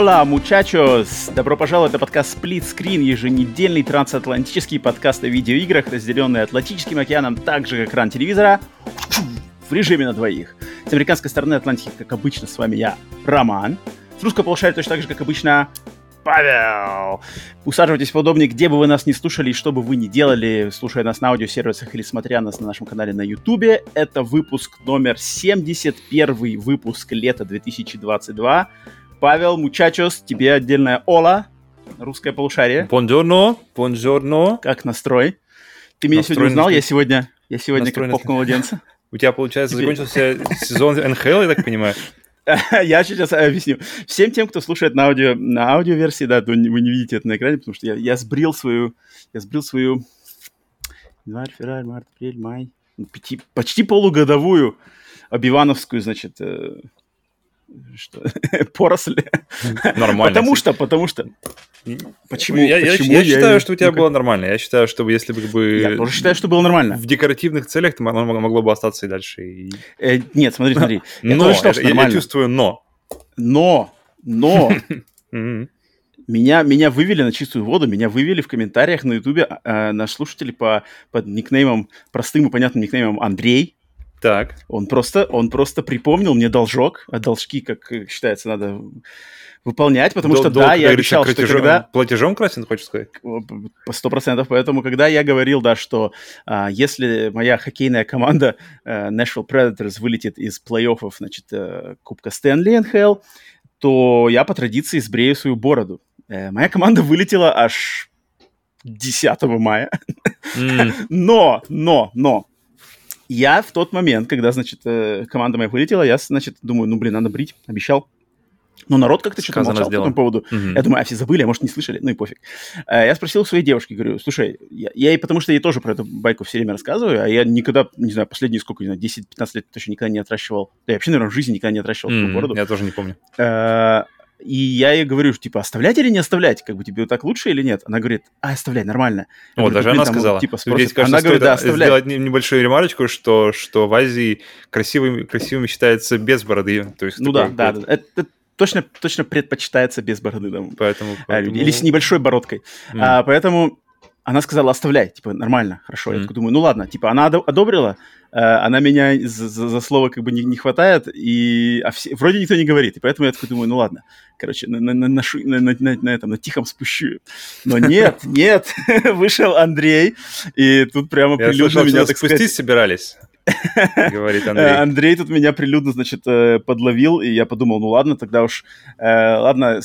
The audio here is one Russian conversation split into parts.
Hola, muchachos! Добро пожаловать на подкаст Split Screen, еженедельный трансатлантический подкаст о видеоиграх, разделенный Атлантическим океаном так же, как экран телевизора, в режиме на двоих. С американской стороны Атлантики, как обычно, с вами я, Роман. С русского полушария точно так же, как обычно, Павел! Усаживайтесь поудобнее, где бы вы нас не слушали и что бы вы ни делали, слушая нас на аудиосервисах или смотря нас на нашем канале на Ютубе. Это выпуск номер 71 выпуск лета 2022. Павел, мучачос, тебе отдельная ола, русское полушарие. Бонжорно, бонжорно. Как настрой? Ты меня сегодня узнал? Я сегодня, я сегодня как попка младенца. У тебя, получается, закончился сезон НХЛ, я так понимаю? Я сейчас объясню. Всем тем, кто слушает на аудио, на аудиоверсии, да, то вы не видите это на экране, потому что я, я сбрил свою, я сбрил свою январь, февраль, март, апрель, май, ну, пяти, почти полугодовую обивановскую, значит, э, что поросль. Нормально. Потому что, потому что. Почему? Я, почему я, я считаю, я... что у тебя ну, было нормально. Я считаю, что если бы... Я тоже считаю, что было нормально. В декоративных целях оно могло бы остаться и дальше. И... Э, нет, смотри, смотри. Я но, считал, что я, я чувствую но. Но, но, меня, меня вывели на чистую воду, меня вывели в комментариях на Ютубе э, наш слушатель по, под никнеймом, простым и понятным никнеймом Андрей. Так. Он просто, он просто припомнил мне должок, а должки, как считается, надо выполнять, потому Дол- что, да, я обещал, что когда... Платежом красен, хочешь сказать? Сто процентов. Поэтому, когда я говорил, да, что а, если моя хоккейная команда а, Nashville Predators вылетит из плей-оффов, значит, а, Кубка Стэнли НХЛ, то я по традиции сбрею свою бороду. А, моя команда вылетела аж 10 мая. Mm. но, но, но, я в тот момент, когда, значит, э, команда моя вылетела, я, значит, думаю, ну, блин, надо брить, обещал. Но народ как-то что-то молчал сделано. по этому поводу. Угу. Я думаю, а все забыли, а может, не слышали, ну и пофиг. Э, я спросил у своей девушки, говорю, слушай, я, я потому что ей тоже про эту байку все время рассказываю, а я никогда, не знаю, последние сколько, не знаю, 10-15 лет точно никогда не отращивал, да я вообще, наверное, в жизни никогда не отращивал mm, бороду. Я тоже не помню. Э, и я ей говорю, типа, оставлять или не оставлять? Как бы тебе так лучше или нет? Она говорит, а, оставляй, нормально. Я вот, даже она там, сказала. Типа, Здесь, кажется, она говорит, да, оставляй. сделать небольшую ремарочку, что, что в Азии красивыми, красивыми считается без бороды. То есть ну да, да, да. Это, точно, точно предпочитается без бороды. Да. Поэтому, поэтому... Или с небольшой бородкой. Mm. А, поэтому она сказала, оставляй, типа, нормально, хорошо. Mm. Я такой думаю, ну ладно, типа, она одобрила, э, она меня за, за, за слово как бы не, не хватает, и а все, вроде никто не говорит, и поэтому я такой думаю, ну ладно, короче, на, на, на, на, на, на, на этом, на тихом спущу. Но нет, нет, вышел Андрей, и тут прямо прилюдно меня, так спустить сказать... собирались. Говорит Андрей. Андрей тут меня прилюдно, значит, э, подловил, и я подумал, ну ладно, тогда уж, э, ладно,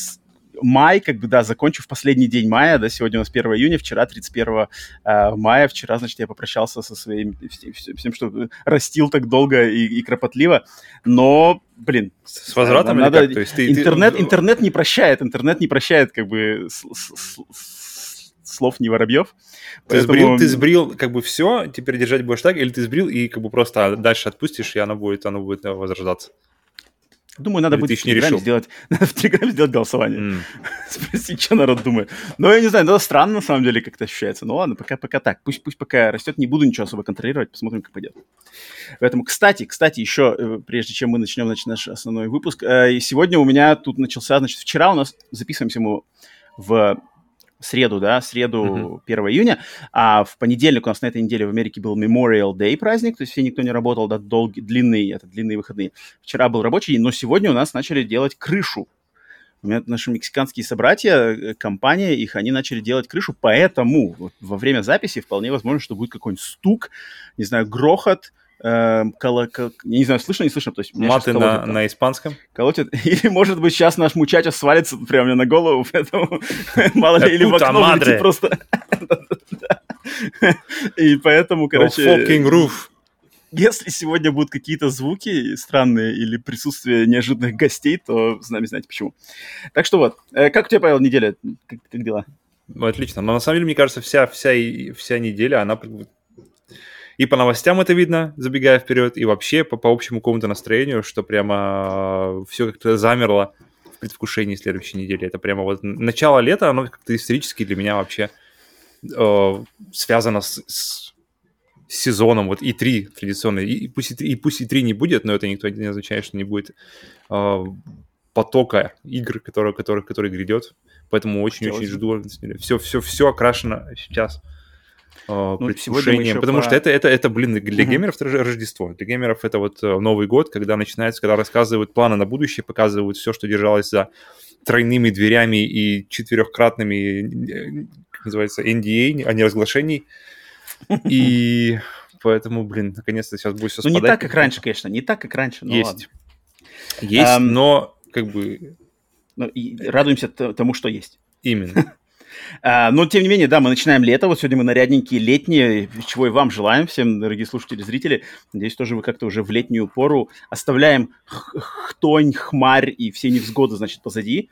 май, как бы, да, закончив последний день мая, да, сегодня у нас 1 июня, вчера 31 э, мая, вчера, значит, я попрощался со своим, всем, всем что растил так долго и, и кропотливо, но, блин. С возвратом надо, или как? То есть ты, интернет, ты... интернет не прощает, интернет не прощает, как бы, с, с, с, слов не воробьев. Ты, Поэтому... сбрил, ты сбрил как бы все, теперь держать будешь так, или ты сбрил и как бы просто дальше отпустишь, и оно будет, оно будет возрождаться? Думаю, надо будет в Телеграме сделать, надо в Телеграме сделать голосование. Mm. Спросить, что народ думает. Но я не знаю, это странно на самом деле как-то ощущается. Ну ладно, пока, пока так. Пусть, пусть пока растет, не буду ничего особо контролировать, посмотрим, как пойдет. Поэтому, кстати, кстати, еще, э, прежде чем мы начнем значит, наш основной выпуск, э, сегодня у меня тут начался, значит, вчера у нас записываемся мы в среду, да, среду uh-huh. 1 июня, а в понедельник у нас на этой неделе в Америке был Memorial Day праздник, то есть все никто не работал, да, долгий, длинные, это длинные выходные. Вчера был рабочий день, но сегодня у нас начали делать крышу. У меня наши мексиканские собратья, э, компания их, они начали делать крышу, поэтому вот, во время записи вполне возможно, что будет какой-нибудь стук, не знаю, грохот, Эм, коло, я не знаю, слышно, не слышно, то есть Маты на, на испанском? Колотит. Или, может быть, сейчас наш мучача свалится прямо мне на голову, поэтому мало ли, или в окно просто. И поэтому, короче... Fucking roof. Если сегодня будут какие-то звуки странные или присутствие неожиданных гостей, то с нами знаете почему. Так что вот, э, как у тебя, Павел, неделя? Как, как дела? Отлично. Но на самом деле, мне кажется, вся, вся, вся неделя, она и по новостям это видно, забегая вперед, и вообще по, по общему какому-то настроению, что прямо все как-то замерло в предвкушении следующей недели. Это прямо вот начало лета, оно как-то исторически для меня вообще э, связано с, с сезоном, вот и 3 традиционный, и, и пусть и 3, и пусть и 3 не будет, но это никто не означает, что не будет э, потока игр, который, который, который грядет. Поэтому очень-очень жду. Все, все, все окрашено сейчас э, ну, предвкушением, потому по... что это, это, это, блин, для uh-huh. геймеров это Рождество. Для геймеров это вот э, Новый год, когда начинается, когда рассказывают планы на будущее, показывают все, что держалось за тройными дверями и четырехкратными, э, называется, NDA, а не разглашений. И поэтому, блин, наконец-то сейчас будет все. Ну, не так, как раньше, конечно, не так, как раньше, но Есть. Ладно. Есть, um, но как бы... Ну, радуемся тому, что есть. Именно. А, но, тем не менее, да, мы начинаем лето. Вот сегодня мы нарядненькие летние, чего и вам желаем, всем, дорогие слушатели, зрители. Надеюсь, тоже вы как-то уже в летнюю пору оставляем хтонь, хмарь и все невзгоды, значит, позади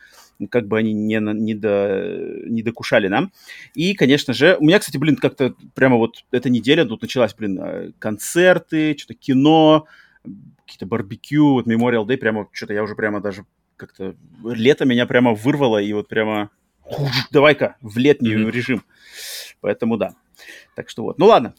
как бы они не, не, до, не докушали нам. И, конечно же, у меня, кстати, блин, как-то прямо вот эта неделя тут началась, блин, э, концерты, что-то кино, какие-то барбекю, вот Memorial Day, прямо что-то я уже прямо даже как-то... Лето меня прямо вырвало, и вот прямо давай-ка в летний mm-hmm. режим. Поэтому да. Так что вот. Ну ладно.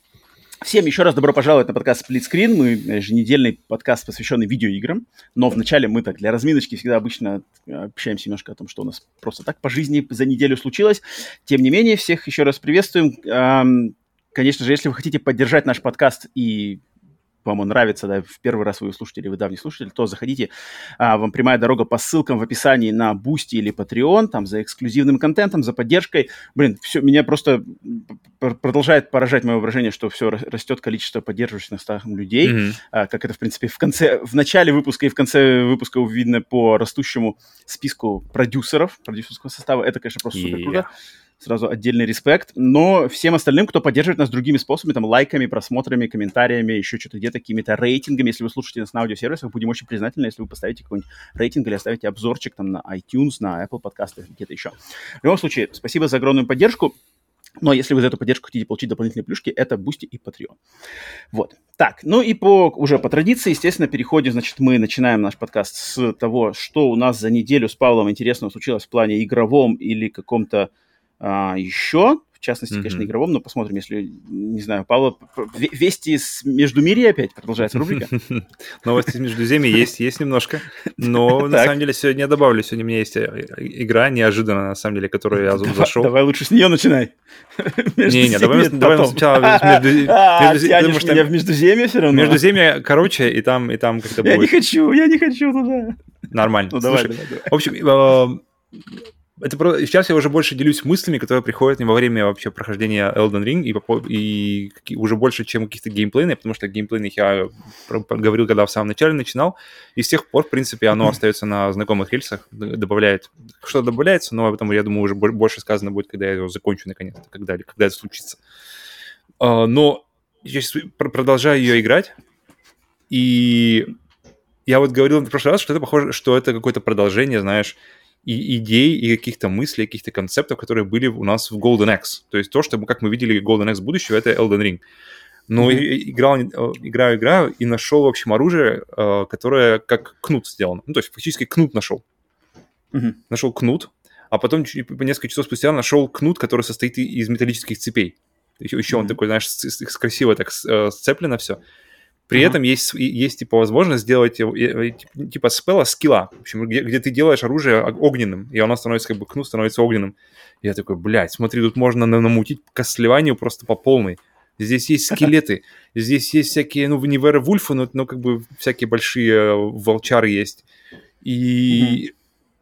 Всем еще раз добро пожаловать на подкаст Split Screen. Мы еженедельный подкаст, посвященный видеоиграм. Но вначале мы так для разминочки всегда обычно общаемся немножко о том, что у нас просто так по жизни за неделю случилось. Тем не менее, всех еще раз приветствуем. Конечно же, если вы хотите поддержать наш подкаст и он нравится, да, в первый раз вы слушаете или вы давний слушатель, то заходите, а, вам прямая дорога по ссылкам в описании на Boosty или Patreon, там за эксклюзивным контентом, за поддержкой. Блин, все, меня просто продолжает поражать мое воображение, что все растет количество поддерживающих нас там людей, mm-hmm. а, как это, в принципе, в конце, в начале выпуска и в конце выпуска видно по растущему списку продюсеров, продюсерского состава. Это, конечно, просто yeah. супер круто сразу отдельный респект. Но всем остальным, кто поддерживает нас другими способами, там, лайками, просмотрами, комментариями, еще что-то где-то, какими-то рейтингами, если вы слушаете нас на аудиосервисах, будем очень признательны, если вы поставите какой-нибудь рейтинг или оставите обзорчик там на iTunes, на Apple подкастах, где-то еще. В любом случае, спасибо за огромную поддержку. Но если вы за эту поддержку хотите получить дополнительные плюшки, это Boosty и Patreon. Вот. Так, ну и по, уже по традиции, естественно, переходим, значит, мы начинаем наш подкаст с того, что у нас за неделю с Павлом интересного случилось в плане игровом или каком-то а, еще, в частности, mm-hmm. конечно, игровом, но посмотрим, если, не знаю, Павла, вести из Междумирья опять продолжается рубрика. Новости из Междуземья есть, есть немножко, но на самом деле сегодня я добавлю, сегодня у меня есть э, игра неожиданно, на самом деле, которую я зашел. Давай лучше с нее начинай. Не-не, давай сначала Потому что меня в Междуземье все равно. Междуземье короче, и там и там как-то будет. Я не хочу, я не хочу туда. Нормально. Ну давай, давай. В общем, э, это про... сейчас я уже больше делюсь мыслями, которые приходят мне во время вообще прохождения Elden Ring и, и уже больше, чем каких-то геймплейных, потому что геймплейных я говорил, когда в самом начале начинал, и с тех пор, в принципе, оно остается на знакомых рельсах, добавляет, что добавляется, но об этом, я думаю, уже больше сказано будет, когда я его закончу наконец-то, когда, когда это случится. А, но я сейчас продолжаю ее играть, и я вот говорил в прошлый раз, что это похоже, что это какое-то продолжение, знаешь, и идей, и каких-то мыслей, каких-то концептов, которые были у нас в Golden Axe. То есть то, что, как мы видели Golden Axe будущего, это Elden Ring. Но mm-hmm. играл, э, играю, играю и нашел, в общем, оружие, э, которое как кнут сделано. Ну, то есть фактически кнут нашел. Mm-hmm. Нашел кнут, а потом несколько часов спустя нашел кнут, который состоит из металлических цепей. Еще, еще mm-hmm. он такой, знаешь, красиво так э, сцеплено все. При uh-huh. этом есть, есть типа возможность сделать типа спела скилла, в общем, где, где ты делаешь оружие огненным, и оно становится как бы кнут становится огненным. И я такой, блядь, смотри, тут можно намутить к сливанию просто по полной. Здесь есть скелеты, здесь есть всякие, ну, не Вульфы, но, но как бы всякие большие э, волчары есть. И mm-hmm.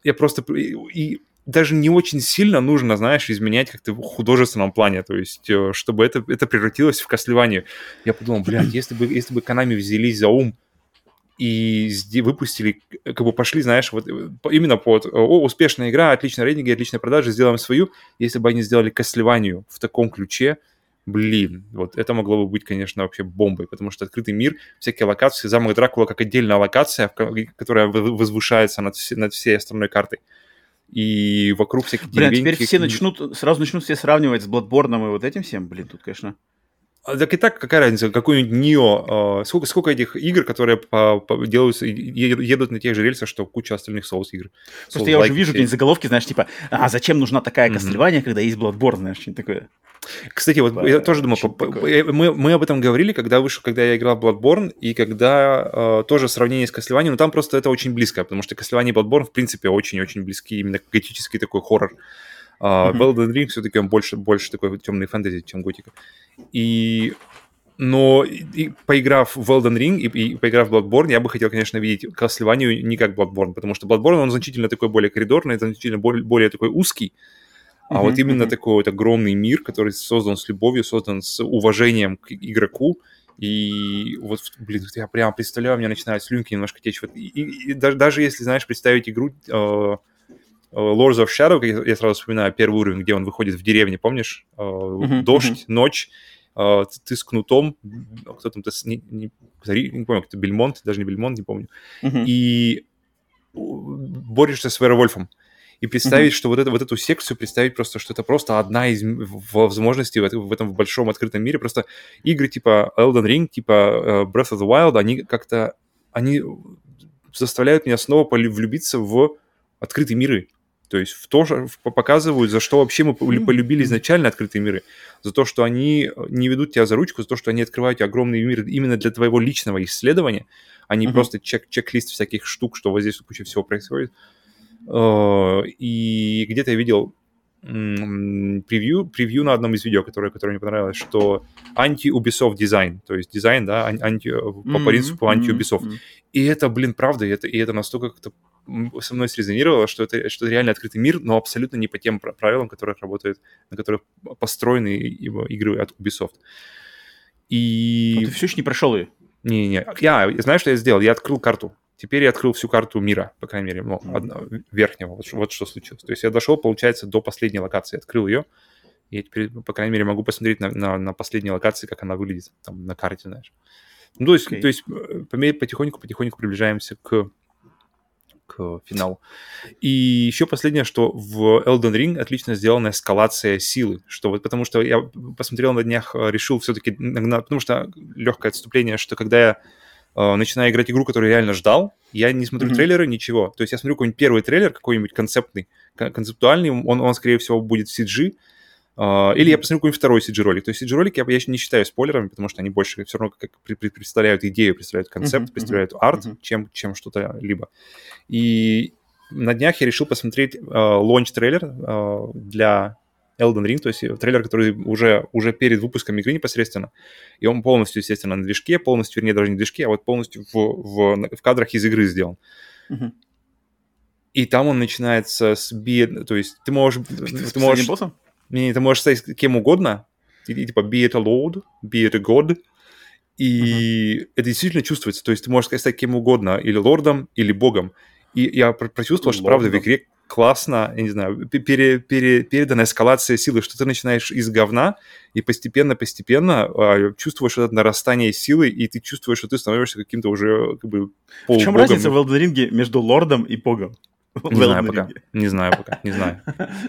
я просто... И даже не очень сильно нужно, знаешь, изменять как-то в художественном плане, то есть, э, чтобы это, это превратилось в кослевание. Я подумал, блядь, если бы, если бы Konami взялись за ум и выпустили, как бы пошли, знаешь, вот э, именно под «О, успешная игра, отличные рейтинги, отличные продажи, сделаем свою», если бы они сделали кослеванию в таком ключе, блин, вот это могло бы быть, конечно, вообще бомбой, потому что открытый мир, всякие локации, замок Дракула как отдельная локация, которая возвышается над, над всей остальной картой. И вокруг всяких Блин, а теперь все начнут, сразу начнут все сравнивать с Bloodborne и вот этим всем, блин, тут, конечно... А, так и так, какая разница, какой-нибудь Нио, э, сколько, сколько этих игр, которые по, по, делаются, едут на тех же рельсах, что куча остальных Souls игр. Просто я уже вижу какие-нибудь заголовки, знаешь, типа, а зачем нужна такая mm-hmm. когда есть Bloodborne, знаешь, что-нибудь такое. Кстати, вот я тоже думал, мы, мы об этом говорили, когда вышел, когда я играл в Bloodborne, и когда э, тоже сравнение с Castlevania, но там просто это очень близко, потому что Castlevania и Bloodborne, в принципе, очень-очень близки, именно готический такой хоррор. Uh, mm-hmm. В Elden Ring все-таки он больше, больше такой темный фэнтези, чем готика. И но и, поиграв в Elden Ring и, и поиграв в Bloodborne, я бы хотел, конечно, видеть Castlevania не как Bloodborne, потому что Bloodborne, он значительно такой более коридорный, значительно более, более такой узкий, а mm-hmm, вот именно mm-hmm. такой вот огромный мир, который создан с любовью, создан с уважением к игроку, и вот, блин, я прямо представляю, у меня начинают слюнки немножко течь. Вот, и, и, и даже, даже если, знаешь, представить игру э Lords of Shadow, я, сразу вспоминаю первый уровень, где он выходит в деревне, помнишь? Mm-hmm, дождь, mm-hmm. ночь, э, ты с кнутом, кто там, не, не, не помню, кто Бельмонт, даже не Бельмонт, не помню, mm-hmm. и борешься с Веровольфом. И представить, mm-hmm. что вот, это, вот эту секцию, представить просто, что это просто одна из возможностей в, в этом большом открытом мире. Просто игры типа Elden Ring, типа э, Breath of the Wild, они как-то, они заставляют меня снова влюбиться в открытые миры. То есть в то, что показывают, за что вообще мы полюбили изначально открытые миры. За то, что они не ведут тебя за ручку, за то, что они открывают огромный мир именно для твоего личного исследования, а не mm-hmm. просто чек- чек-лист всяких штук, что вот здесь куча всего происходит. Э, и где-то я видел превью, превью на одном из видео, которое, которое мне понравилось, что анти-Ubisoft дизайн, то есть дизайн, да, анти, mm-hmm, по принципу анти-Ubisoft. Mm-hmm. И это, блин, правда, и это, и это настолько как-то со мной срезонировало, что это, что это реально открытый мир, но абсолютно не по тем правилам, которых работают, на которых построены игры от Ubisoft. И... Но ты все еще не прошел ее? Не-не-не. Я, знаешь, что я сделал? Я открыл карту. Теперь я открыл всю карту мира, по крайней мере, ну, одно, верхнего. Вот, вот что случилось. То есть я дошел, получается, до последней локации, открыл ее. Я теперь, по крайней мере, могу посмотреть на, на, на последней локации, как она выглядит там на карте, знаешь. Ну, то есть, okay. то есть э, потихоньку-потихоньку приближаемся к к финалу. И еще последнее, что в Elden Ring отлично сделана эскалация силы, что вот потому что я посмотрел на днях, э, решил все-таки, потому что легкое отступление, что когда я э, начинаю играть игру, которую я реально ждал. Я не смотрю mm-hmm. трейлеры, ничего. То есть я смотрю какой-нибудь первый трейлер, какой-нибудь концептный, концептуальный, он, он скорее всего, будет в CG, или я посмотрю какой-нибудь второй CG-ролик. То есть CG-ролики я, я не считаю спойлерами, потому что они больше все равно как представляют идею, представляют концепт, uh-huh, представляют uh-huh, арт, uh-huh. чем, чем что-то либо. И на днях я решил посмотреть launch-трейлер э, э, для Elden Ring, то есть трейлер, который уже, уже перед выпуском игры непосредственно. И он полностью, естественно, на движке, полностью, вернее, даже не движке, а вот полностью в, в, в кадрах из игры сделан. Uh-huh. И там он начинается с би... То есть ты можешь... Ты можешь ты можешь стать кем угодно, и, типа be it a lord, be it a god, и uh-huh. это действительно чувствуется. То есть ты можешь стать кем угодно, или лордом, или богом. И я прочувствовал, что, правда, в игре классно, я не знаю, пере, пере, передана эскалация силы, что ты начинаешь из говна и постепенно-постепенно э, чувствуешь это нарастание силы, и ты чувствуешь, что ты становишься каким-то уже как бы В чем разница в Elden Ring между лордом и богом? Не знаю пока. Не знаю пока. Не знаю.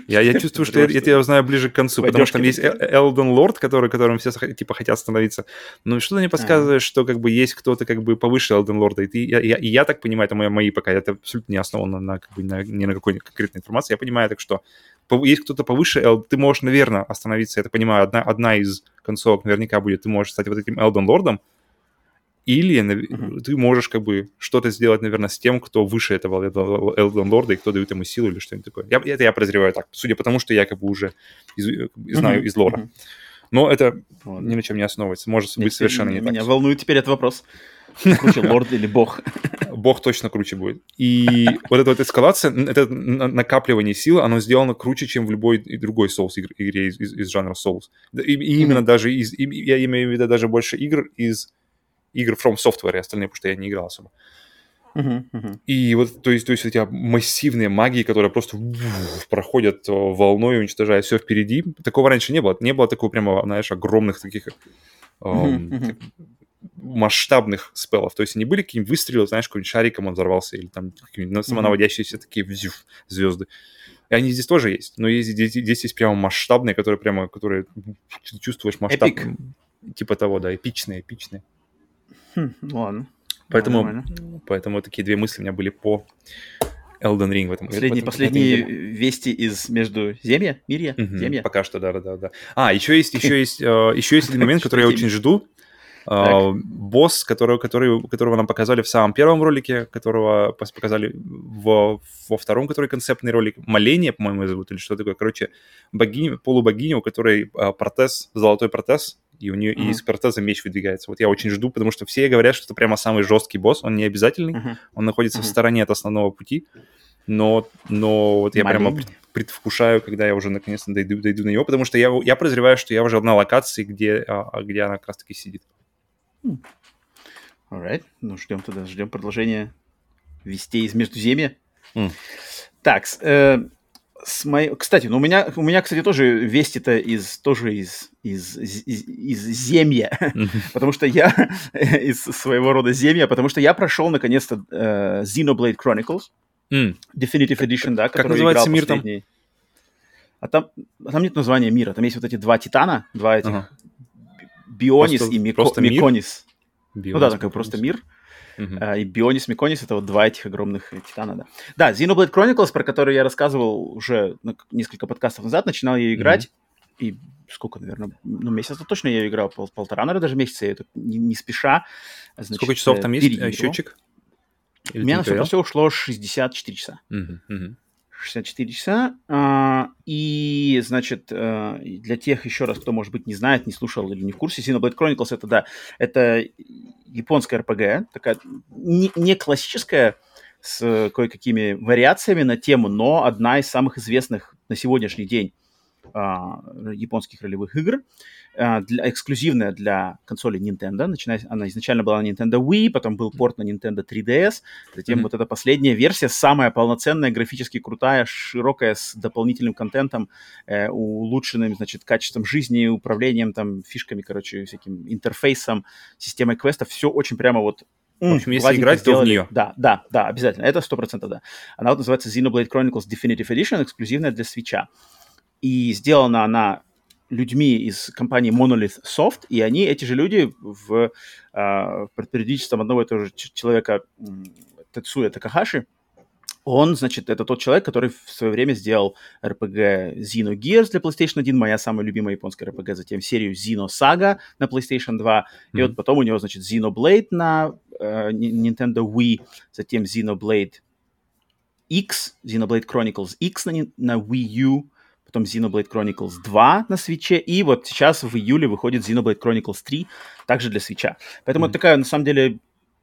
Я, я чувствую, что я, я тебя узнаю ближе к концу, потому что там есть Элден Лорд, который, которым все типа хотят становиться. Но что-то мне подсказывает, что как бы есть кто-то как бы повыше Элден Лорда. И, ты, я, я, и я так понимаю, это мои, мои пока, это абсолютно не основано на, как бы, на, ни на какой конкретной информации. Я понимаю так, что есть кто-то повыше, ты можешь, наверное, остановиться. Я понимаю, одна, одна из концовок наверняка будет, ты можешь стать вот этим Элден Лордом, или mm-hmm. ты можешь как бы что-то сделать, наверное, с тем, кто выше этого Элден Лорда и кто дает ему силу или что-нибудь такое. Я, это я подозреваю так, судя по тому, что я как бы уже из, знаю mm-hmm. из лора. Mm-hmm. Но это вот. ни на чем не основывается. Может быть совершенно не меня так. Меня волнует теперь этот вопрос. Круче лорд или бог? Бог точно круче будет. И вот эта вот эскалация, это накапливание силы, оно сделано круче, чем в любой другой Souls игре из, из, из жанра Souls. И, и именно mm-hmm. даже из, я имею в виду даже больше игр из игр From Software и остальные, потому что я не играл особо. Uh-huh, uh-huh. И вот, то есть, то есть эти массивные магии, которые просто проходят волной, уничтожая все впереди. Такого раньше не было. Не было такого прямо, знаешь, огромных таких эм, uh-huh, масштабных спеллов. То есть они были какие-нибудь выстрелы, знаешь, какой-нибудь шариком он взорвался, или там какие-нибудь самонаводящиеся такие взюф, звезды. И они здесь тоже есть. Но есть, здесь, здесь есть прямо масштабные, которые прямо, которые чувствуешь масштаб. Эпик. Типа того, да, эпичные, эпичные. Хм, ладно. Поэтому, поэтому такие две мысли у меня были по Elden Ring в этом Последние, в последние вести из между Земля, Мирья, угу, Земля. Пока что, да, да, да. А, еще есть, еще есть, э, еще есть один момент, который я очень жду. Uh, босс, которого, который, которого нам показали в самом первом ролике, которого показали во, во втором, который концептный ролик, Моление, по-моему, зовут, или что такое. Короче, богиня, полубогиня, у которой uh, протез, золотой протез, и у нее и из протеза меч выдвигается. Вот я очень жду, потому что все говорят, что это прямо самый жесткий босс, он не обязательный, uh-huh. он находится uh-huh. в стороне от основного пути, но, но вот я Маленький. прямо предвкушаю, когда я уже наконец-то дойду, дойду на него, потому что я, я подозреваю, что я уже на локации, где, а, где она как раз-таки сидит. Alright. Ну, ждем тогда, ждем продолжения вестей из Междуземья. Mm. Так, э, с моей... Кстати, ну у меня, у меня, кстати, тоже вести-то из, тоже из, из, из, из земья, потому что я из своего рода земья, потому что я прошел наконец-то э, Xenoblade Chronicles, mm. Definitive Edition, да, Как называется мир там? А там, а там нет названия мира, там есть вот эти два титана, два этих ага. Бионис просто, и Мико, просто Миконис. Бионис, ну да, такой просто мир. Uh-huh. Uh, и Бионис, Миконис — это вот два этих огромных титана, да. Да, Xenoblade Chronicles, про который я рассказывал уже несколько подкастов назад, начинал я играть, uh-huh. и сколько, наверное, ну, месяца точно я ее играл, пол, полтора, наверное, даже месяца, я это не, не спеша. Значит, сколько часов там есть, счетчик? Или У меня на все, все ушло 64 часа. Uh-huh, uh-huh. 64 часа. А, и, значит, а, для тех, еще раз, кто, может быть, не знает, не слушал или не в курсе, Xenoblade Chronicles это, да, это японская RPG, такая не, не классическая, с кое-какими вариациями на тему, но одна из самых известных на сегодняшний день японских ролевых игр, а, для, эксклюзивная для консоли Nintendo. Начиная, она изначально была на Nintendo Wii, потом был порт на Nintendo 3DS, затем mm-hmm. вот эта последняя версия, самая полноценная, графически крутая, широкая, с дополнительным контентом, э, улучшенным, значит, качеством жизни, управлением, там, фишками, короче, всяким интерфейсом, системой квестов. Все очень прямо вот в общем, если играть, сделали. то в нее. Да, да, да, обязательно. Это сто процентов, да. Она вот называется Xenoblade Chronicles Definitive Edition, эксклюзивная для свеча. И сделана она людьми из компании Monolith Soft, и они, эти же люди, в, э, под периодичеством одного и того же человека, Тецуя Такахаши, он, значит, это тот человек, который в свое время сделал RPG Xenogears для PlayStation 1, моя самая любимая японская RPG, затем серию Xeno Saga на PlayStation 2, mm-hmm. и вот потом у него, значит, Xenoblade на э, Nintendo Wii, затем Xenoblade X, Xenoblade Chronicles X на, на Wii U, потом Xenoblade Chronicles 2 на свече, и вот сейчас в июле выходит Xenoblade Chronicles 3, также для свеча. Поэтому mm-hmm. это такая, на самом деле,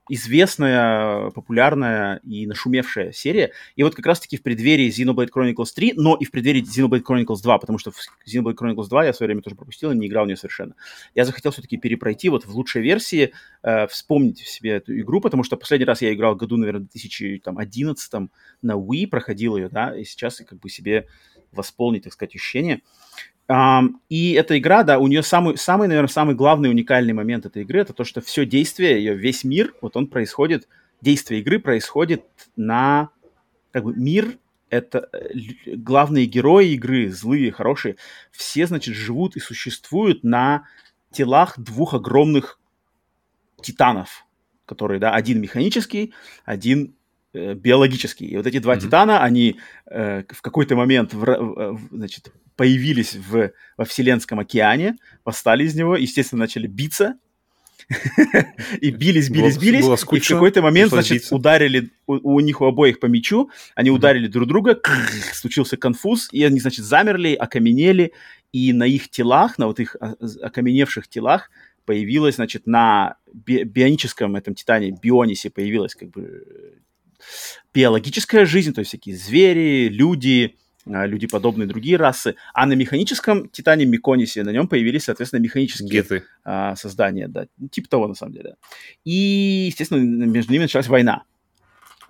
известная, популярная и нашумевшая серия. И вот как раз-таки в преддверии Xenoblade Chronicles 3, но и в преддверии Xenoblade Chronicles 2, потому что в Xenoblade Chronicles 2 я в свое время тоже пропустил и не играл в нее совершенно. Я захотел все-таки перепройти вот в лучшей версии, э, вспомнить в себе эту игру, потому что последний раз я играл в году, наверное, 2011 на Wii, проходил ее, да, и сейчас как бы себе восполнить, так сказать, ощущение. Um, и эта игра, да, у нее самый, самый, наверное, самый главный уникальный момент этой игры, это то, что все действие, ее весь мир, вот он происходит, действие игры происходит на, как бы, мир, это э, главные герои игры, злые, хорошие, все, значит, живут и существуют на телах двух огромных титанов, которые, да, один механический, один биологический. И вот эти два mm-hmm. титана, они э, в какой-то момент, в, в, значит, появились в, во Вселенском океане, восстали из него, естественно, начали биться, и бились, бились, бились, было и в какой-то момент, значит, биться. ударили у, у них у обоих по мячу, они ударили друг друга, случился конфуз, и они, значит, замерли, окаменели, и на их телах, на вот их а, окаменевших телах появилась, значит, на би- бионическом этом титане, бионисе появилась как бы биологическая жизнь, то есть всякие звери, люди, а, люди подобные другие расы. А на механическом Титане Миконисе на нем появились, соответственно, механические Геты. а, создания, да, типа того на самом деле. И, естественно, между ними началась война.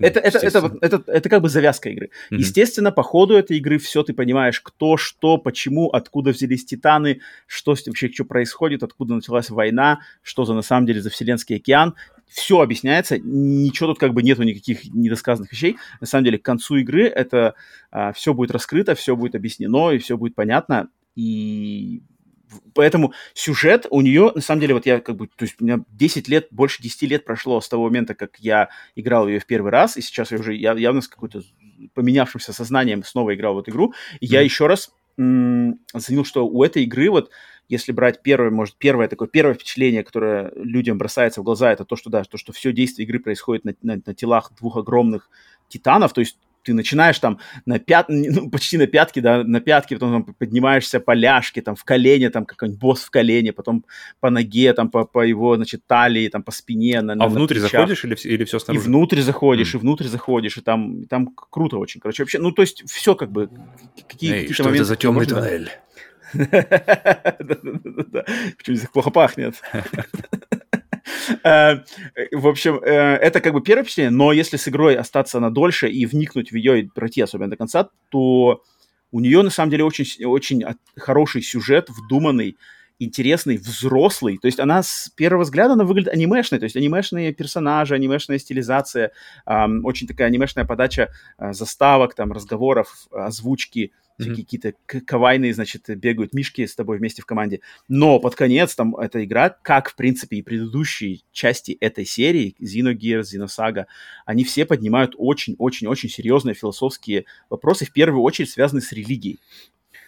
Это, это, это, это, это как бы завязка игры. Mm-hmm. Естественно, по ходу этой игры все ты понимаешь, кто, что, почему, откуда взялись титаны, что вообще что происходит, откуда началась война, что за на самом деле за Вселенский океан все объясняется, ничего тут как бы нету никаких недосказанных вещей. На самом деле, к концу игры это а, все будет раскрыто, все будет объяснено, и все будет понятно. И поэтому сюжет у нее, на самом деле, вот я как бы, то есть у меня 10 лет, больше 10 лет прошло с того момента, как я играл ее в первый раз, и сейчас я уже явно с какой-то поменявшимся сознанием снова играл в эту игру, и mm-hmm. я еще раз м- оценил, что у этой игры вот если брать первое, может, первое такое, первое впечатление, которое людям бросается в глаза, это то, что, да, то, что все действие игры происходит на, на, на телах двух огромных титанов, то есть ты начинаешь там на пят, ну, почти на пятки, да, на пятки, потом там, поднимаешься по ляжке, там в колене, там какой-нибудь босс в колене, потом по ноге, там по, по его, значит, талии, там по спине. На, а на, внутрь на заходишь или, или все снаружи? И внутрь заходишь, mm. и внутрь заходишь, и там, и там круто очень. Короче, вообще, ну, то есть все как бы, какие, Эй, какие-то моменты... что это за темный туннель? Почему-то плохо пахнет. Э, в общем, э, это как бы первое впечатление, но если с игрой остаться на дольше и вникнуть в ее и пройти особенно до конца, то у нее на самом деле очень, очень хороший сюжет, вдуманный, интересный, взрослый. То есть она с первого взгляда она выглядит анимешной, то есть анимешные персонажи, анимешная стилизация, эм, очень такая анимешная подача э, заставок, там, разговоров, озвучки mm-hmm. какие-то кавайные, значит, бегают мишки с тобой вместе в команде. Но под конец там эта игра, как, в принципе, и предыдущие части этой серии, Xenogears, Xenosaga, они все поднимают очень-очень-очень серьезные философские вопросы, в первую очередь связанные с религией.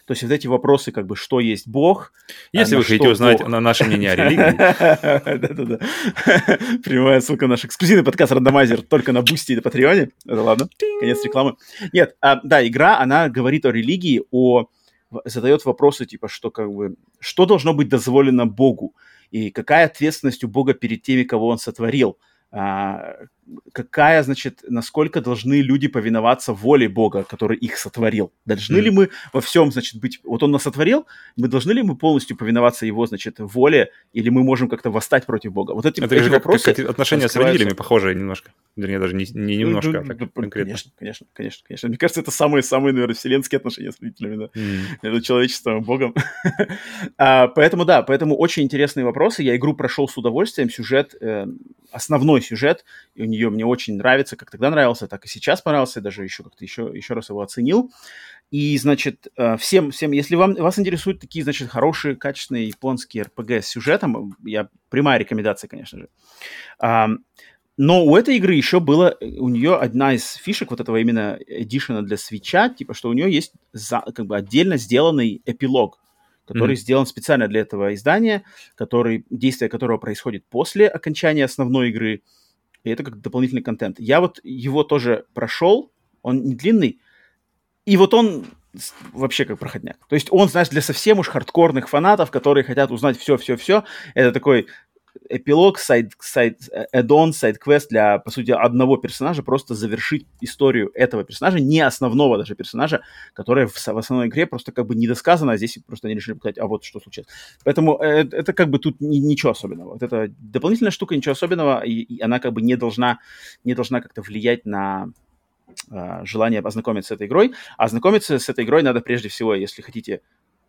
То есть вот эти вопросы, как бы, что есть Бог. А Если вы хотите узнать Бог... на наше мнение о религии. Да-да-да. Прямая ссылка наш эксклюзивный подкаст Рандомайзер только на Бусти и на Патреоне. Это ладно, конец рекламы. Нет, а, да, игра, она говорит о религии, о задает вопросы типа, что как бы, что должно быть дозволено Богу, и какая ответственность у Бога перед теми, кого он сотворил – а, какая, значит, насколько должны люди повиноваться воле Бога, который их сотворил. Должны mm. ли мы во всем, значит, быть... Вот он нас сотворил, мы должны ли мы полностью повиноваться его, значит, воле, или мы можем как-то восстать против Бога? Вот эти, Это эти как, вопросы... Как отношения с родителями похожие немножко. Вернее, даже не, не немножко, ну, а так конкретно. Конечно, конечно, конечно, конечно. Мне кажется, это самые-самые, наверное, вселенские отношения с родителями, да. Mm. Между человечеством и Богом. а, поэтому, да, поэтому очень интересные вопросы. Я игру прошел с удовольствием. Сюжет, э, основной сюжет, и у нее мне очень нравится, как тогда нравился, так и сейчас понравился, даже еще как-то еще, еще раз его оценил. И, значит, э, всем, всем, если вам, вас интересуют такие, значит, хорошие, качественные японские RPG с сюжетом, я прямая рекомендация, конечно же. Но у этой игры еще было, у нее одна из фишек вот этого именно эдишена для свеча, типа, что у нее есть за, как бы отдельно сделанный эпилог, который mm-hmm. сделан специально для этого издания, который, действие которого происходит после окончания основной игры, и это как дополнительный контент. Я вот его тоже прошел, он не длинный, и вот он вообще как проходняк. То есть он, знаешь, для совсем уж хардкорных фанатов, которые хотят узнать все-все-все, это такой эпилог, side, side, add-on, side quest для, по сути, одного персонажа, просто завершить историю этого персонажа, не основного даже персонажа, который в, в основной игре просто как бы недосказано, а здесь просто они решили показать, а вот что случилось. Поэтому это, это как бы тут ни, ничего особенного. Вот это дополнительная штука, ничего особенного, и, и она как бы не должна, не должна как-то влиять на э, желание ознакомиться с этой игрой. А ознакомиться с этой игрой надо прежде всего, если хотите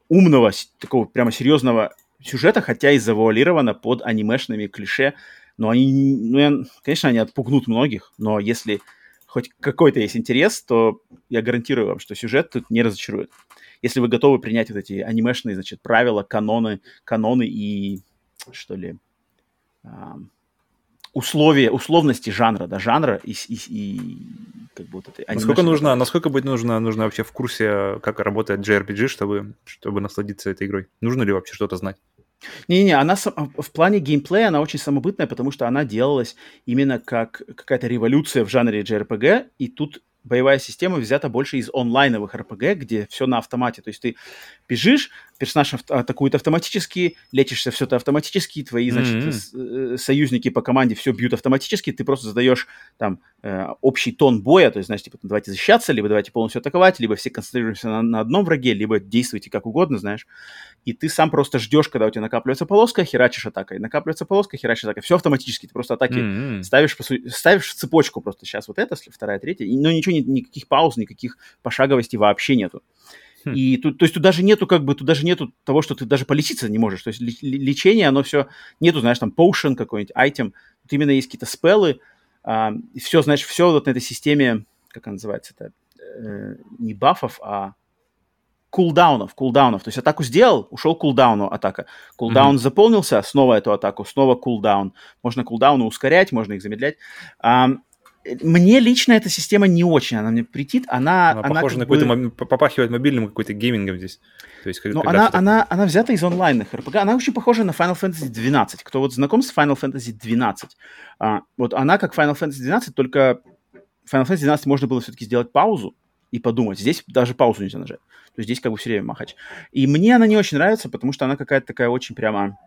умного, такого прямо серьезного сюжета, хотя и завуалировано под анимешными клише. Но они, ну, я, конечно, они отпугнут многих, но если хоть какой-то есть интерес, то я гарантирую вам, что сюжет тут не разочарует. Если вы готовы принять вот эти анимешные, значит, правила, каноны, каноны и, что ли, условия, условности жанра, да, жанра и, и, и как бы вот этой Насколько нужно, насколько быть нужно, нужно вообще в курсе, как работает JRPG, чтобы, чтобы насладиться этой игрой? Нужно ли вообще что-то знать? Не-не, она в плане геймплея она очень самобытная, потому что она делалась именно как какая-то революция в жанре JRPG, и тут боевая система взята больше из онлайновых RPG, где все на автомате. То есть ты бежишь, персонаж атакует автоматически, лечишься все это автоматически, твои, значит, mm-hmm. союзники по команде все бьют автоматически, ты просто задаешь там э, общий тон боя, то есть, знаешь, типа, давайте защищаться, либо давайте полностью атаковать, либо все концентрируемся на, на одном враге, либо действуйте как угодно, знаешь. И ты сам просто ждешь, когда у тебя накапливается полоска, херачишь атакой, накапливается полоска, херачишь атакой. Все автоматически, ты просто атаки mm-hmm. ставишь, ставишь в цепочку просто сейчас вот это, вторая, третья, но ничего, никаких пауз, никаких пошаговостей вообще нету. Хм. И тут, то есть тут даже нету как бы, тут даже нету того, что ты даже полечиться не можешь. То есть лечение, оно все, нету, знаешь, там potion какой-нибудь, айтем. Вот именно есть какие-то спеллы, а, и все, знаешь, все вот на этой системе, как она называется, это э, не бафов, а кулдаунов, кулдаунов. То есть атаку сделал, ушел кулдауну атака. Кулдаун mm-hmm. заполнился, снова эту атаку, снова кулдаун. Можно кулдауны ускорять, можно их замедлять. А, мне лично эта система не очень, она мне претит, она... Она, она похожа на бы... какой-то, попахивает мобильным какой-то геймингом здесь. То есть, Но она, она, она взята из онлайнных RPG, она очень похожа на Final Fantasy 12. Кто вот знаком с Final Fantasy 12? А, вот она как Final Fantasy 12, только Final Fantasy 12 можно было все-таки сделать паузу и подумать. Здесь даже паузу нельзя нажать. То есть здесь как бы все время махач. И мне она не очень нравится, потому что она какая-то такая очень прямо,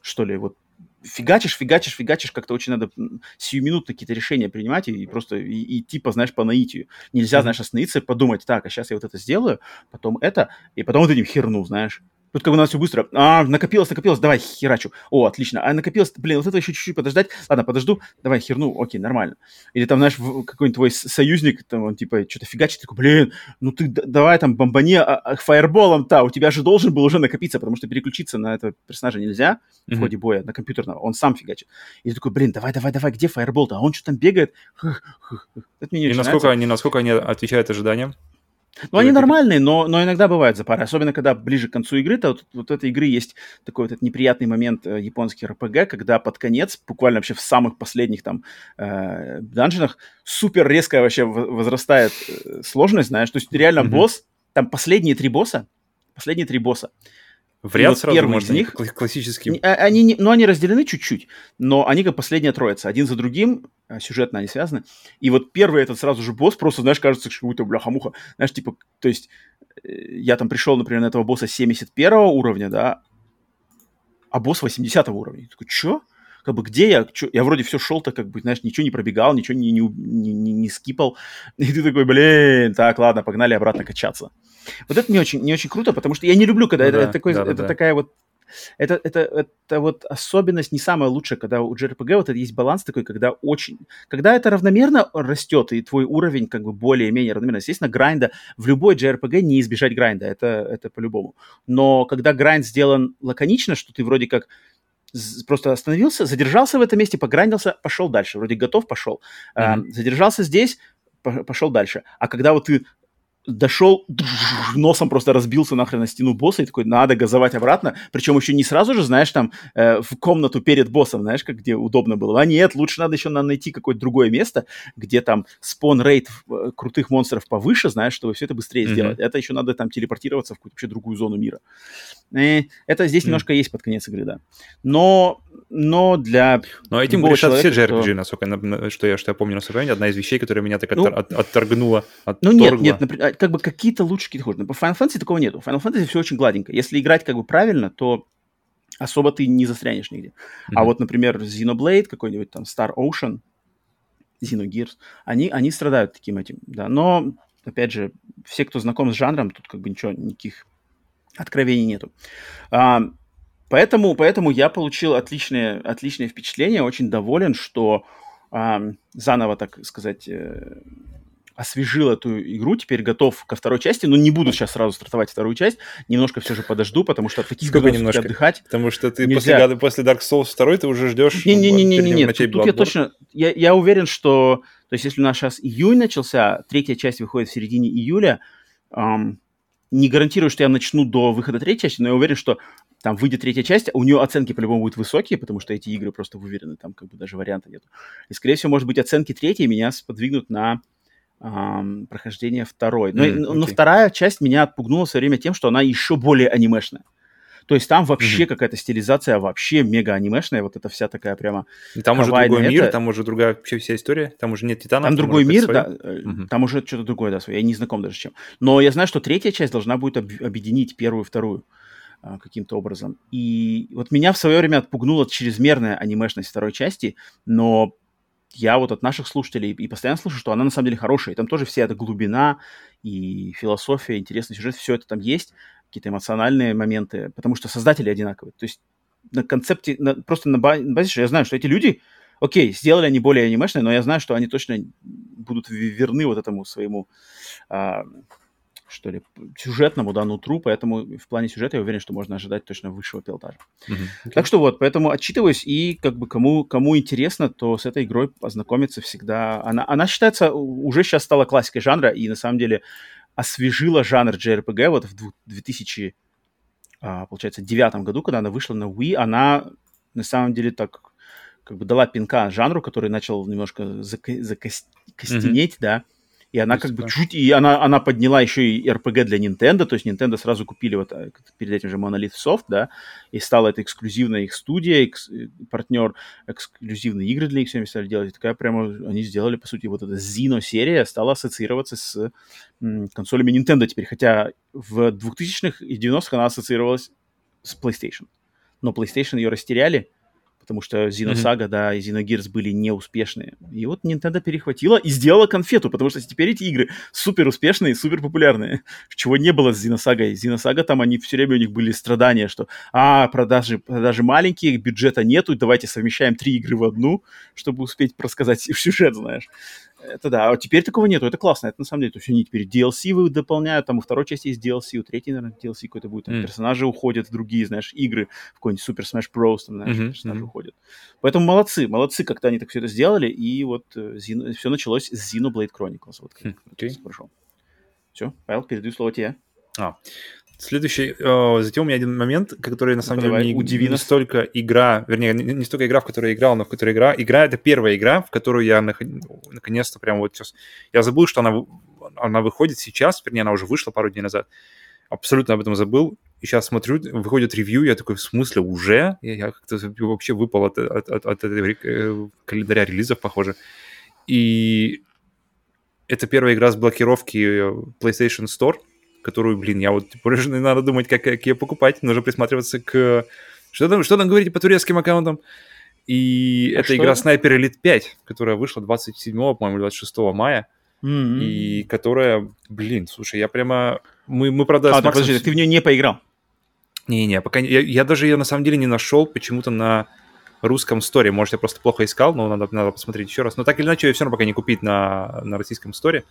что ли, вот фигачишь, фигачишь, фигачишь, как-то очень надо сиюминутно какие-то решения принимать и, и просто и, и типа, знаешь, по наитию. Нельзя, знаешь, остановиться и подумать, так, а сейчас я вот это сделаю, потом это, и потом вот этим херну, знаешь. Тут как бы надо все быстро. А, накопилось, накопилось, давай, херачу. О, отлично. А накопилось, блин, вот это еще чуть-чуть подождать. Ладно, подожду, давай, херну, окей, нормально. Или там, знаешь, какой-нибудь твой союзник, там, он типа что-то фигачит, такой, блин, ну ты давай там бомбани а, а, фаерболом-то, у тебя же должен был уже накопиться, потому что переключиться на этого персонажа нельзя mm-hmm. в ходе боя, на компьютерного, он сам фигачит. И ты такой, блин, давай, давай, давай, где фаербол-то? А он что там бегает? Это мне не и насколько они, насколько они отвечают ожиданиям? Ну, они нормальные, но, но иногда бывают запары. Особенно, когда ближе к концу игры, то вот, вот этой игры есть такой вот этот неприятный момент э, японский РПГ, когда под конец, буквально вообще в самых последних там э, данжинах, супер резко вообще возрастает э, сложность, знаешь. То есть реально mm-hmm. босс, там последние три босса, последние три босса, в ряд вот сразу первый можно, из них, классическим. А, они, не, ну, они разделены чуть-чуть, но они как последняя троица. Один за другим, а, сюжетно они связаны. И вот первый этот сразу же босс, просто, знаешь, кажется, что какой-то бляха-муха. Знаешь, типа, то есть э, я там пришел, например, на этого босса 71 уровня, да, а босс 80 уровня. Я такой, чё? Как бы где я? Чё? Я вроде все шел-то, как бы, знаешь, ничего не пробегал, ничего не, не, не, не, не скипал. И ты такой, блин, так, ладно, погнали обратно качаться. Вот это не очень, не очень круто, потому что я не люблю, когда ну, это, да, это, такой, да, это да. такая вот это, это, это вот особенность не самая лучшая, когда у JRPG вот это есть баланс такой, когда очень... Когда это равномерно растет, и твой уровень как бы более-менее равномерно. Естественно, грайнда в любой JRPG не избежать грайнда, это, это по-любому. Но когда грайнд сделан лаконично, что ты вроде как просто остановился, задержался в этом месте, пограндился, пошел дальше. Вроде готов, пошел. Mm-hmm. задержался здесь, пошел дальше. А когда вот ты дошел, носом просто разбился нахрен на стену босса и такой, надо газовать обратно. Причем еще не сразу же, знаешь, там э, в комнату перед боссом, знаешь, как где удобно было. А нет, лучше надо еще надо найти какое-то другое место, где там спон-рейт э, крутых монстров повыше, знаешь, чтобы все это быстрее mm-hmm. сделать. Это еще надо там телепортироваться в какую-то вообще другую зону мира. И это здесь mm-hmm. немножко есть под конец игры, да. Но но для Но этим грешат все JRPG, кто... насколько, что, я, что я помню на своем одна из вещей, которая меня так ну, от, отторгнула, отторгла. Ну нет, нет, например, как бы какие-то лучше, какие-то хуже. По Final Fantasy такого нету. В Final Fantasy все очень гладенько. Если играть как бы правильно, то особо ты не застрянешь нигде. Mm-hmm. А вот, например, Xenoblade, какой-нибудь там Star Ocean, Xenogears, они, они страдают таким этим, да. Но, опять же, все, кто знаком с жанром, тут как бы ничего, никаких откровений нету. А, Поэтому, поэтому я получил отличное, отличное впечатление, очень доволен, что э, заново, так сказать, э, освежил эту игру, теперь готов ко второй части, но не буду сейчас сразу стартовать вторую часть, немножко все же подожду, потому что от таких Сколько немножко? отдыхать. Потому что ты нельзя. после, после Dark Souls 2 ты уже ждешь Не-не-не, тут, тут я точно, я, я уверен, что, то есть если у нас сейчас июнь начался, третья часть выходит в середине июля, эм, не гарантирую, что я начну до выхода третьей части, но я уверен, что там выйдет третья часть, а у нее оценки по-любому будут высокие, потому что эти игры просто выверены, там как бы даже варианта нет. И, скорее всего, может быть, оценки третьей меня сподвигнут на эм, прохождение второй. Но, mm, okay. но вторая часть меня отпугнула все время тем, что она еще более анимешная. То есть там вообще mm-hmm. какая-то стилизация вообще мега анимешная, вот эта вся такая прямо... И там уже другой это... мир, там уже другая вообще вся история, там уже нет титанов. Там, там другой мир, да, mm-hmm. там уже что-то другое, да, свое. я не знаком даже с чем. Но я знаю, что третья часть должна будет об- объединить первую и вторую а, каким-то образом. И вот меня в свое время отпугнула чрезмерная анимешность второй части, но я вот от наших слушателей и постоянно слышу, что она на самом деле хорошая. И там тоже вся эта глубина и философия, интересный сюжет, все это там есть какие-то эмоциональные моменты, потому что создатели одинаковые. То есть на концепте, на, просто на базе, что я знаю, что эти люди, окей, сделали они более анимешные, но я знаю, что они точно будут верны вот этому своему, а, что ли, сюжетному, да, нутру, поэтому в плане сюжета я уверен, что можно ожидать точно высшего пилотажа. Mm-hmm. Okay. Так что вот, поэтому отчитываюсь, и как бы кому, кому интересно, то с этой игрой познакомиться всегда. Она, она считается, уже сейчас стала классикой жанра, и на самом деле освежила жанр JRPG вот в 2000, а, получается, девятом году, когда она вышла на Wii, она на самом деле так как бы дала пинка жанру, который начал немножко зако- закостенеть, mm-hmm. да, и она как бы чуть... И она, она подняла еще и RPG для Nintendo, то есть Nintendo сразу купили вот э, перед этим же Monolith Soft, да, и стала это эксклюзивная их студия, экс, э, партнер, эксклюзивные игры для них всеми стали делать. И такая прямо они сделали, по сути, вот эта Zino-серия стала ассоциироваться с м, консолями Nintendo теперь, хотя в 2000-х и 90-х она ассоциировалась с PlayStation. Но PlayStation ее растеряли, потому что Xenosaga, mm-hmm. да, и Xenogears были неуспешные. И вот Nintendo перехватила и сделала конфету, потому что теперь эти игры супер успешные, супер популярные, чего не было с Xenosaga. Xenosaga там они все время у них были страдания, что а, продажи, продажи маленькие, бюджета нету, давайте совмещаем три игры в одну, чтобы успеть рассказать сюжет, знаешь. Это да, а теперь такого нету, это классно, это на самом деле, то есть они теперь DLC вы дополняют, там у второй части есть DLC, у третьей, наверное, DLC какой-то будет, там mm. персонажи уходят в другие, знаешь, игры, в какой-нибудь Super Smash Bros, там, знаешь, mm-hmm. персонажи mm-hmm. уходят. Поэтому молодцы, молодцы, как-то они так все это сделали, и вот э, Zino, все началось с Xenoblade Chronicles, вот как okay. прошел. Все, Павел, передаю слово тебе. А, Следующий, э, затем у меня один момент, который на самом ну, деле не, удиви не столько игра, вернее, не, не столько игра, в которой я играл, но в которой игра. Игра — это первая игра, в которую я нах... наконец-то прям вот сейчас... Я забыл, что она, она выходит сейчас, вернее, она уже вышла пару дней назад. Абсолютно об этом забыл. И сейчас смотрю, выходит ревью, я такой, в смысле, уже? Я, я как-то вообще выпал от, от, от, от этого э, календаря релизов, похоже. И это первая игра с блокировки э, PlayStation Store — которую, блин, я вот не надо думать, как, как ее покупать, нужно присматриваться к... Что там, что там говорите по турецким аккаунтам? И а это игра Sniper Elite 5, которая вышла 27, по-моему, 26 мая. Mm-hmm. И которая, блин, слушай, я прямо... Мы, мы правда, а, Максом... подожди, ты в нее не поиграл? Не-не, пока... Я, я даже ее на самом деле не нашел почему-то на русском сторе. Может, я просто плохо искал, но надо, надо посмотреть еще раз. Но так или иначе, ее все равно пока не купить на, на российском сторе.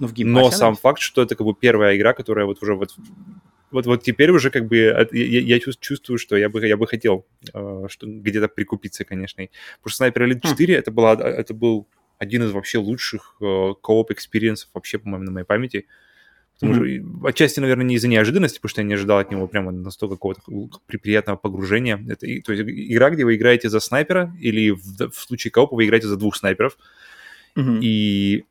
Ну, в Но сам факт, что это как бы первая игра, которая вот уже вот вот, вот теперь уже как бы я, я чувствую, что я бы, я бы хотел э, где-то прикупиться, конечно. Потому что Sniper Elite 4 хм. это, была, это был один из вообще лучших э, co-op experience ов вообще, по-моему, на моей памяти. Потому mm-hmm. что, отчасти, наверное, не из-за неожиданности, потому что я не ожидал от него прямо настолько какого-то приятного погружения. Это, то есть игра, где вы играете за снайпера, или в, в случае коопа вы играете за двух снайперов. Mm-hmm. И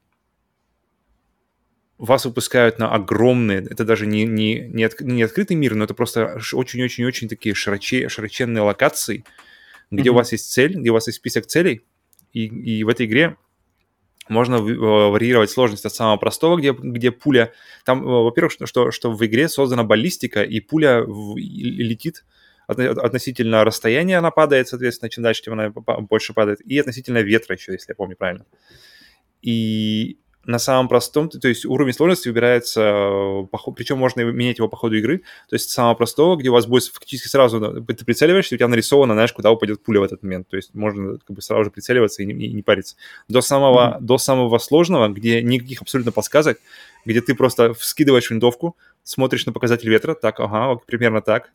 вас выпускают на огромные, это даже не, не, не, от, не открытый мир, но это просто очень-очень-очень такие широче, широченные локации, где mm-hmm. у вас есть цель, где у вас есть список целей, и, и в этой игре можно э, варьировать сложность от самого простого, где, где пуля... Там, э, во-первых, что, что, в игре создана баллистика, и пуля в, летит относительно расстояния она падает, соответственно, чем дальше, тем она больше падает, и относительно ветра еще, если я помню правильно. И на самом простом, то есть уровень сложности выбирается, э, причем можно менять его по ходу игры, то есть самого простого, где у вас будет фактически сразу, ты прицеливаешься, у тебя нарисовано, знаешь, куда упадет пуля в этот момент, то есть можно как бы сразу же прицеливаться и не, и не париться. До самого, mm-hmm. до самого сложного, где никаких абсолютно подсказок, где ты просто скидываешь винтовку, смотришь на показатель ветра, так, ага, примерно так,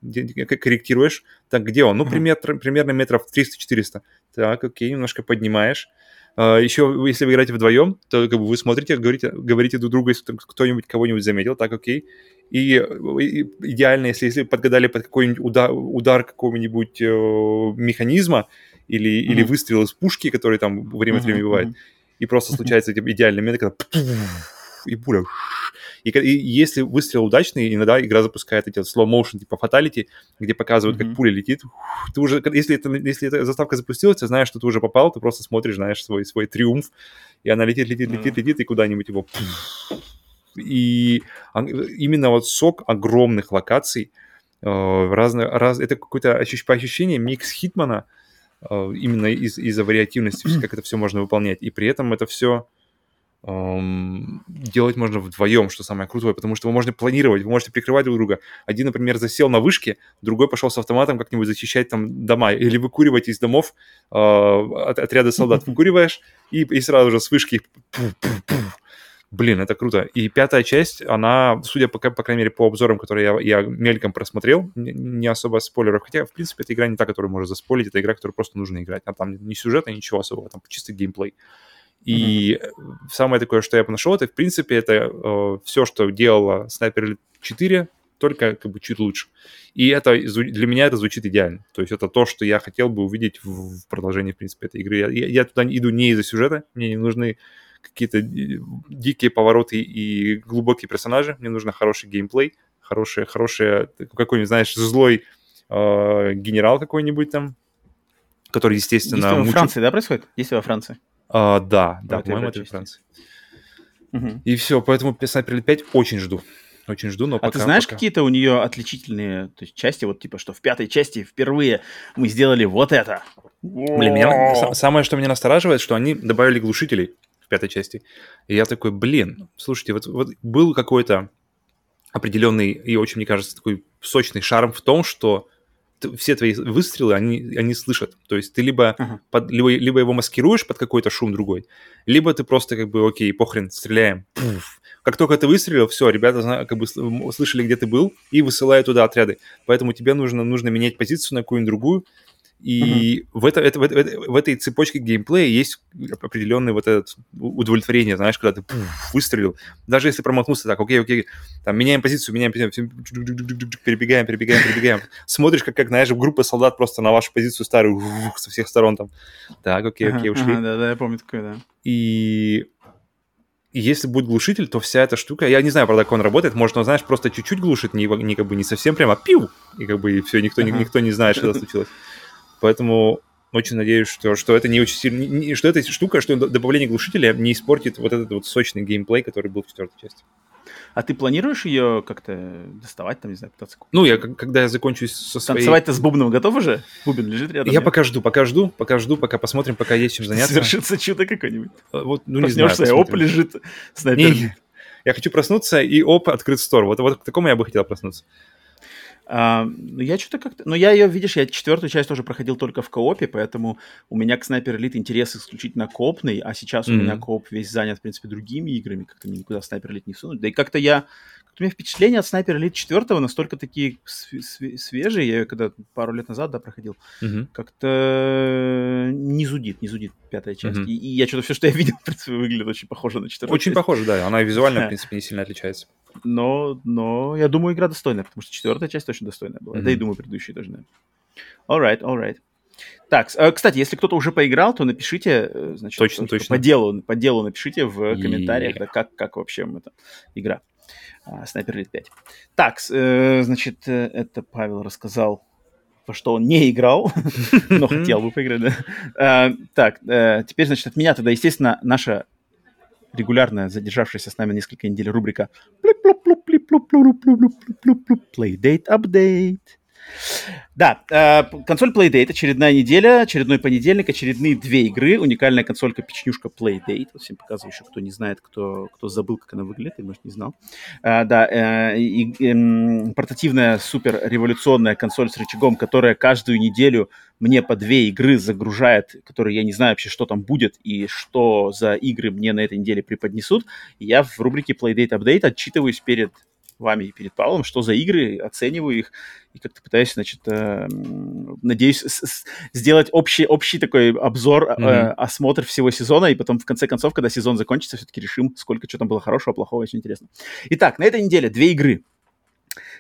корректируешь, так, где он? Ну, mm-hmm. пример, примерно метров 300-400. Так, окей, немножко поднимаешь, Еще, если вы играете вдвоем, то как бы вы смотрите, говорите, говорите друг другу, если кто-нибудь кого-нибудь заметил, так, окей. И, и идеально, если, если подгадали под какой-нибудь удар, удар какого-нибудь э, механизма или, mm-hmm. или выстрел из пушки, который там время от времени mm-hmm. бывает, и просто случается mm-hmm. идеальный момент, когда и пуля. И, и если выстрел удачный, иногда игра запускает эти slow motion типа fatality, где показывают, mm-hmm. как пуля летит. Ты уже, если, это, если эта заставка запустилась, ты знаешь, что ты уже попал, ты просто смотришь, знаешь, свой, свой триумф, и она летит, летит, летит, mm-hmm. летит, и куда-нибудь его... И именно вот сок огромных локаций, э, разные, раз, это какое-то ощущ, по ощущениям микс Хитмана, э, именно из, из-за вариативности, как это все можно выполнять. И при этом это все делать можно вдвоем, что самое крутое, потому что вы можете планировать, вы можете прикрывать друг друга. Один, например, засел на вышке, другой пошел с автоматом как-нибудь защищать там дома, или выкуривать из домов э, от, отряда солдат. Выкуриваешь, и, и сразу же с вышки Блин, это круто. И пятая часть, она, судя по, по крайней мере, по обзорам, которые я, я мельком просмотрел, не особо спойлеров. Хотя, в принципе, это игра не та, которую можно заспойлить, это игра, которую просто нужно играть. А там ни сюжета, ничего особого, там чисто геймплей. И mm-hmm. самое такое, что я нашел, это, в принципе, это э, все, что делала Sniper 4, только как бы чуть лучше. И это для меня это звучит идеально. То есть это то, что я хотел бы увидеть в, в продолжении, в принципе, этой игры. Я, я туда иду не из-за сюжета, мне не нужны какие-то дикие повороты и глубокие персонажи, мне нужно хороший геймплей, хороший, хороший какой-нибудь, знаешь, злой э, генерал какой-нибудь там, который, естественно... Действие мучит... во Франции, да, происходит? Действие во Франции. А, да, да, по-моему, это Франция. Угу. И все, поэтому Sniper 5 очень жду. Очень жду, но а пока... А ты знаешь пока... какие-то у нее отличительные то есть, части, вот типа, что в пятой части впервые мы сделали вот это? Блин, меня... самое, что меня настораживает, что они добавили глушителей в пятой части. И я такой, блин, слушайте, вот, вот был какой-то определенный и очень, мне кажется, такой сочный шарм в том, что все твои выстрелы, они, они слышат. То есть ты либо, uh-huh. под, либо, либо его маскируешь под какой-то шум другой, либо ты просто как бы, окей, похрен, стреляем. Пуф. Как только ты выстрелил, все, ребята как бы слышали, где ты был, и высылают туда отряды. Поэтому тебе нужно, нужно менять позицию на какую-нибудь другую, и mm-hmm. в, это, это, в, это, в этой цепочке геймплея есть определенное вот это удовлетворение, знаешь, когда ты пуф, выстрелил. Даже если промахнулся так, окей, окей, там, меняем позицию, меняем позицию, перебегаем, перебегаем, перебегаем. Смотришь, как, как, знаешь, группа солдат просто на вашу позицию старую со всех сторон там. Так, окей, окей, ушли. да, да, я помню такое, да. И и если будет глушитель, то вся эта штука, я не знаю, правда, как он работает, может, он, знаешь, просто чуть-чуть глушит, не, не как бы не совсем прямо, пиу, и как бы и все, никто, uh-huh. никто не знает, что случилось. Поэтому очень надеюсь, что, что это не очень сильно, что эта штука, что добавление глушителя не испортит вот этот вот сочный геймплей, который был в четвертой части. А ты планируешь ее как-то доставать, там, не знаю, пытаться купить? Ну, я, когда я закончусь со своей... Танцевать-то с бубном готов уже? Бубен лежит рядом? Я пока жду, пока жду, пока жду, пока посмотрим, пока есть чем заняться. Совершится чудо какое-нибудь. А, вот, ну, не знаю, оп, лежит снайпер. Не, я хочу проснуться, и оп, открыт стор. Вот, вот к такому я бы хотел проснуться. А, ну, я что-то как-то... Ну, я ее, видишь, я четвертую часть тоже проходил только в коопе, поэтому у меня к Sniper Elite интерес исключительно коопный, а сейчас mm-hmm. у меня кооп весь занят, в принципе, другими играми, как-то мне никуда Sniper Elite не сунуть. Да и как-то я... У меня впечатления от Sniper Elite 4 настолько такие свежие, я ее когда пару лет назад, да, проходил, mm-hmm. как-то не зудит, не зудит пятая часть. Mm-hmm. И, и я что-то все, что я видел, в принципе, выглядит очень похоже на четвертую Очень часть. похоже, да, она визуально, в принципе, не сильно отличается но, но я думаю, игра достойная, потому что четвертая часть точно достойная была. Mm-hmm. Да и думаю, предыдущие да. Alright, alright. Так, э, кстати, если кто-то уже поиграл, то напишите, э, значит, точно, точно. по делу, по делу напишите в комментариях, да, как, как вообще эта игра. Снайпер Elite 5. Так, э, значит, это Павел рассказал, во что он не играл, но хотел бы поиграть, да. Так, теперь, значит, от меня тогда, естественно, наша регулярная, задержавшаяся с нами несколько недель рубрика Playdate Update. Да, э, консоль Playdate, очередная неделя, очередной понедельник, очередные две игры, уникальная консолька печнюшка Playdate, вот всем показываю еще, кто не знает, кто, кто забыл, как она выглядит, или, может, не знал. Э, да, э, и, э, портативная супер революционная консоль с рычагом, которая каждую неделю мне по две игры загружает, которые я не знаю вообще, что там будет и что за игры мне на этой неделе преподнесут. И я в рубрике Playdate Update отчитываюсь перед вами и перед Павлом, что за игры, оцениваю их и как-то пытаюсь, значит, э, надеюсь, с- сделать общий, общий такой обзор, mm-hmm. э, осмотр всего сезона, и потом в конце концов, когда сезон закончится, все-таки решим, сколько что там было хорошего, плохого, очень интересно. Итак, на этой неделе две игры.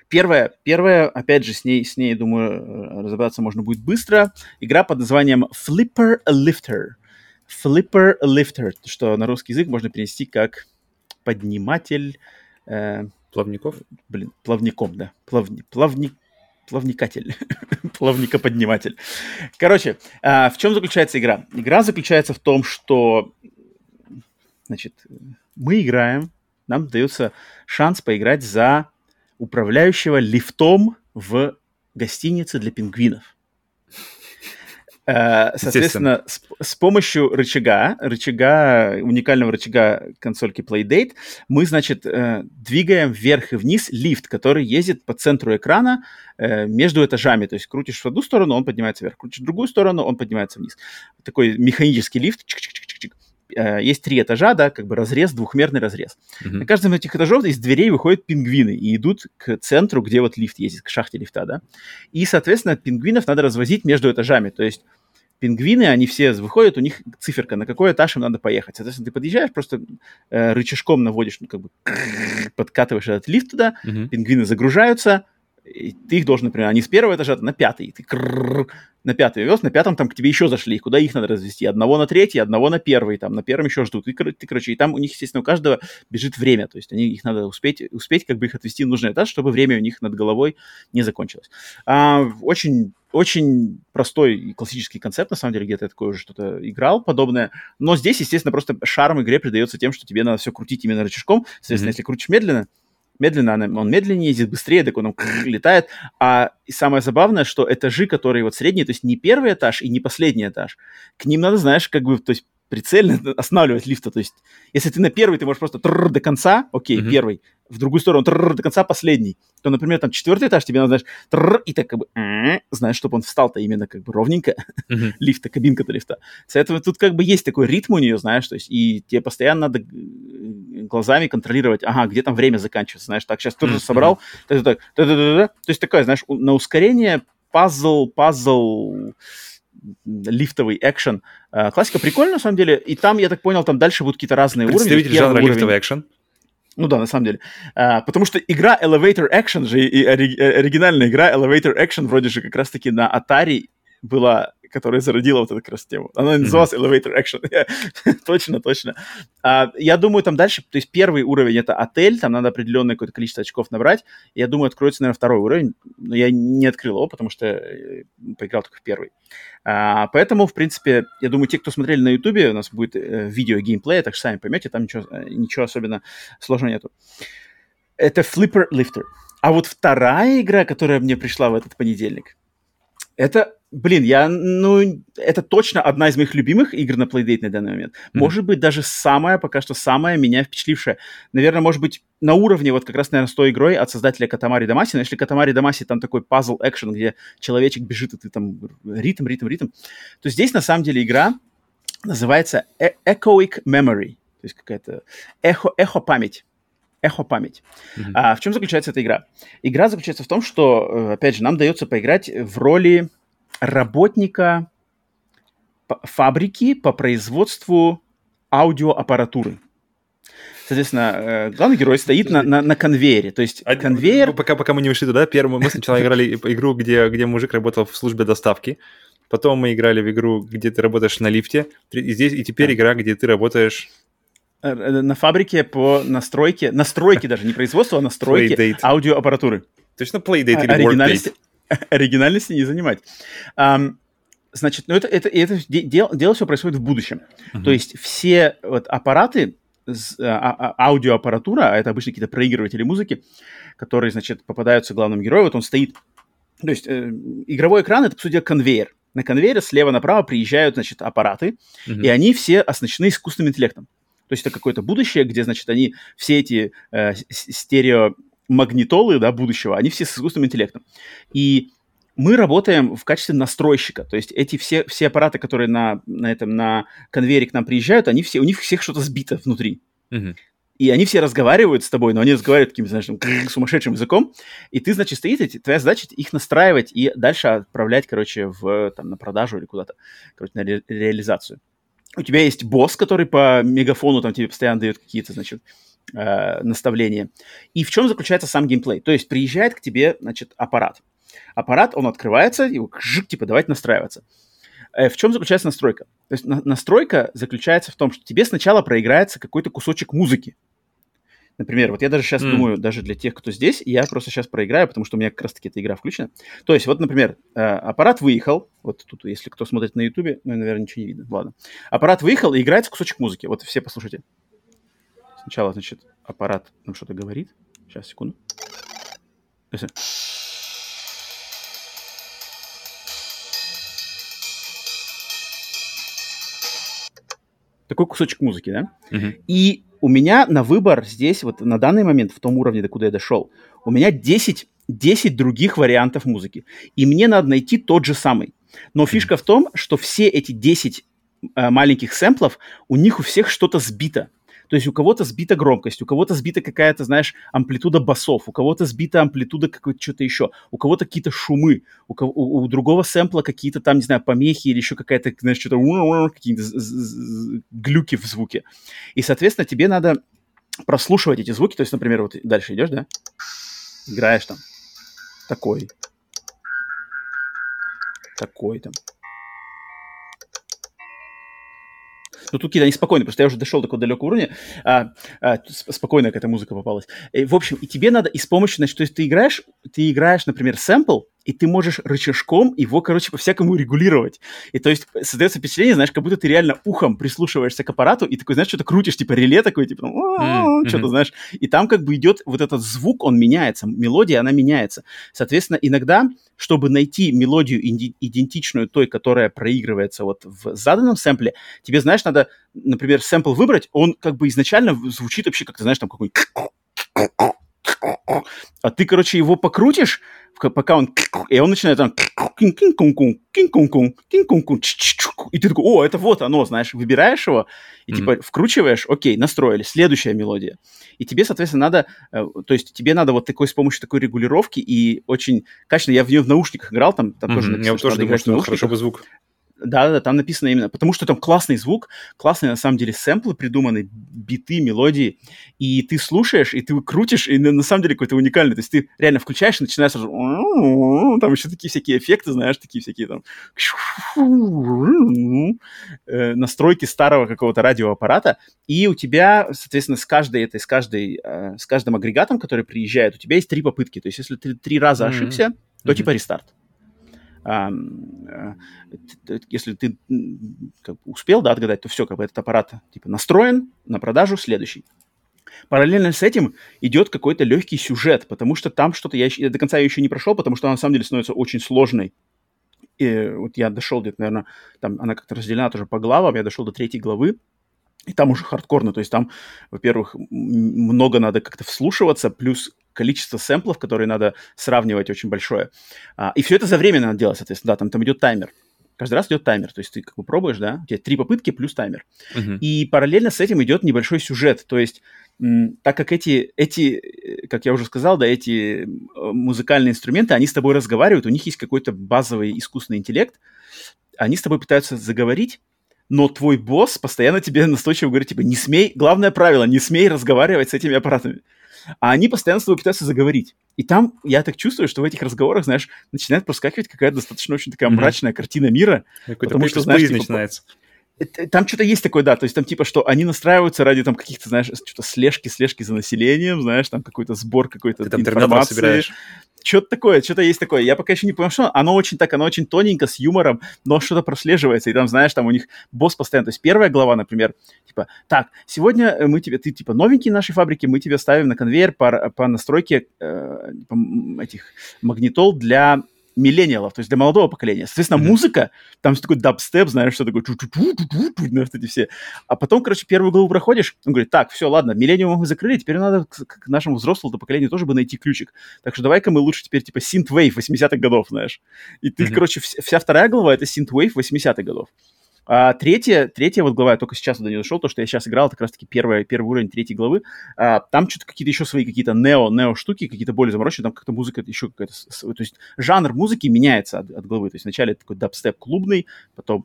Первая, первая, опять же, с ней, с ней, думаю, э, разобраться можно будет быстро. Игра под названием Flipper Lifter. Flipper Lifter, что на русский язык можно перенести как подниматель... Э, Плавников? Блин, плавником, да. Плавни, плавник, плавникатель, плавникоподниматель. Короче, а, в чем заключается игра? Игра заключается в том, что, значит, мы играем, нам дается шанс поиграть за управляющего лифтом в гостинице для пингвинов. Э, соответственно, с, с помощью рычага, рычага, уникального рычага консольки Playdate, мы, значит, э, двигаем вверх и вниз лифт, который ездит по центру экрана э, между этажами. То есть крутишь в одну сторону, он поднимается вверх, крутишь в другую сторону, он поднимается вниз. Такой механический лифт. Чик -чик есть три этажа, да, как бы разрез, двухмерный разрез. Mm-hmm. На каждом из этих этажов из дверей выходят пингвины и идут к центру, где вот лифт ездит, к шахте лифта, да. И, соответственно, пингвинов надо развозить между этажами, то есть пингвины, они все выходят, у них циферка, на какой этаж им надо поехать. Соответственно, ты подъезжаешь, просто э, рычажком наводишь, ну, как бы подкатываешь этот лифт туда, mm-hmm. пингвины загружаются, и ты их должен, например, они с первого этажа на пятый, ты на пятый вез, на пятом там к тебе еще зашли, куда их надо развести? Одного на третий, одного на первый, там на первом еще ждут. И, ты, короче, и там у них, естественно, у каждого бежит время, то есть они, их надо успеть, успеть как бы их отвести в нужный этаж, чтобы время у них над головой не закончилось. А, очень очень простой и классический концепт, на самом деле, где-то я такое уже что-то играл подобное. Но здесь, естественно, просто шарм игре придается тем, что тебе надо все крутить именно рычажком. Соответственно, mm-hmm. если крутишь медленно, медленно он медленнее ездит, быстрее, так он летает. А самое забавное, что этажи, которые вот средние, то есть не первый этаж и не последний этаж, к ним надо, знаешь, как бы, то есть прицельно останавливать лифта. То есть, если ты на первый, ты можешь просто до конца, окей, mm-hmm. первый, в другую сторону до конца последний, то, например, там четвертый этаж, тебе надо, знаешь, и так как бы, знаешь, чтобы он встал-то именно как бы ровненько, mm-hmm. лифта, кабинка-то лифта. Соответственно, тут как бы есть такой ритм у нее, знаешь, то есть, и тебе постоянно надо глазами контролировать, ага, где там время заканчивается, знаешь, так, сейчас тоже mm-hmm. собрал, так, так, так, то есть такое, знаешь, на ускорение пазл, пазл, лифтовый экшен. А, классика прикольная, на самом деле. И там, я так понял, там дальше будут какие-то разные уровни. Представитель жанра уровень... лифтовый экшен. Ну да, на самом деле. А, потому что игра Elevator Action же, и оригинальная игра Elevator Action вроде же как раз-таки на Atari была которая зародила вот эту как раз тему. Она называлась mm-hmm. Elevator Action. точно, точно. А, я думаю, там дальше, то есть первый уровень это отель, там надо определенное какое-то количество очков набрать. Я думаю, откроется, наверное, второй уровень, но я не открыл его, потому что э, поиграл только в первый. А, поэтому, в принципе, я думаю, те, кто смотрели на Ютубе, у нас будет э, видео геймплея, так что сами поймете, там ничего, э, ничего особенно сложного нету. Это Flipper Lifter. А вот вторая игра, которая мне пришла в этот понедельник, это Блин, я, ну, это точно одна из моих любимых игр на Playdate на данный момент. Mm-hmm. Может быть, даже самая, пока что самая меня впечатлившая. Наверное, может быть, на уровне вот как раз, наверное, с той игрой от создателя Катамари Дамаси. Но если Катамари Дамаси там такой пазл экшен, где человечек бежит, и ты там ритм, ритм, ритм, то здесь на самом деле игра называется e Echoic Memory. То есть какая-то эхо, эхо память эхо-память. Mm-hmm. А в чем заключается эта игра? Игра заключается в том, что, э, опять же, нам дается поиграть в роли работника фабрики по производству аудиоаппаратуры. Соответственно, э, главный герой стоит на, на, на конвейере. То есть а, конвейер... Пока, пока мы не вышли туда, первым мы сначала играли игру, где, где мужик работал в службе доставки. Потом мы играли в игру, где ты работаешь на лифте. И здесь и теперь игра, где ты работаешь э, э, на фабрике по настройке, настройке даже, не производству, а настройке аудиоаппаратуры. Точно Playdate или Workdate? оригинальности не занимать. Um, значит, ну это, это, это дело, дело все происходит в будущем. Uh-huh. То есть все вот аппараты, а, а, аудиоаппаратура, а это обычно какие-то проигрыватели музыки, которые, значит, попадаются главному герою, вот он стоит... То есть э, игровой экран — это, по сути, конвейер. На конвейере слева направо приезжают, значит, аппараты, uh-huh. и они все оснащены искусственным интеллектом. То есть это какое-то будущее, где, значит, они все эти э, стерео магнитолы да, будущего, они все с искусственным интеллектом. И мы работаем в качестве настройщика. То есть эти все, все аппараты, которые на, на этом на конвейере к нам приезжают, они все, у них всех что-то сбито внутри. Uh-huh. И они все разговаривают с тобой, но они разговаривают таким, знаешь, сумасшедшим языком. И ты, значит, стоит, и твоя задача их настраивать и дальше отправлять, короче, в, там, на продажу или куда-то, короче, на ре- реализацию. У тебя есть босс, который по мегафону там тебе постоянно дает какие-то, значит, э, наставления. И в чем заключается сам геймплей? То есть приезжает к тебе, значит, аппарат. Аппарат, он открывается, и жик, типа, давайте настраиваться. Э, в чем заключается настройка? То есть на- настройка заключается в том, что тебе сначала проиграется какой-то кусочек музыки. Например, вот я даже сейчас mm. думаю, даже для тех, кто здесь, я просто сейчас проиграю, потому что у меня как раз-таки эта игра включена. То есть, вот, например, э, аппарат выехал, вот тут, если кто смотрит на Ютубе, ну, наверное, ничего не видно, ладно. Аппарат выехал, и играется кусочек музыки. Вот все послушайте. Сначала, значит, аппарат нам что-то говорит. Сейчас, секунду. Такой кусочек музыки, да? Uh-huh. И у меня на выбор здесь, вот на данный момент, в том уровне, до куда я дошел, у меня 10, 10 других вариантов музыки. И мне надо найти тот же самый. Но фишка в том, что все эти 10 э, маленьких сэмплов, у них у всех что-то сбито. То есть у кого-то сбита громкость, у кого-то сбита какая-то, знаешь, амплитуда басов, у кого-то сбита амплитуда какой-то что-то еще, у кого-то какие-то шумы, у, кого, у, у другого сэмпла какие-то там, не знаю, помехи или еще какая-то, знаешь, что-то какие-то глюки в звуке. И, соответственно, тебе надо прослушивать эти звуки. То есть, например, вот дальше идешь, да? Играешь там. Такой. Такой там. Ну, тут какие-то неспокойные, просто я уже дошел до такого далекого уровня, а, а, спокойная какая-то музыка попалась. И, в общем, и тебе надо, и с помощью, значит, то есть ты играешь, ты играешь, например, сэмпл, и ты можешь рычажком его, короче, по-всякому регулировать. И то есть создается впечатление, знаешь, как будто ты реально ухом прислушиваешься к аппарату, и такой, знаешь, что-то крутишь, типа реле такой, типа, mm-hmm. что-то, знаешь. И там как бы идет вот этот звук, он меняется, мелодия, она меняется. Соответственно, иногда, чтобы найти мелодию идентичную той, которая проигрывается вот в заданном сэмпле, тебе, знаешь, надо, например, сэмпл выбрать, он как бы изначально звучит вообще как-то, знаешь, там какой-нибудь а ты, короче, его покрутишь, пока он... И он начинает там... И ты такой, о, это вот оно, знаешь, выбираешь его, и mm-hmm. типа вкручиваешь, окей, настроили, следующая мелодия. И тебе, соответственно, надо... Э, то есть тебе надо вот такой, с помощью такой регулировки и очень качественно... Я в нее в наушниках играл, там, там mm-hmm. тоже написано, Я тоже думаю, что хорошо бы звук. Да, да, там написано именно, потому что там классный звук, классные на самом деле сэмплы придуманы, биты, мелодии, и ты слушаешь, и ты крутишь, и на, самом деле какой-то уникальный, то есть ты реально включаешь и начинаешь сразу, там еще такие всякие эффекты, знаешь, такие всякие там э, настройки старого какого-то радиоаппарата, и у тебя, соответственно, с каждой этой, с каждой, э, с каждым агрегатом, который приезжает, у тебя есть три попытки, то есть если ты три раза ошибся, mm-hmm. то типа рестарт. Э, если ты как успел да, отгадать, то все, как бы этот аппарат типа настроен на продажу, следующий. Параллельно с этим идет какой-то легкий сюжет, потому что там что-то я, я до конца ее еще не прошел, потому что она на самом деле становится очень сложной. И вот я дошел где-то, наверное, там она как-то разделена тоже по главам, я дошел до третьей главы, и там уже хардкорно, то есть там, во-первых, много надо как-то вслушиваться, плюс количество сэмплов, которые надо сравнивать, очень большое. А, и все это за время надо делать, соответственно, да, там, там идет таймер. Каждый раз идет таймер, то есть ты как бы пробуешь, да, у тебя три попытки плюс таймер. Uh-huh. И параллельно с этим идет небольшой сюжет, то есть так как эти, эти, э, как я уже сказал, да, эти музыкальные инструменты, они с тобой разговаривают, у них есть какой-то базовый искусственный интеллект, они с тобой пытаются заговорить, но твой босс постоянно тебе настойчиво говорит, типа, не смей, главное правило, не смей разговаривать с этими аппаратами. А они постоянно с тобой пытаются заговорить. И там я так чувствую, что в этих разговорах, знаешь, начинает проскакивать какая-то достаточно очень такая мрачная mm-hmm. картина мира. Потому что, знаешь, типа, начинается. Там что-то есть такое, да, то есть там типа, что они настраиваются ради там каких-то, знаешь, что-то слежки, слежки за населением, знаешь, там какой-то сбор какой-то там информации. собираешь. Что-то такое, что-то есть такое. Я пока еще не понял, что оно очень так, оно очень тоненько, с юмором, но что-то прослеживается. И там, знаешь, там у них босс постоянно. То есть первая глава, например, типа, так, сегодня мы тебе, ты типа новенький нашей фабрики, мы тебя ставим на конвейер по, по настройке э, этих магнитол для миллениалов, то есть для молодого поколения. Соответственно, mm-hmm. музыка, там такой дабстеп, знаешь, что такое, знаешь, эти все. А потом, короче, первую главу проходишь, он говорит, так, все, ладно, миллениум мы закрыли, теперь надо к, к нашему взрослому поколению тоже бы найти ключик. Так что давай-ка мы лучше теперь типа synthwave 80-х годов, знаешь. И ты, mm-hmm. короче, вся вторая глава — это synthwave 80-х годов. А, третья, третья вот глава, я только сейчас туда не дошел, то, что я сейчас играл, это как раз-таки первый, первый уровень третьей главы. А, там что-то какие-то еще свои какие-то нео, нео штуки, какие-то более замороченные, там как-то музыка еще какая-то... То есть жанр музыки меняется от, от главы. То есть вначале такой дабстеп клубный, потом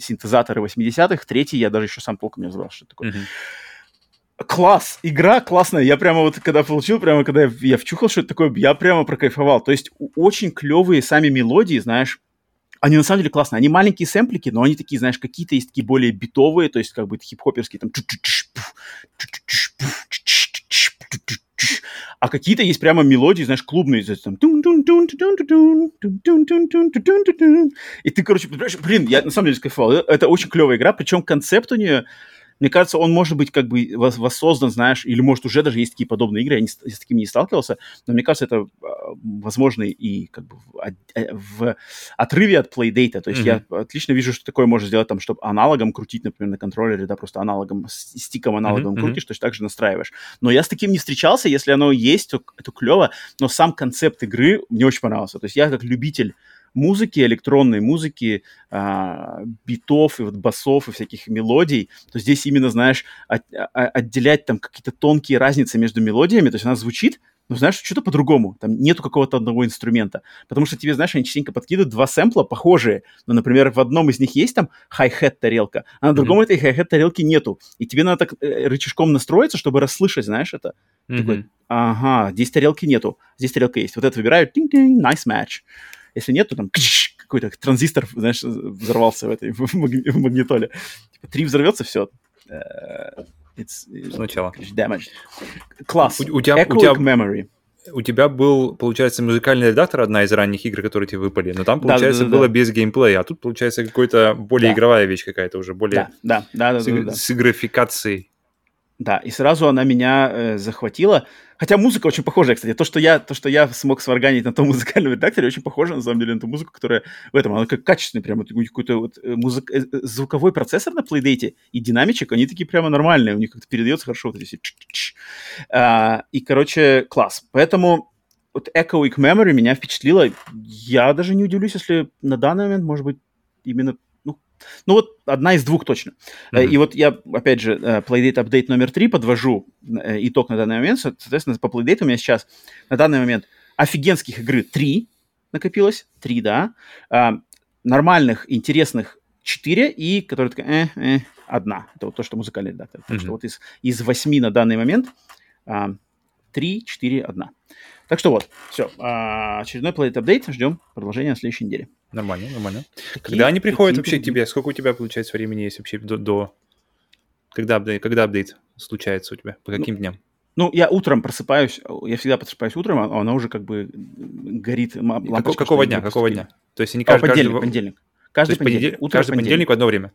синтезаторы 80-х, третий я даже еще сам толком не разобрал, что это такое. Mm-hmm. Класс, игра классная. Я прямо вот когда получил, прямо когда я, я вчухал, что это такое, я прямо прокайфовал. То есть очень клевые сами мелодии, знаешь, они на самом деле классные. Они маленькие сэмплики, но они такие, знаешь, какие-то есть такие более битовые, то есть как бы хип-хоперские, там... А какие-то есть прямо мелодии, знаешь, клубные, там... И ты, короче, блин, я на самом деле скайфовал. Это очень клевая игра, причем концепт у нее мне кажется, он может быть как бы воссоздан, знаешь, или может уже даже есть такие подобные игры, я, не, я с такими не сталкивался, но мне кажется, это а, возможно и как бы в, э, в отрыве от Playdata, то есть mm-hmm. я отлично вижу, что такое можно сделать там, чтобы аналогом крутить, например, на контроллере, да, просто аналогом, стиком аналогом mm-hmm. крутишь, то есть также настраиваешь. Но я с таким не встречался, если оно есть, то это клево, но сам концепт игры мне очень понравился, то есть я как любитель музыки, электронной музыки, а, битов и вот басов и всяких мелодий, то здесь именно, знаешь, от, а, отделять там какие-то тонкие разницы между мелодиями, то есть она звучит, ну, знаешь, что-то по-другому. Там нету какого-то одного инструмента. Потому что тебе, знаешь, они частенько подкидывают два сэмпла похожие. Ну, например, в одном из них есть там хай-хет тарелка, а на другом mm-hmm. этой хай-хет тарелки нету. И тебе надо так э, рычажком настроиться, чтобы расслышать, знаешь, это. Mm-hmm. Такой, ага, здесь тарелки нету, здесь тарелка есть. Вот это выбираю, тинг-тинг, nice match. Если нет, то там какой-то транзистор, знаешь, взорвался в этой в, в магнитоле. Типа три взорвется, все. Э, It's, Сначала. Damaged. Класс. У, у, тебя, у, тебя, memory. у тебя был, получается, музыкальный редактор, одна из ранних игр, которые тебе выпали, но там, получается, да, да, да, было да. без геймплея, а тут, получается, какой-то более да. игровая вещь какая-то уже, более да, да, да, с, да, да, да. с игрофикацией. Да, и сразу она меня э, захватила. Хотя музыка очень похожая, кстати. То, что я, то, что я смог сварганить на том музыкальном редакторе, очень похоже, на самом деле, на ту музыку, которая в этом. Она как качественный прямо какой-то вот э, музык... Э, э, звуковой процессор на Playdate и динамичек, они такие прямо нормальные. У них как-то передается хорошо вот эти а, И, короче, класс. Поэтому вот Echoic Memory меня впечатлило. Я даже не удивлюсь, если на данный момент, может быть, именно ну вот одна из двух точно. Mm-hmm. И вот я, опять же, э, Playdate Update номер три подвожу э, итог на данный момент. Соответственно, по Playdate у меня сейчас на данный момент офигенских игры три накопилось. Три, да. А, нормальных, интересных четыре и, которые такая, э, э, одна. Это вот то, что музыкальный редактор. Mm-hmm. Так что вот из, из восьми на данный момент а, три, четыре, одна. Так что вот, все. А, очередной Playdate Update. Ждем продолжения на следующей неделе. Нормально, нормально. Такие, когда они приходят вообще к тебе? Сколько у тебя, получается, времени есть вообще до... до... Когда, апдейт, когда апдейт случается у тебя? По каким ну, дням? Ну, я утром просыпаюсь, я всегда просыпаюсь утром, а она уже как бы горит лампочка. Какого дня? Какого дня? То есть они каждый... А, понедельник, каждый... понедельник. Каждый понедельник. Утро каждый понедельник в одно время?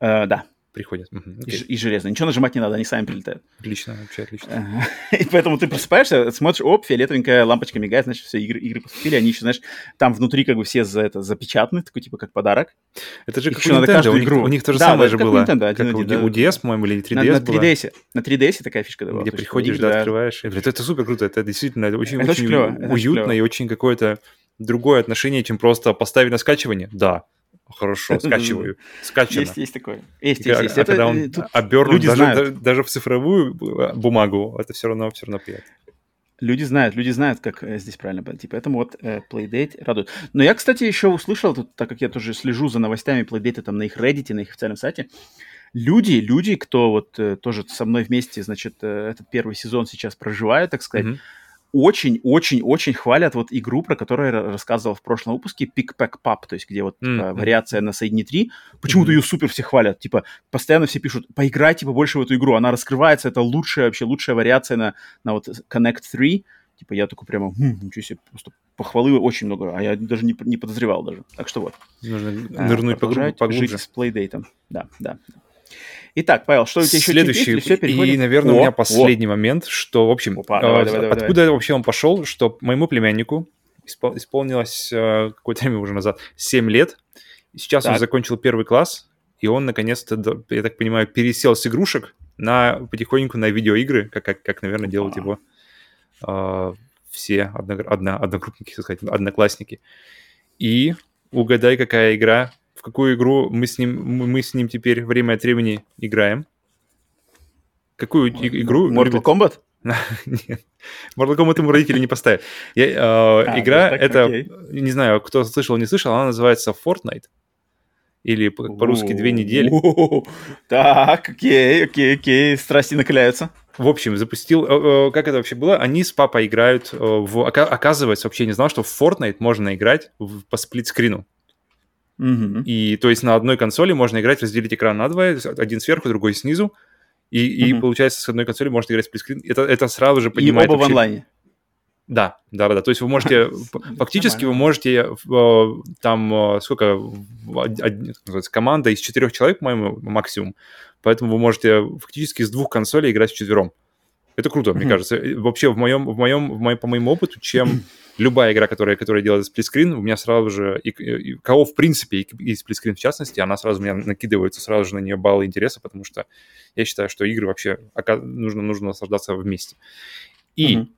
Uh, да приходят. Угу, и, и железно. Ничего нажимать не надо, они сами прилетают. Отлично, вообще отлично. И поэтому ты просыпаешься, смотришь, оп, фиолетовенькая лампочка мигает, значит, все игры, игры поступили, они еще, знаешь, там внутри как бы все за это запечатаны, такой типа как подарок. Это же как Nintendo, надо них, игру. у них то же да, самое же было. Nintendo, один, как один, у. DS, по-моему, или 3DS на, на 3DS, на 3DS такая фишка была. Где приходишь, да, открываешь. Это, это супер круто, это действительно очень, очень уютно и очень какое-то другое отношение, чем просто поставить на скачивание. Да, хорошо, скачиваю. Скачано. Есть, есть такое. Есть, есть, есть. А, когда он обернут даже, даже в цифровую бумагу, это все равно, все равно приятно. Люди знают, люди знают, как э, здесь правильно пойти. Поэтому вот э, Playdate радует. Но я, кстати, еще услышал, тут, так как я тоже слежу за новостями Playdate там на их Reddit, на их официальном сайте, люди, люди, кто вот э, тоже со мной вместе, значит, э, этот первый сезон сейчас проживает, так сказать, mm-hmm очень-очень-очень хвалят вот игру, про которую я рассказывал в прошлом выпуске, Pick Pack Pop, то есть где вот mm-hmm. типа, вариация на Соедини 3. Почему-то mm-hmm. ее супер все хвалят. Типа, постоянно все пишут, поиграйте побольше в эту игру, она раскрывается, это лучшая вообще, лучшая вариация на, на вот Connect 3. Типа, я такой прямо, хм, ничего себе, просто похвалы очень много, а я даже не, не подозревал даже. Так что вот. Нужно нырнуть а, поглубже. Жить с плейдейтом. Да, да. Итак, Павел, что у тебя еще Следующий, все, и, наверное, о, у меня последний о. момент, что, в общем, Опа, давай, давай, давай, откуда давай. вообще он пошел, что моему племяннику испол- исполнилось э, какое-то время уже назад 7 лет, сейчас так. он закончил первый класс, и он, наконец-то, я так понимаю, пересел с игрушек на потихоньку на видеоигры, как, как, как наверное, делают его э, все одно, одно, одногруппники, так сказать, одноклассники. И угадай, какая игра в какую игру мы с ним, мы с ним теперь время от времени играем. Какую игру? Mortal Kombat? Нет. Mortal Kombat ему родители не поставят. Я, э, а, игра, это, окей. не знаю, кто слышал, не слышал, она называется Fortnite. Или по-русски две недели. Так, окей, окей, окей, страсти накаляются. В общем, запустил... Э, э, как это вообще было? Они с папой играют в... Оказывается, вообще не знал, что в Fortnite можно играть по сплитскрину. Угу. И то есть на одной консоли можно играть, разделить экран на два, один сверху, другой снизу. И, угу. и получается, с одной консоли можно играть сплитскрин. Это, это сразу же поднимает... И оба вообще... в онлайне. Да, да, да. То есть вы можете, фактически вы можете э, там э, сколько, команда из четырех человек, по-моему, максимум. Поэтому вы можете фактически с двух консолей играть в четвером. Это круто, мне кажется. Вообще в моем, в моем, в моем, по моему опыту, чем любая игра, которая, которая делает сплитскрин, у меня сразу же, и, и, кого в принципе, и, и сплитскрин в частности, она сразу у меня накидывается сразу же на нее баллы интереса, потому что я считаю, что игры вообще нужно, нужно наслаждаться вместе. И mm-hmm.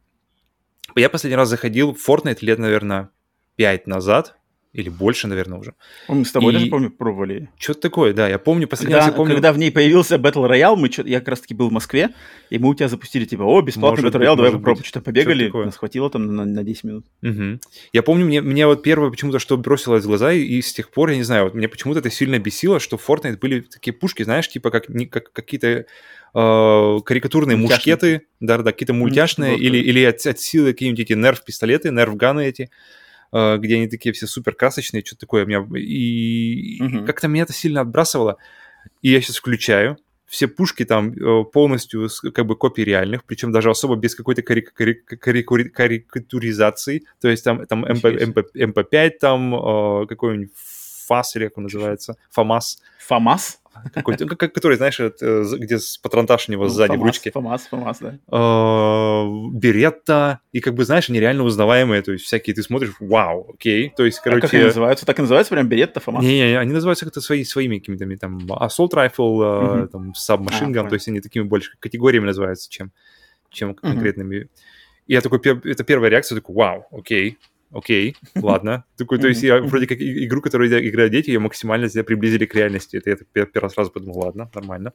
я последний раз заходил в Fortnite лет, наверное, 5 назад, или больше, наверное, уже. Мы с тобой и... даже, помню, пробовали. Что-то такое, да, я помню, последний когда, раз я помню... Когда в ней появился Battle Royale, мы я как раз-таки был в Москве, и мы у тебя запустили, типа, о, бесплатный может Battle Royale, давай попробуем. Что-то побегали, что нас хватило там на, на 10 минут. Угу. Я помню, мне, мне вот первое почему-то, что бросилось в глаза, и, с тех пор, я не знаю, вот мне почему-то это сильно бесило, что в Fortnite были такие пушки, знаешь, типа как, как какие-то э, карикатурные мушкеты, да-да, какие-то мультяшные, mm-hmm. или, или от, от силы какие-нибудь эти нерв-пистолеты, нерв-ганы эти. Э, где они такие все супер красочные, что-то такое. Меня... И угу. как-то меня это сильно отбрасывало. И я сейчас включаю, все пушки там э, полностью как бы копии реальных, причем даже особо без какой-то карик карик карик карикатуризации. То есть там, там МП, МП, МП5, там э, какой-нибудь ФАС, или как он называется, ФАМАС. ФАМАС? какой-то, который, знаешь, э, где с патронтаж у него ну, сзади в ручке. ФАМАС, ФАМАС, да. А, Беретта, и как бы, знаешь, нереально узнаваемые, то есть всякие, ты смотришь, вау, окей, то есть, короче... А как они называются? Так и называются прям Беретта, ФАМАС? Не-не, они называются как-то свои, своими какими-то, там, Assault Rifle, там, Submachine Gun, то есть они такими больше категориями называются, чем, чем конкретными. И я такой, это первая реакция, такой, вау, окей, окей, ладно. Такой, то есть я вроде как игру, которую играют дети, ее максимально приблизили к реальности. Это я первый раз сразу подумал, ладно, нормально.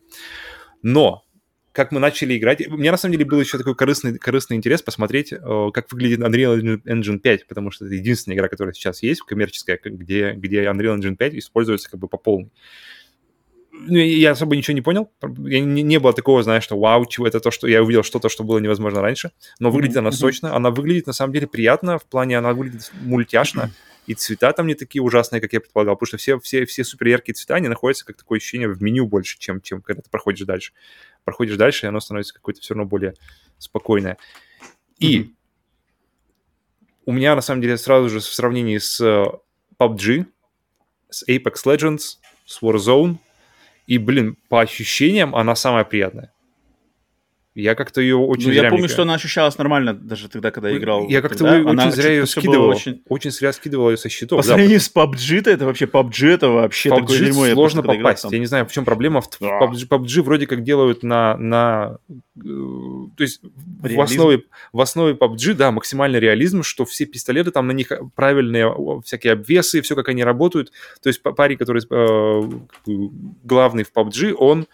Но как мы начали играть, у меня на самом деле был еще такой корыстный, корыстный интерес посмотреть, как выглядит Unreal Engine 5, потому что это единственная игра, которая сейчас есть, коммерческая, где, где Unreal Engine 5 используется как бы по полной ну, я особо ничего не понял. Я, не, не было такого, знаешь, что вау, чего это то, что я увидел что-то, что было невозможно раньше. Но выглядит она сочно, она выглядит на самом деле приятно, в плане она выглядит мультяшно, и цвета там не такие ужасные, как я предполагал, потому что все, все, все супер яркие цвета, они находятся как такое ощущение в меню больше, чем, чем когда ты проходишь дальше. Проходишь дальше, и оно становится какое-то все равно более спокойное. И mm-hmm. у меня, на самом деле, сразу же в сравнении с э, PUBG, с Apex Legends, с Warzone, и, блин, по ощущениям она самая приятная. Я как-то ее очень ну, зря... Я помню, что она ощущалась нормально даже тогда, когда я играл. Я как-то очень она зря ее скидывал. Очень... очень зря скидывал ее со счетов. По сравнению с PUBG, это вообще PUBG, это вообще PUBG такое дерьмо. сложно я попасть. Играл, я не знаю, в чем проблема. В PUBG, PUBG вроде как делают на... на э, то есть в основе, в основе PUBG, да, максимальный реализм, что все пистолеты, там на них правильные всякие обвесы, все как они работают. То есть парень, который э, главный в PUBG, он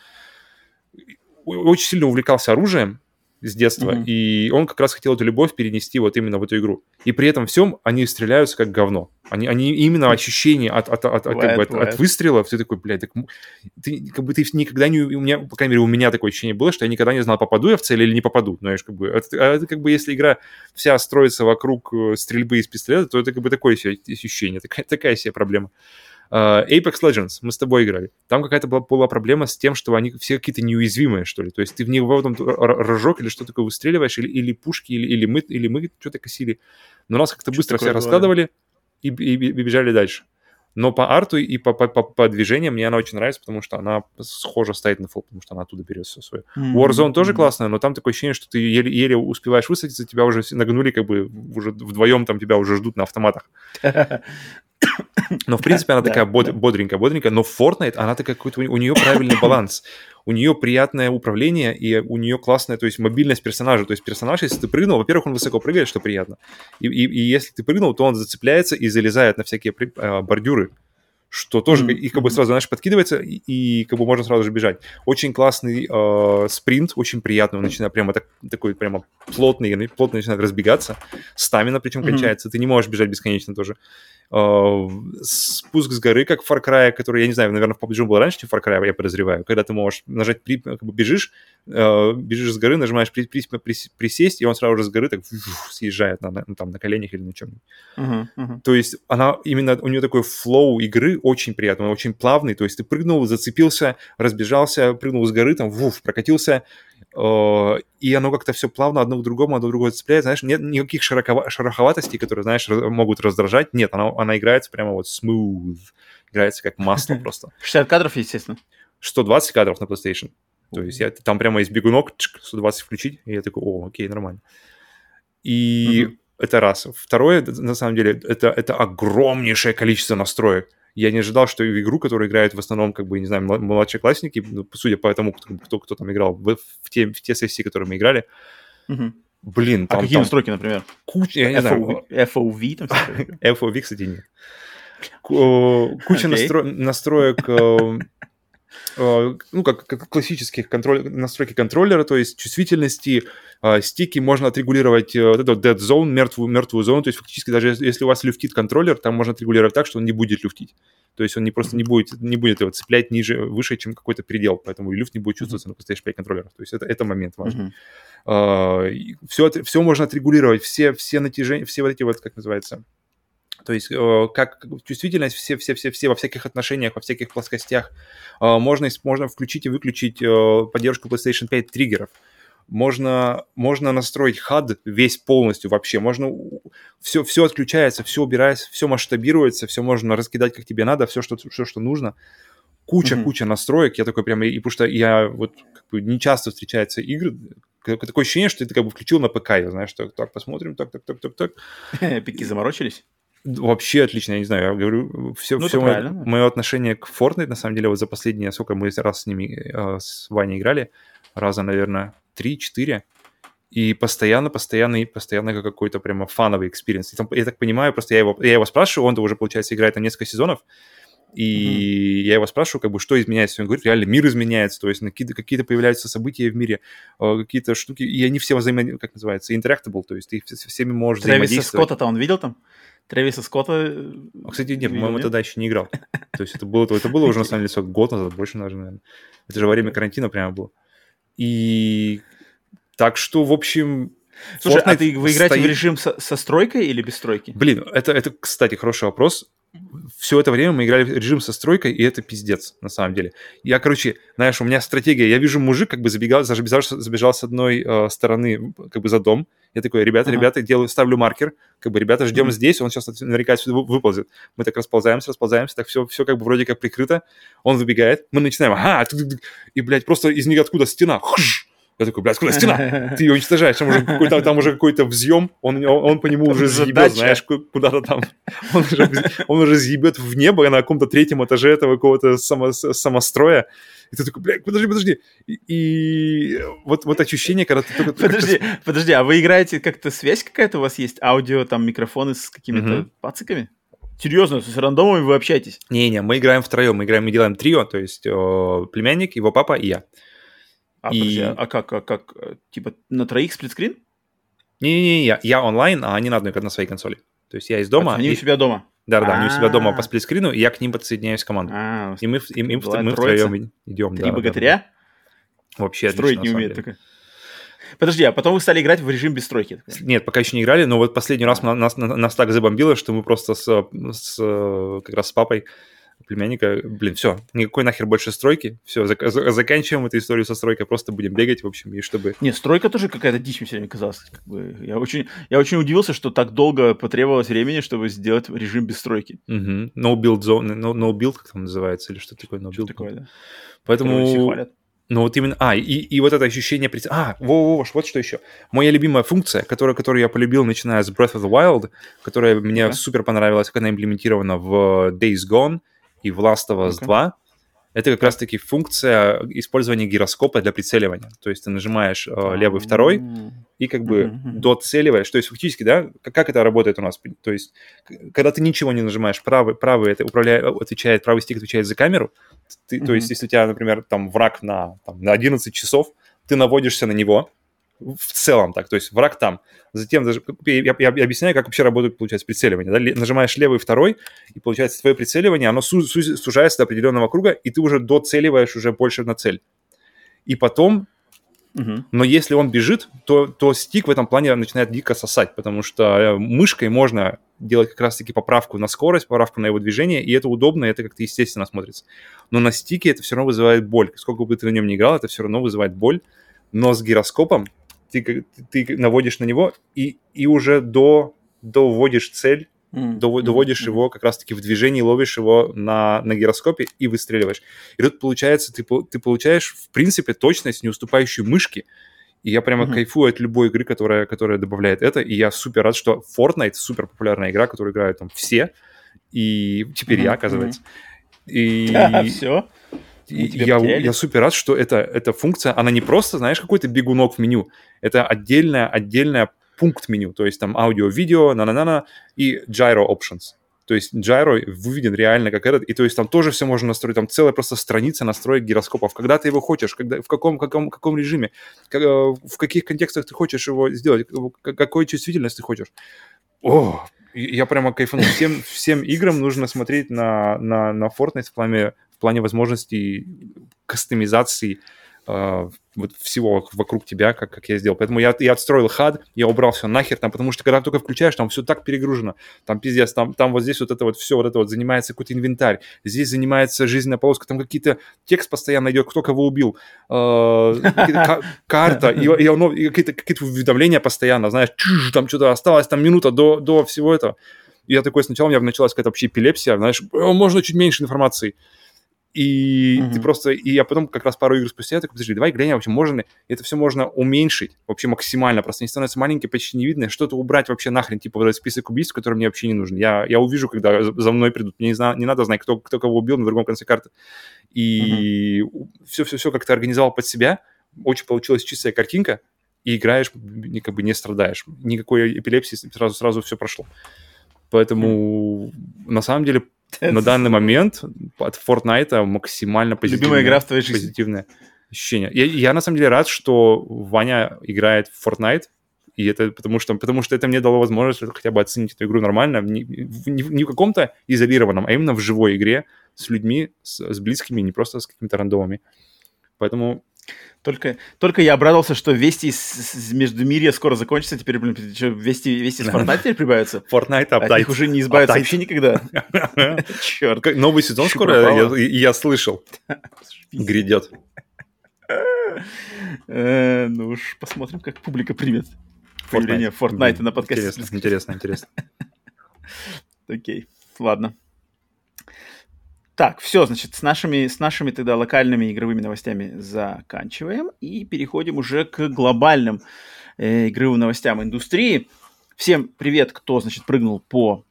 очень сильно увлекался оружием с детства, mm-hmm. и он как раз хотел эту любовь перенести вот именно в эту игру. И при этом всем они стреляются как говно. Они, они именно ощущение от, от, от, бывает, как бы, от, от выстрелов, ты такой, блядь, так, ты, как бы ты никогда не, у меня, по крайней мере, у меня такое ощущение было, что я никогда не знал, попаду я в цель или не попаду. Знаешь, как бы, это, а это как бы, если игра вся строится вокруг э, стрельбы из пистолета, то это как бы такое себе ощущение, такая, такая себе проблема. Uh, Apex Legends, мы с тобой играли. Там какая-то была, была проблема с тем, что они все какие-то неуязвимые, что ли. То есть ты в них потом рожок или что такое выстреливаешь, или, или пушки, или, или мы, или мы что-то косили. Но нас как-то быстро все раскладывали и, и, и бежали дальше. Но по арту и по, по, по, по движениям мне она очень нравится, потому что она схожа стоит на фол, потому что она оттуда берет все свое. Mm-hmm. Warzone тоже mm-hmm. классная, но там такое ощущение, что ты еле, еле успеваешь высадиться, тебя уже нагнули, как бы уже вдвоем там тебя уже ждут на автоматах. Но, в принципе, она такая бодренькая, бодренькая. Но в Fortnite она такая какой-то... У нее правильный баланс. У нее приятное управление, и у нее классная, то есть, мобильность персонажа. То есть, персонаж, если ты прыгнул, во-первых, он высоко прыгает, что приятно. И, и, и если ты прыгнул, то он зацепляется и залезает на всякие э, бордюры что тоже mm-hmm. и как бы сразу, знаешь, подкидывается, и, и как бы можно сразу же бежать. Очень классный э, спринт, очень приятный, он начинает прямо так, такой прямо плотный, плотно начинает разбегаться. Стамина причем mm-hmm. кончается, ты не можешь бежать бесконечно тоже. Э, спуск с горы, как в Far Cry, который, я не знаю, наверное, в PUBG был раньше, чем Far Cry, я подозреваю, когда ты можешь нажать, как бы бежишь, э, бежишь с горы, нажимаешь при, при, при, присесть, и он сразу же с горы так фу, съезжает на, на, там, на коленях или на чем-нибудь. Uh-huh, uh-huh. То есть она именно, у нее такой флоу игры очень приятный, он очень плавный, то есть ты прыгнул, зацепился, разбежался, прыгнул с горы, там, вуф, прокатился, и оно как-то все плавно одно к другому, одно к другому цепляет, знаешь, нет никаких широко, шероховатостей, которые, знаешь, могут раздражать, нет, она, она играется прямо вот smooth, играется как масло просто. 60 кадров, естественно. 120 кадров на PlayStation. То есть я, там прямо из бегунок 120 включить, и я такой, о, окей, нормально. И mm-hmm. это раз. Второе, на самом деле, это, это огромнейшее количество настроек я не ожидал, что в игру, которую играют в основном, как бы, не знаю, младшеклассники, ну, судя по тому, кто, кто, кто там играл в, в, те, в те сессии, которые мы играли, угу. блин, а там... А какие там настройки, например? Куча, я не FO, знаю. FOV там? FOV, кстати, нет. куча okay. настроек Э, ну, как, как классических контроль, настройки контроллера, то есть чувствительности, э, стики, можно отрегулировать э, вот эту dead zone, мертвую, мертвую зону, то есть фактически даже если у вас люфтит контроллер, там можно отрегулировать так, что он не будет люфтить. То есть он не просто не будет, не будет его цеплять ниже, выше, чем какой-то предел, поэтому люфт не будет чувствоваться на PlayStation 5 контроллерах. То есть это, это момент важный. Uh-huh. все, все можно отрегулировать, все, все натяжения, все вот эти вот, как называется, то есть э, как чувствительность все, все, все, все во всяких отношениях, во всяких плоскостях. Э, можно, можно включить и выключить э, поддержку PlayStation 5 триггеров. Можно, можно настроить HUD весь полностью вообще. Можно все, все отключается, все убирается, все масштабируется, все можно раскидать как тебе надо, все, что, все, что нужно. Куча, mm-hmm. куча настроек. Я такой прям, и потому что я вот как бы не часто встречаются игры, такое ощущение, что ты как бы включил на ПК, я знаешь, так, так, посмотрим, так, так, так, так, так. Пики заморочились? Вообще отлично, я не знаю, я говорю, все, ну, все мое, мое отношение к Fortnite, на самом деле, вот за последние, сколько мы раз с ними, э, с Ваней играли, раза, наверное, 3-4, и постоянно, постоянно, и постоянно какой-то прямо фановый experience. Я так понимаю, просто я его, я его спрашиваю, он-то уже, получается, играет там несколько сезонов, и mm-hmm. я его спрашиваю, как бы, что изменяется. Он говорит, реально мир изменяется, то есть какие-то, какие-то появляются события в мире, э, какие-то штуки, и они все взаимодействуют, как называется, interactable, то есть ты всеми можешь Трэвиса взаимодействовать. Скотта-то он видел там? Трэвиса Скотта. Э, а, кстати, нет, по-моему, тогда еще не играл. То есть это было, это было уже, на самом деле, год назад, больше даже, наверное. Это же во время карантина прямо было. И так что, в общем... Слушай, Fortnite а ты, вы играете стоит... в режим со, со стройкой или без стройки? Блин, это, это, кстати, хороший вопрос все это время мы играли в режим со стройкой, и это пиздец, на самом деле. Я, короче, знаешь, у меня стратегия, я вижу мужик, как бы забегал, забежал, забежал с одной э, стороны, как бы за дом. Я такой, ребята, ага. ребята, делаю, ставлю маркер, как бы, ребята, ждем mm-hmm. здесь, он сейчас наверняка сюда выползет. Мы так расползаемся, расползаемся, так все, все как бы вроде как прикрыто. Он выбегает, мы начинаем, ага, и, блядь, просто из ниоткуда стена, хш, я такой, блядь, куда стена? Ты ее уничтожаешь, там уже какой-то, там уже какой-то взъем, он, он, по нему уже съебет, знаешь, куда-то там. Он уже, он уже съебет в небо на каком-то третьем этаже этого какого-то само, самостроя. И ты такой, блядь, подожди, подожди. И, и вот, вот ощущение, когда ты только... Подожди, подожди, а вы играете как-то, связь какая-то у вас есть? Аудио, там, микрофоны с какими-то mm-hmm. пациками? Серьезно, с рандомами вы общаетесь? Не-не, мы играем втроем, мы играем, мы делаем трио, то есть о, племянник, его папа и я. А, и... подожди, а как, а как, э, типа на троих сплитскрин? Не-не-не, я, я онлайн, а они на одной, на своей консоли. То есть я из дома. А, они и... у себя дома? Да-да, они у себя дома по сплитскрину, и я к ним подсоединяюсь в команду. А, и мы, и, мы, мы втроем идем. Три богатыря? Вообще Строить не умеет только. Подожди, а потом вы стали играть в режим без стройки? Нет, пока еще не играли, но вот последний раз нас, нас, нас так забомбило, что мы просто с, с, как раз с папой племянника, блин, все, никакой нахер больше стройки, все, зак- заканчиваем эту историю со стройкой, просто будем бегать, в общем, и чтобы... Не, стройка тоже какая-то дичь мне все время казалась. Как бы. я, очень, я очень удивился, что так долго потребовалось времени, чтобы сделать режим без стройки. Угу. No build zone, no, no build, как там называется, или что такое no build? Что такое, да. Поэтому... Ну вот именно, а, и, и вот это ощущение, а, во, во, вот что еще. Моя любимая функция, которую, которую я полюбил, начиная с Breath of the Wild, которая мне yeah. супер понравилась, как она имплементирована в Days Gone, и в Last of Us okay. 2 это как раз-таки функция использования гироскопа для прицеливания. То есть ты нажимаешь э, левый второй и как бы mm-hmm. доцеливаешь. То есть фактически, да, как это работает у нас? То есть когда ты ничего не нажимаешь, правый, правый это управляет, отвечает, правый стик отвечает за камеру. Ты, mm-hmm. То есть если у тебя, например, там враг на, там, на 11 часов, ты наводишься на него, в целом так, то есть враг там. Затем я, я, объясняю, как вообще работает, получается, прицеливание. Да? Нажимаешь левый второй, и получается твое прицеливание, оно су- су- сужается до определенного круга, и ты уже доцеливаешь уже больше на цель. И потом, угу. но если он бежит, то, то стик в этом плане начинает дико сосать, потому что э, мышкой можно делать как раз-таки поправку на скорость, поправку на его движение, и это удобно, и это как-то естественно смотрится. Но на стике это все равно вызывает боль. Сколько бы ты на нем ни играл, это все равно вызывает боль. Но с гироскопом ты, ты наводишь на него и, и уже до, доводишь цель, mm. до, доводишь mm. его как раз-таки в движении, ловишь его на, на гироскопе и выстреливаешь. И тут получается, ты, ты получаешь, в принципе, точность, не уступающую мышке. И я прямо mm-hmm. кайфую от любой игры, которая, которая добавляет это. И я супер рад, что Fortnite супер популярная игра, которую играют там все. И теперь mm-hmm. я, оказывается. И... Да, все я, я супер рад, что эта, эта функция, она не просто, знаешь, какой-то бегунок в меню, это отдельная, отдельная пункт меню, то есть там аудио, видео, на-на-на-на и gyro options. То есть Gyro выведен реально как этот, и то есть там тоже все можно настроить, там целая просто страница настроек гироскопов, когда ты его хочешь, когда, в каком, каком, каком режиме, как, э, в каких контекстах ты хочешь его сделать, какой чувствительность ты хочешь. О, я прямо кайфанул. Всем, всем играм нужно смотреть на, на, на Fortnite в плане, в плане возможностей кастомизации э, вот всего вокруг тебя, как, как я сделал. Поэтому я, я отстроил хад, я убрал все нахер там, потому что когда только включаешь, там все так перегружено. Там пиздец, там, там вот здесь вот это вот все, вот это вот занимается какой-то инвентарь, здесь занимается жизненная полоска, там какие-то текст постоянно идет, кто кого убил, э, карта, и, и, какие-то, уведомления постоянно, знаешь, там что-то осталось, там минута до, до всего этого. Я такой сначала у меня началась какая-то вообще эпилепсия, знаешь, можно чуть меньше информации. И mm-hmm. ты просто... И я потом как раз пару игр спустя, я такой, подожди, давай глянем, вообще можно ли... Это все можно уменьшить вообще максимально, просто они становятся маленькие, почти не видно, что-то убрать вообще нахрен, типа вот этот список убийств, который мне вообще не нужен. Я, я увижу, когда за мной придут. Мне не, знаю, не надо знать, кто, кто кого убил на другом конце карты. И все-все-все как-то организовал под себя. Очень получилась чистая картинка, и играешь, как бы не страдаешь. Никакой эпилепсии, сразу-сразу все прошло. Поэтому, mm-hmm. на самом деле, на данный момент от Fortnite максимально позитивное. Любимая игра в твоей жизни. Позитивное ощущение. Я, я на самом деле рад, что Ваня играет в Fortnite, и это потому что, потому что это мне дало возможность хотя бы оценить эту игру нормально, не, не, не в каком-то изолированном, а именно в живой игре с людьми, с, с близкими, не просто с какими-то рандомами. Поэтому только, только я обрадовался, что вести из Междумирья скоро закончится. Теперь, блин, что, вести, вести с Fortnite теперь прибавится? Fortnite апдейт. От них уже не избавиться вообще никогда. Черт. Новый сезон скоро, я слышал. Грядет. Э, ну уж посмотрим, как публика примет появление Fortnite на подкасте. Интересно, интересно, интересно. Окей, ладно. Так, все, значит, с нашими, с нашими тогда локальными игровыми новостями заканчиваем и переходим уже к глобальным э, игровым новостям индустрии. Всем привет, кто, значит, прыгнул по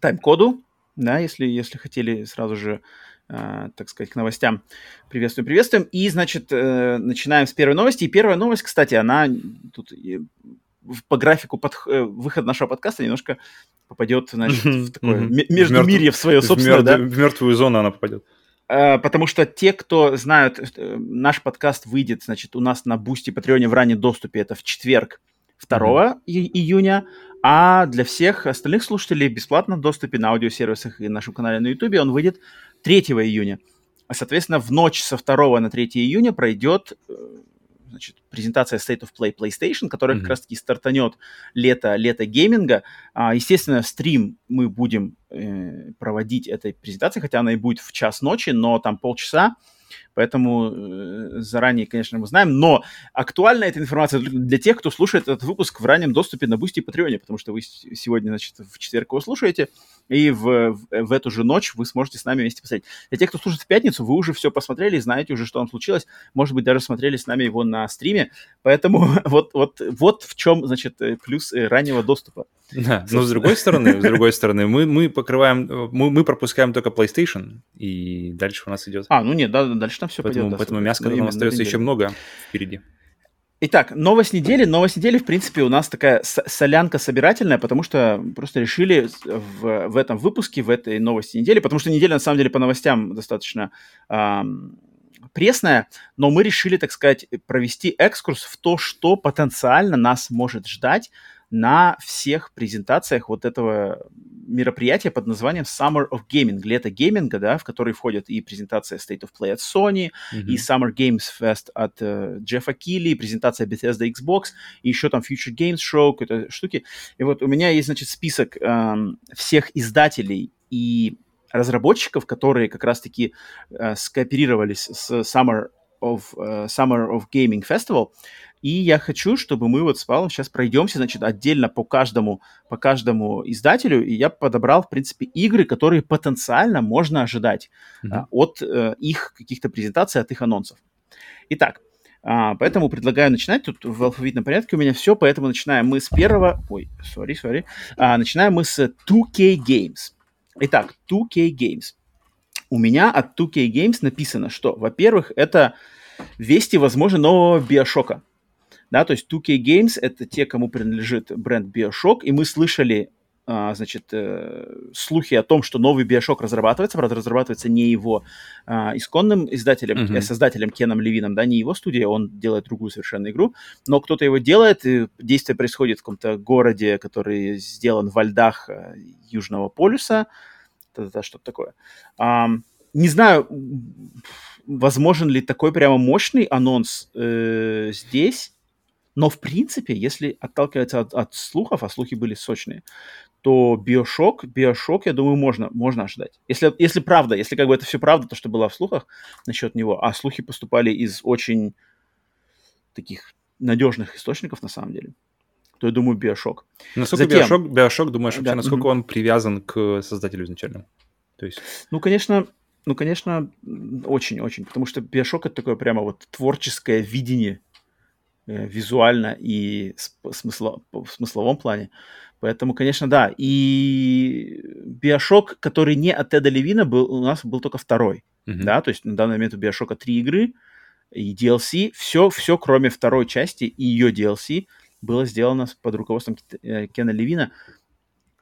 тайм-коду, да, если, если хотели сразу же, э, так сказать, к новостям. Приветствуем, приветствуем. И, значит, э, начинаем с первой новости. И первая новость, кстати, она тут по графику под, э, выход нашего подкаста немножко попадет, значит, в такое междумирье в, свое собственное, да? В мертвую зону она попадет. А, потому что те, кто знают, э, наш подкаст выйдет, значит, у нас на Бусти Патреоне в раннем доступе, это в четверг 2 mm-hmm. И- июня, а для всех остальных слушателей бесплатно в доступе на аудиосервисах и нашем канале на YouTube он выйдет 3 июня. Соответственно, в ночь со 2 на 3 июня пройдет э, значит, презентация State of Play PlayStation, которая mm-hmm. как раз-таки стартанет лето, лето гейминга. А, естественно, стрим мы будем э, проводить этой презентации, хотя она и будет в час ночи, но там полчаса. Поэтому э, заранее, конечно, мы знаем. Но актуальна эта информация для тех, кто слушает этот выпуск в раннем доступе на Бусти и Патреоне, потому что вы сегодня, значит, в четверг его слушаете, и в, в, в эту же ночь вы сможете с нами вместе посмотреть. Для тех, кто слушает в пятницу, вы уже все посмотрели, знаете уже, что там случилось. Может быть, даже смотрели с нами его на стриме. Поэтому вот, вот, вот в чем, значит, э, плюс э, раннего доступа. Да, но с другой стороны, с другой стороны, мы, мы покрываем, мы, мы пропускаем только PlayStation, и дальше у нас идет. А, ну нет, да, дальше там все поэтому, пойдет. Поэтому мяско нам остается еще много впереди. Итак, новость недели. Новость недели, в принципе, у нас такая солянка собирательная, потому что просто решили в, в этом выпуске, в этой новости недели, потому что неделя, на самом деле, по новостям достаточно эм, пресная, но мы решили, так сказать, провести экскурс в то, что потенциально нас может ждать на всех презентациях вот этого мероприятия под названием Summer of Gaming, лето гейминга, да, в который входят и презентация State of Play от Sony, mm-hmm. и Summer Games Fest от uh, Джеффа Килли, презентация Bethesda Xbox, и еще там Future Games Show, какие-то штуки. И вот у меня есть, значит, список эм, всех издателей и разработчиков, которые как раз-таки э, скооперировались с Summer of, uh, Summer of Gaming Festival. И я хочу, чтобы мы вот с Павлом сейчас пройдемся, значит, отдельно по каждому, по каждому издателю, и я подобрал, в принципе, игры, которые потенциально можно ожидать mm-hmm. а, от а, их каких-то презентаций, от их анонсов. Итак, а, поэтому предлагаю начинать. Тут в алфавитном порядке у меня все, поэтому начинаем мы с первого... Ой, сори, сори. А, начинаем мы с 2K Games. Итак, 2K Games. У меня от 2K Games написано, что, во-первых, это вести, возможно, нового Биошока да, то есть 2K Games — это те, кому принадлежит бренд Bioshock, и мы слышали а, значит, э, слухи о том, что новый Биошок разрабатывается, правда, разрабатывается не его а, исконным издателем, mm-hmm. э, создателем Кеном Левином, да, не его студия, он делает другую совершенно игру, но кто-то его делает, и действие происходит в каком-то городе, который сделан во льдах э, Южного полюса, что-то такое. А, не знаю, возможен ли такой прямо мощный анонс э, здесь, но в принципе, если отталкиваться от, от слухов, а слухи были сочные, то Биошок, Биошок, я думаю, можно, можно ожидать. Если, если правда, если как бы это все правда, то, что было в слухах насчет него, а слухи поступали из очень таких надежных источников на самом деле, то я думаю, Биошок. Насколько Затем, Биошок, Биошок, думаешь, вообще, да, насколько угу. он привязан к создателю изначально? То есть... Ну, конечно, ну, конечно, очень-очень, потому что Биошок это такое прямо вот творческое видение визуально и смысло, в смысловом плане. Поэтому, конечно, да. И Биошок, который не от Теда Левина, был, у нас был только второй. Mm-hmm. Да, то есть на данный момент у Биошока три игры и DLC. Все, все, кроме второй части и ее DLC, было сделано под руководством э, Кена Левина.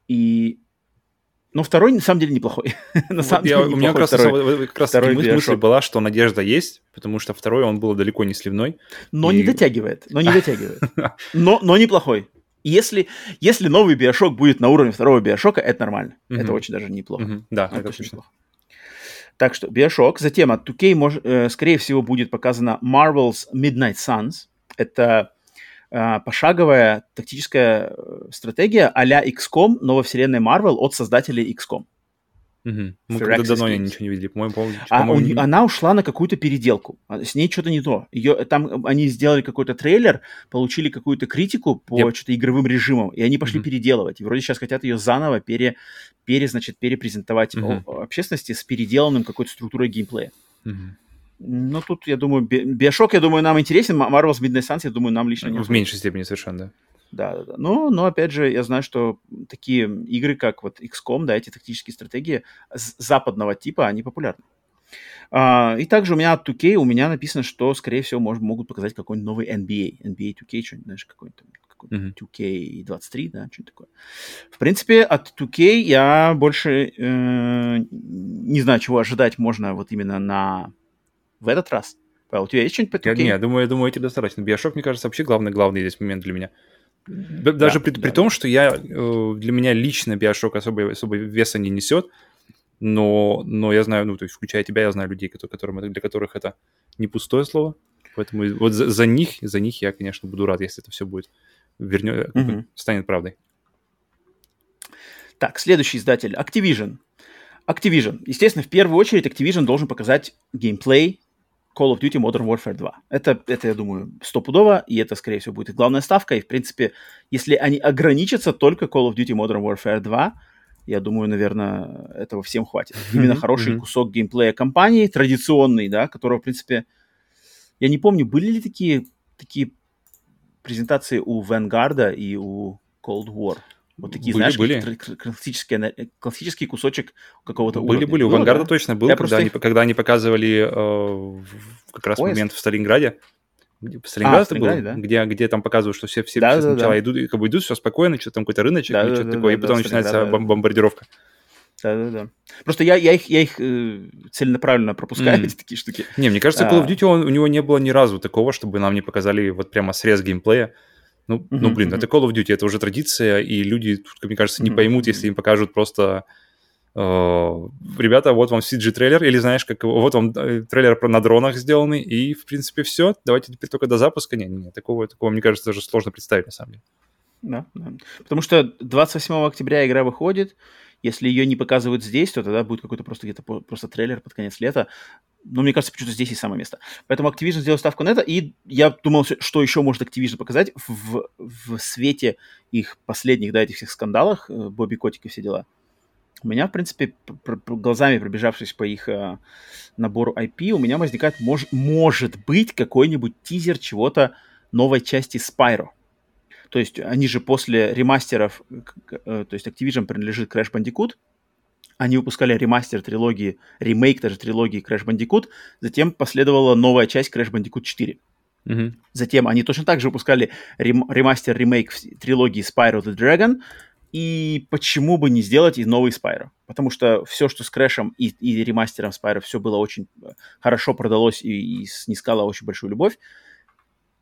И но второй, на самом деле, неплохой. на самом деле, У меня как раз, второй, как раз второй мысль была, что надежда есть, потому что второй, он был далеко не сливной. Но и... не дотягивает, но не дотягивает. но, но неплохой. Если, если новый Биошок будет на уровне второго Биошока, это нормально. Mm-hmm. Это очень даже неплохо. Mm-hmm. Да, это, это очень неплохо. Так что Биошок. Затем от 2K, мож, э, скорее всего, будет показана Marvel's Midnight Suns. Это пошаговая тактическая э, стратегия а-ля XCOM, но во вселенной Marvel от создателей XCOM. Угу. Мы когда давно ничего не видели, по-моему. По а по у, она ушла на какую-то переделку. А, с ней что-то не то. Ее, там они сделали какой-то трейлер, получили какую-то критику по yep. что-то игровым режимам, и они пошли mm переделывать. И вроде сейчас хотят ее заново пере, пере значит, перепрезентовать mm общественности с переделанным какой-то структурой геймплея. mm Ну, тут, я думаю, Биошок, я думаю, нам интересен. Marvel's Midnight Suns, я думаю, нам лично не В меньшей степени совершенно, да. Да, да, да. Но, но опять же, я знаю, что такие игры, как вот XCOM, да, эти тактические стратегии западного типа, они популярны. А, и также у меня от 2K, у меня написано, что, скорее всего, может, могут показать какой-нибудь новый NBA. NBA 2K, что-нибудь, знаешь, какой-нибудь какой mm-hmm. 2K23, да, что-нибудь такое. В принципе, от 2K я больше э, не знаю, чего ожидать можно вот именно на в этот раз. Павел, у тебя есть что-нибудь по 2K? Я, не, я думаю, я думаю, эти достаточно. Биошок, мне кажется, вообще главный, главный здесь момент для меня. Даже да, при, да. при том, что я, э, для меня лично Биошок особо, особо веса не несет, но, но я знаю, ну, то есть, включая тебя, я знаю людей, которые, для которых это не пустое слово. Поэтому вот за, за них, за них я, конечно, буду рад, если это все будет вернет, угу. станет правдой. Так, следующий издатель Activision. Activision. Естественно, в первую очередь Activision должен показать геймплей Call of Duty Modern Warfare 2. Это, это, я думаю, стопудово, и это, скорее всего, будет главная ставка. И, в принципе, если они ограничатся только Call of Duty Modern Warfare 2, я думаю, наверное, этого всем хватит. Именно хороший кусок геймплея компании, традиционный, да, которого, в принципе, я не помню, были ли такие, такие презентации у Vanguard и у Cold War? Вот такие, были, знаешь, были. Классические, классический кусочек какого-то Были, уровня. были. У Вангарда да. точно был, когда, просто... они, когда они показывали э, как раз Поезд. момент в Сталинграде. В Сталинграде а, это было, да? где, где там показывают, что все, все, да, все да, сначала да. идут, как бы идут, все спокойно, что там какой-то рыночек да, да, что-то да, такое, да, и потом да, начинается да, бом- бомбардировка. Да-да-да. Просто я, я их, я их э, целенаправленно пропускаю, mm. эти такие штуки. Не, мне кажется, Call of а. Duty он, у него не было ни разу такого, чтобы нам не показали вот прямо срез геймплея. Ну, mm-hmm. ну блин, это Call of Duty, это уже традиция, и люди, мне кажется, не mm-hmm. поймут, если им покажут просто э, ребята, вот вам CG-трейлер, или знаешь, как вот вам э, трейлер на дронах сделанный, и, в принципе, все, давайте теперь только до запуска. Не, не, такого, такого, мне кажется, даже сложно представить, на самом деле. Да, да. Потому что 28 октября игра выходит, если ее не показывают здесь, то тогда будет какой-то просто где-то просто трейлер под конец лета. Но мне кажется, почему-то здесь и самое место. Поэтому Activision сделал ставку на это, и я думал, что еще может Activision показать в, в свете их последних, да, этих всех скандалах, э, Бобби Котик и все дела. У меня, в принципе, глазами пробежавшись по их э, набору IP, у меня возникает, мож, может быть, какой-нибудь тизер чего-то новой части Spyro. То есть они же после ремастеров, э, то есть Activision принадлежит Crash Bandicoot, они выпускали ремастер трилогии, ремейк даже трилогии Crash Bandicoot, затем последовала новая часть Crash Bandicoot 4. Mm-hmm. Затем они точно так же выпускали рем- ремастер, ремейк трилогии Spyro the Dragon, И почему бы не сделать и новый Спайро? Потому что все, что с Крэшем и, и ремастером Спайро, все было очень э, хорошо продалось и, и снискало очень большую любовь.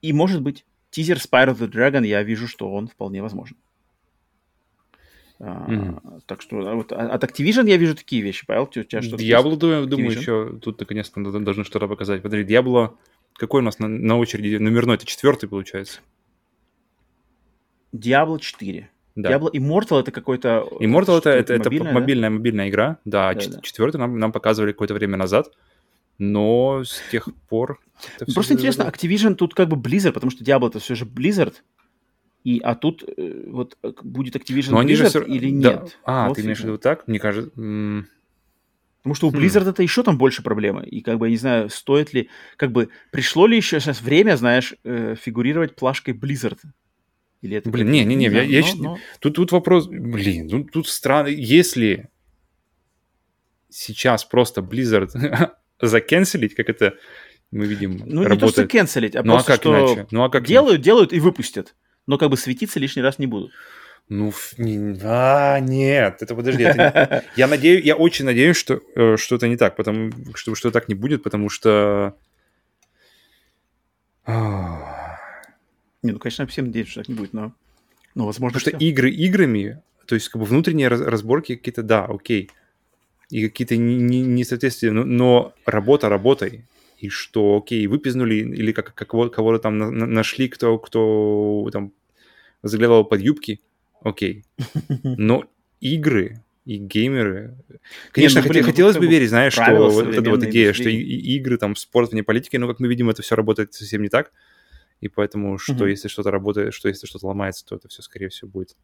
И, может быть, тизер Spyro the Dragon, я вижу, что он вполне возможен. Mm-hmm. А, так что а вот а, от Activision я вижу такие вещи. Павел, у тебя что-то Diablo, думаю, думаю, еще тут наконец-то должны что-то показать. Подожди, Diablo, какой у нас на, на очереди номерной? Это четвертый, получается? Diablo 4. Да. Diablo Immortal это какой-то... Immortal это, это, это мобильная, мобильная, мобильная игра, да, да, да. четвертый нам, нам показывали какое-то время назад, но с тех пор... Просто интересно, Activision тут как бы Blizzard, потому что Diablo это все же Blizzard, и, а тут э, вот э, будет Activision Но они Blizzard все... или да. нет? А, вот ты имеешь в виду так? Мне кажется... Потому что у Blizzard хм. это еще там больше проблемы. И как бы, я не знаю, стоит ли... Как бы, пришло ли еще сейчас время, знаешь, э, фигурировать плашкой Blizzard? Или это Блин, не-не-не, я, я но, но... Тут, тут вопрос, блин, тут, тут странно, если сейчас просто Blizzard закенселить, как это мы видим, Ну, работает. не то, что кенселить, а ну, просто, а как что иначе? Ну, а как делают, иначе? делают и выпустят, но как бы светиться лишний раз не будут. Ну, не, а, нет, это подожди. Это не, я надеюсь, я очень надеюсь, что э, что это не так, потому что что так не будет, потому что не, ну, конечно, всем надеюсь, что так не будет, но, но возможно, Потому что игры играми, то есть как бы внутренние разборки какие-то, да, окей, и какие-то несоответствия, но, но работа работой. И что, окей, выпизнули, или как, как кого-то там на, нашли, кто, кто там заглядывал под юбки, окей. Но игры и геймеры... Конечно, Нет, ну, блин, ну, хотелось бы верить, знаешь, что вот эта вот идея, что и, и игры, там, спорт вне политики, но, как мы видим, это все работает совсем не так. И поэтому, что mm-hmm. если что-то работает, что если что-то ломается, то это все, скорее всего, будет.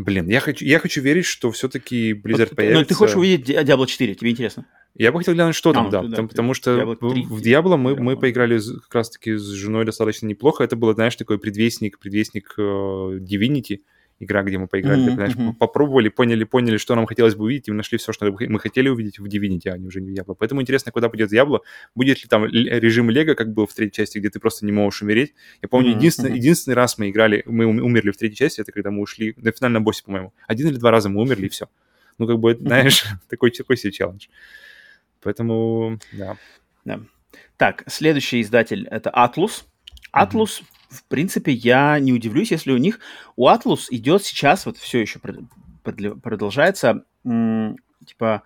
Блин, я хочу, я хочу верить, что все-таки Blizzard вот, появится... Ну, ты хочешь увидеть Diablo 4, тебе интересно? Я бы хотел глянуть, что там, а, да, да, потому, потому что Diablo в Diablo мы, мы поиграли как раз-таки с женой достаточно неплохо. Это было, знаешь, такой предвестник, предвестник э, Divinity, игра, где мы поиграли, mm-hmm, знаешь, mm-hmm. попробовали, поняли, поняли, что нам хотелось бы увидеть, и нашли все, что мы хотели увидеть в Divinity, а не уже не в Diablo. Поэтому интересно, куда пойдет Diablo. Будет ли там режим Лего, как был в третьей части, где ты просто не можешь умереть. Я помню, mm-hmm. единственный, единственный раз мы играли, мы умерли в третьей части, это когда мы ушли на финальном боссе, по-моему. Один или два раза мы умерли, и все. Ну, как бы, знаешь, такой, такой себе челлендж. Поэтому, да. да. Так, следующий издатель — это Atlus. Atlus mm-hmm в принципе, я не удивлюсь, если у них... У Atlus идет сейчас, вот все еще продолжается, типа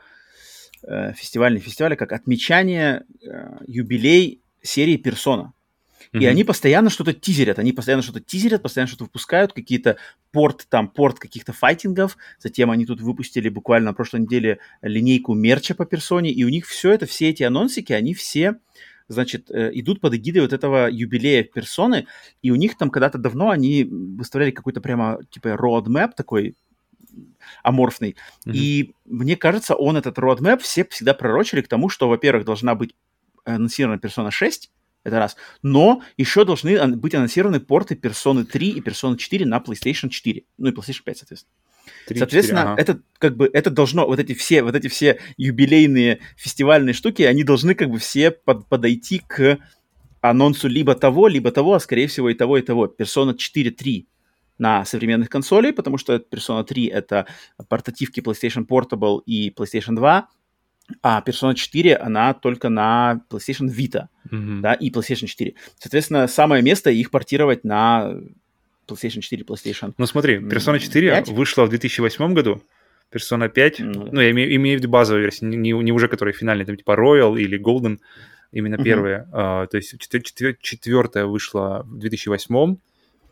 э, фестивальный фестиваль, как отмечание э, юбилей серии. Mm-hmm. И они постоянно что-то тизерят, они постоянно что-то тизерят, постоянно что-то выпускают, какие-то порт, там, порт каких-то файтингов. Затем они тут выпустили буквально на прошлой неделе линейку мерча по персоне, и у них все это, все эти анонсики, они все значит, э, идут под эгидой вот этого юбилея персоны, и у них там когда-то давно они выставляли какой-то прямо, типа, roadmap такой, аморфный. Mm-hmm. И мне кажется, он, этот roadmap, все всегда пророчили к тому, что, во-первых, должна быть анонсирована персона 6, это раз. Но еще должны быть анонсированы порты персоны 3 и персоны 4 на PlayStation 4. Ну и PlayStation 5, соответственно. 3, Соответственно, 4, ага. это как бы это должно вот эти все вот эти все юбилейные фестивальные штуки, они должны как бы все под, подойти к анонсу либо того, либо того, а скорее всего и того и того. Persona 4.3 на современных консолей, потому что Persona 3 это портативки PlayStation Portable и PlayStation 2, а Persona 4 она только на PlayStation Vita, mm-hmm. да, и PlayStation 4. Соответственно, самое место их портировать на PlayStation 4, PlayStation Ну смотри, Persona 4 5? вышла в 2008 году, Persona 5, ну, ну я имею, имею в виду базовую версию, не, не уже которая финальная, там типа Royal или Golden, именно uh-huh. первая. Uh, то есть четвертая вышла в 2008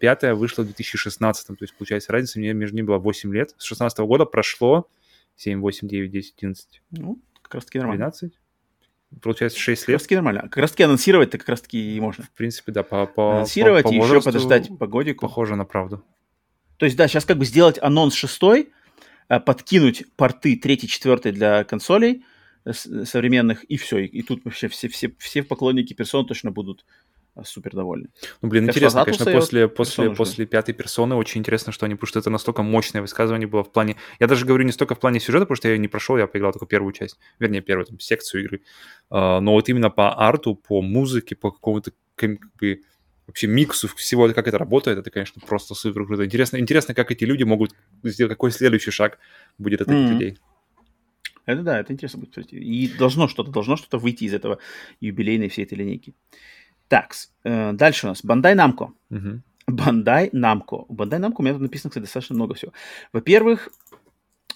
пятая вышла в 2016 то есть получается разница между ними была 8 лет. С 16 года прошло 7, 8, 9, 10, 11. Ну, как раз таки нормально. 12 получается, 6 лет. Как раз таки нормально. Как раз таки анонсировать-то как раз таки и можно. В принципе, да, по, по Анонсировать по, по и еще подождать по годику. Похоже на правду. То есть, да, сейчас как бы сделать анонс шестой, э, подкинуть порты третий, четвертый для консолей э, современных, и все. И, тут вообще все, все, все поклонники персон точно будут супер довольны. Ну, блин, как интересно, конечно, после, после, после пятой персоны очень интересно, что они, потому что это настолько мощное высказывание было в плане... Я даже говорю не столько в плане сюжета, потому что я не прошел, я поиграл только первую часть, вернее, первую там, секцию игры. Uh, но вот именно по арту, по музыке, по какому-то как бы, вообще миксу всего, как это работает, это, конечно, просто супер круто. Интересно, интересно, как эти люди могут сделать, какой следующий шаг будет от этих mm-hmm. людей. Это да, это интересно будет. И должно что-то, должно что-то выйти из этого юбилейной всей этой линейки. Так, э, дальше у нас Бандай Намко. Бандай Намко. У Бандай Намко у меня тут написано, кстати, достаточно много всего. Во-первых,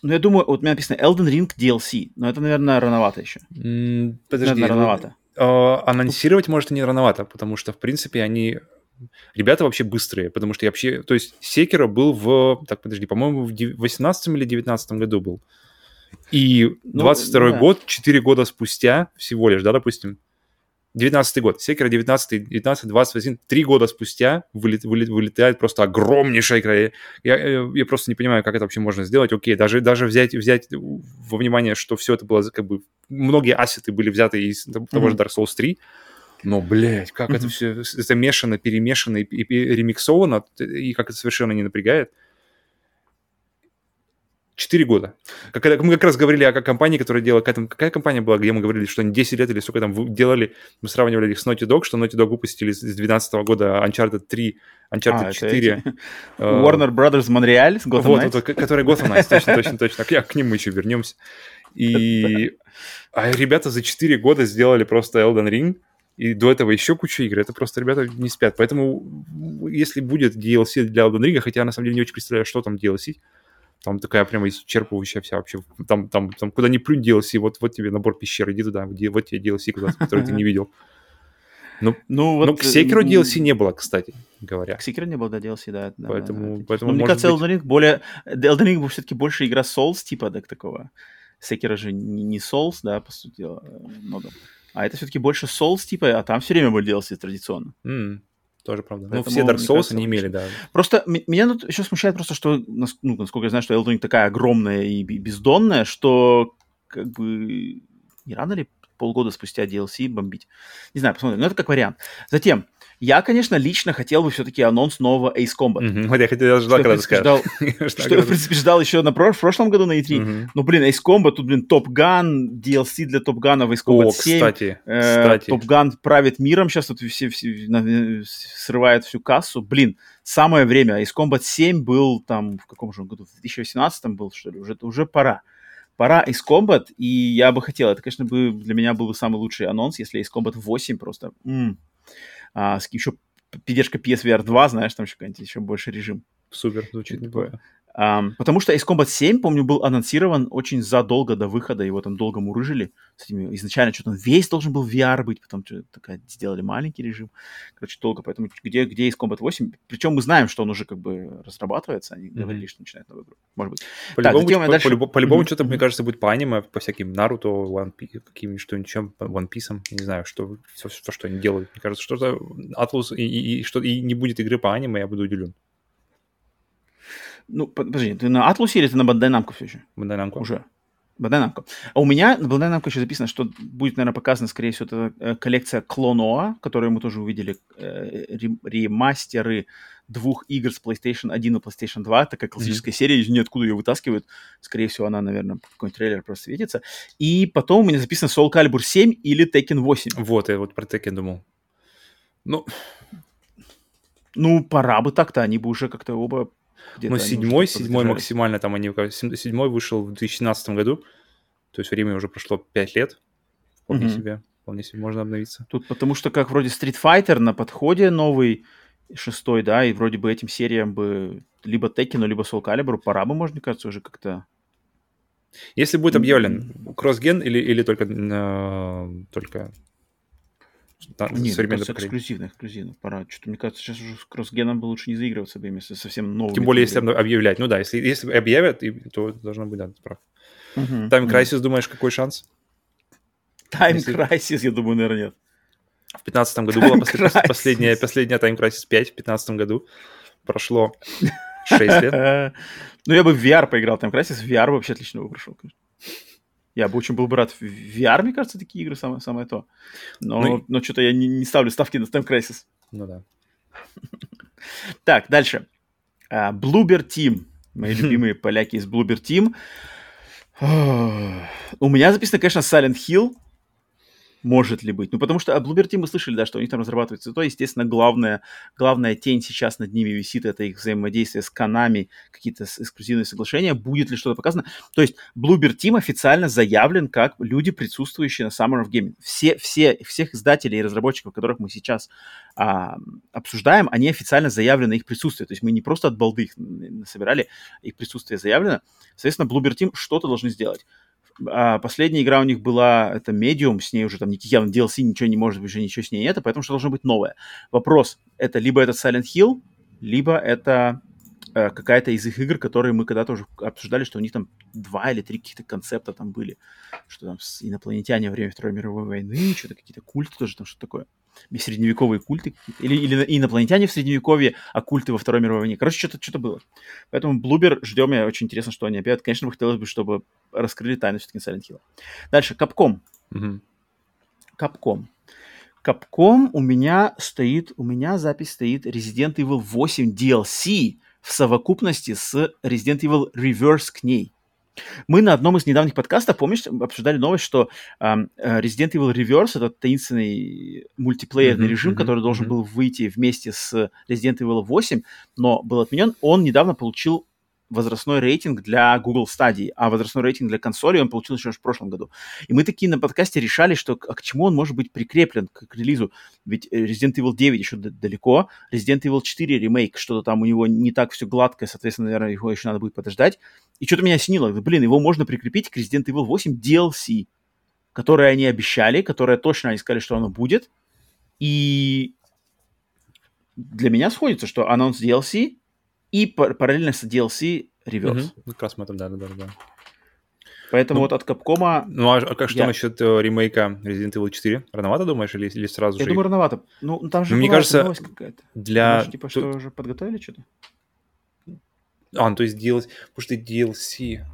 ну, я думаю, вот у меня написано Elden Ring DLC, но это, наверное, рановато еще. Mm, подожди. Наверное, рановато. Uh, анонсировать, может, и не рановато, потому что, в принципе, они... Ребята вообще быстрые, потому что я вообще... То есть Секера был в... Так, подожди, по-моему, в 18 или 19 году был. И 22 ну, да. год, 4 года спустя всего лишь, да, допустим, 19 год, Секера 19, 19, 21, три года спустя вылет, вылет, вылетает просто огромнейшая игра. Я, я, я просто не понимаю, как это вообще можно сделать. Окей, даже, даже взять, взять во внимание, что все это было как бы... Многие ассеты были взяты из того mm-hmm. же Dark Souls 3, но, блядь, как mm-hmm. это все замешано, перемешано и, и, и ремиксовано, и как это совершенно не напрягает. Четыре года. Как, мы как раз говорили о компании, которая делала... Какая, какая компания была, где мы говорили, что они 10 лет или сколько там делали, мы сравнивали их с Naughty Dog, что Naughty Dog выпустили с 2012 года Uncharted 3, Uncharted а, 4. Uh, Warner Brothers Montreal с Gotham вот, Knights. Вот, который Gotham Knights, точно, точно, точно. К, к ним мы еще вернемся. И а ребята за 4 года сделали просто Elden Ring, и до этого еще куча игр. Это просто ребята не спят. Поэтому, если будет DLC для Elden Ring, хотя я на самом деле не очень представляю, что там DLC, там такая прямо исчерпывающая вся вообще. Там, там, там куда ни плюнь DLC, вот, вот тебе набор пещер, иди туда, где, вот тебе DLC, который ты не видел. Ну, ну, вот, ну, к Секеру DLC не было, кстати говоря. К Секеру не было, да, DLC, да. Поэтому, да, поэтому ну, мне кажется, быть... Elden Ring более... Elden Ring все-таки больше игра Souls, типа, так, такого. Секера же не, не Souls, да, по сути дела, много. А это все-таки больше Souls, типа, а там все время были DLC традиционно. Mm. Тоже правда. Ну, все Dark Souls они имели, да. Просто меня тут еще смущает просто, что, ну, насколько я знаю, что Elden Ring такая огромная и бездонная, что как бы не рано ли полгода спустя DLC бомбить? Не знаю, посмотрим. Но это как вариант. Затем, я, конечно, лично хотел бы все-таки анонс нового Ace Combat. Mm-hmm. Вот я хотел, я ждал, когда ты Ждал, что я, в принципе, ждал еще на в прошлом году на E3. Mm-hmm. Ну, блин, Ace Combat, тут, блин, Top Gun, DLC для Top Gun в Ace Combat О, 7. кстати, э, кстати. Top Gun правит миром, сейчас тут все, все на, срывает всю кассу. Блин, самое время. Ace Combat 7 был там, в каком же году? В 2018 был, что ли? Уже, уже пора пора Ace Combat, и я бы хотел, это, конечно, бы для меня был бы самый лучший анонс, если Ace Combat 8 просто... М-м, а, еще поддержка PSVR 2, знаешь, там еще какой-нибудь еще больше режим. Супер, звучит неплохо. Um, потому что Ace Combat 7, помню, был анонсирован очень задолго до выхода, его там долго мурыжили. С этими, изначально что-то он весь должен был VR быть, потом такая, сделали маленький режим. Короче, долго, поэтому где, где Ace Combat 8? Причем мы знаем, что он уже как бы разрабатывается, они mm-hmm. говорили, что начинают новую игру. Может быть. По-любому, так, по, дальше... по, по, по-любому mm-hmm. что-то, мне кажется, будет по аниме, по всяким Наруто, One Piece, каким-нибудь что-нибудь, One Piece, не знаю, что, все, все, что они делают. Мне кажется, что-то Atlus и, и, и, что, и не будет игры по аниме, я буду удивлен. Ну, подожди, ты на Атлусе или ты на Бандай Намко все еще? Бандай Намко. Уже. Бандай Намко. А у меня на Бандай Намко еще записано, что будет, наверное, показана, скорее всего, это э, коллекция Клоноа, которую мы тоже увидели, э, ремастеры двух игр с PlayStation 1 и PlayStation 2, такая классическая mm-hmm. серия, из нее откуда ее вытаскивают. Скорее всего, она, наверное, какой-нибудь трейлер просто светится. И потом у меня записано Soul Calibur 7 или Tekken 8. Вот, я вот про Tekken думал. Ну, ну, пора бы так-то, они бы уже как-то оба ну, седьмой, седьмой максимально там они... Седьмой вышел в 2017 году, то есть время уже прошло 5 лет. Вполне mm-hmm. себе, вполне себе можно обновиться. Тут потому что как вроде Street Fighter на подходе новый, шестой, да, и вроде бы этим сериям бы либо Tekken, либо Soul Calibur пора бы, может, мне кажется, уже как-то... Если будет объявлен кроссген или, или только, э, только да, Нет, современное поколение. эксклюзивно, эксклюзивно. Пора. Что-то, мне кажется, сейчас уже с кроссгеном бы лучше не заигрываться бы, если совсем новый. Тем более, если объявлять. Ну да, если, если объявят, то должно быть, да, ты прав. Uh-huh, Time Crisis, uh-huh. думаешь, какой шанс? Time если... Crisis, я думаю, наверное, нет. В 2015 году была послед... последняя, последняя Time Crisis 5 в 2015 году. Прошло 6 лет. Ну, я бы в VR поиграл Time Crisis. VR вообще отлично бы прошел, конечно. Я бы очень был бы рад в VR, мне кажется, такие игры самое, самое то. Но, ну, но что-то я не, не ставлю ставки на Stem Crisis. Ну да. Так, дальше. Uh, Bloober Team. Мои любимые поляки из Bloober Team. У меня записано, конечно, Silent Hill. Может ли быть? Ну, потому что о Bluebird Team мы слышали, да, что у них там разрабатывается то, естественно, главная, главная тень сейчас над ними висит, это их взаимодействие с Канами, какие-то эксклюзивные соглашения, будет ли что-то показано. То есть Bluebird Team официально заявлен как люди, присутствующие на Summer of Gaming. Все, все, всех издателей и разработчиков, которых мы сейчас а, обсуждаем, они официально заявлены их присутствие. То есть мы не просто от балды их собирали, их присутствие заявлено. Соответственно, Bluebird Team что-то должны сделать а последняя игра у них была, это Medium, с ней уже там явно DLC ничего не может быть, уже ничего с ней нет, поэтому что должно быть новое. Вопрос, это либо это Silent Hill, либо это э, какая-то из их игр, которые мы когда-то уже обсуждали, что у них там два или три каких-то концепта там были, что там с инопланетяне во время Второй мировой войны, что-то какие-то культы тоже, там что такое средневековые культы или, или инопланетяне в средневековье, а культы во Второй мировой войне. Короче, что-то что было. Поэтому Блубер ждем, я очень интересно, что они опять. Конечно, бы хотелось бы, чтобы раскрыли тайну все-таки Silent Hill. Дальше, Капком. Капком. Капком у меня стоит, у меня запись стоит Resident Evil 8 DLC в совокупности с Resident Evil Reverse к ней. Мы на одном из недавних подкастов, помнишь, обсуждали новость, что э, Resident Evil Reverse, этот таинственный мультиплеерный mm-hmm, режим, mm-hmm, который должен mm-hmm. был выйти вместе с Resident Evil 8, но был отменен, он недавно получил возрастной рейтинг для Google Stadia, а возрастной рейтинг для консоли он получил еще в прошлом году. И мы такие на подкасте решали, что а к чему он может быть прикреплен к, к релизу. Ведь э, Resident Evil 9 еще далеко, Resident Evil 4 ремейк, что-то там у него не так все гладкое, соответственно, наверное, его еще надо будет подождать. И что-то меня осенило. Блин, его можно прикрепить к Resident Evil 8 DLC, которое они обещали, которое точно они сказали, что оно будет. И для меня сходится, что анонс DLC и параллельно с DLC Reverse. Угу. Как раз мы там, да, да, да. Поэтому ну, вот от Капкома... Ну, а, а как что я... насчет э, ремейка Resident Evil 4? Рановато, думаешь, или, или сразу я же? Я думаю, рановато. Ну, там же ну, Мне кажется, новость какая-то. Для... Может, типа, что, уже подготовили что-то? А, ну, то есть DLC... Потому что DLC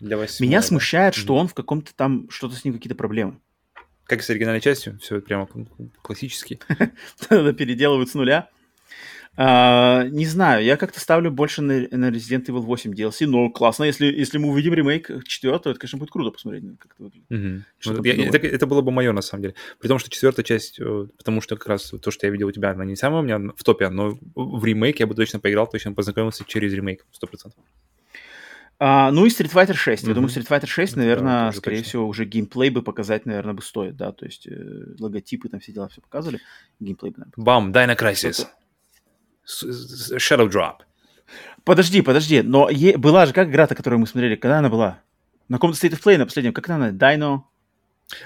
для 8. Меня да? смущает, что он в каком-то там... Что-то с ним какие-то проблемы. Как с оригинальной частью? Все прямо классически. Переделывают с нуля. Uh, не знаю, я как-то ставлю больше на, на Resident Evil 8 DLC, но классно, если, если мы увидим ремейк 4, это, конечно, будет круто посмотреть, как это выглядит. Mm-hmm. Ну, я, это, это было бы мое, на самом деле. При том, что четвертая часть, э, потому что как раз то, что я видел у тебя, она не самая у меня в топе, но в ремейк я бы точно поиграл, точно познакомился через ремейк, 100%. Uh, ну и Street Fighter 6. Mm-hmm. Я думаю, Street Fighter 6, наверное, да, скорее точно. всего, уже геймплей бы показать, наверное, бы стоит, да, то есть э, логотипы там все дела все показывали, геймплей бы, наверное. Бам, дай на Crysis. Shadow Drop. Подожди, подожди, но е- была же как игра-то, которую мы смотрели, когда она была? На каком-то State of Play на последнем, как она? Dino?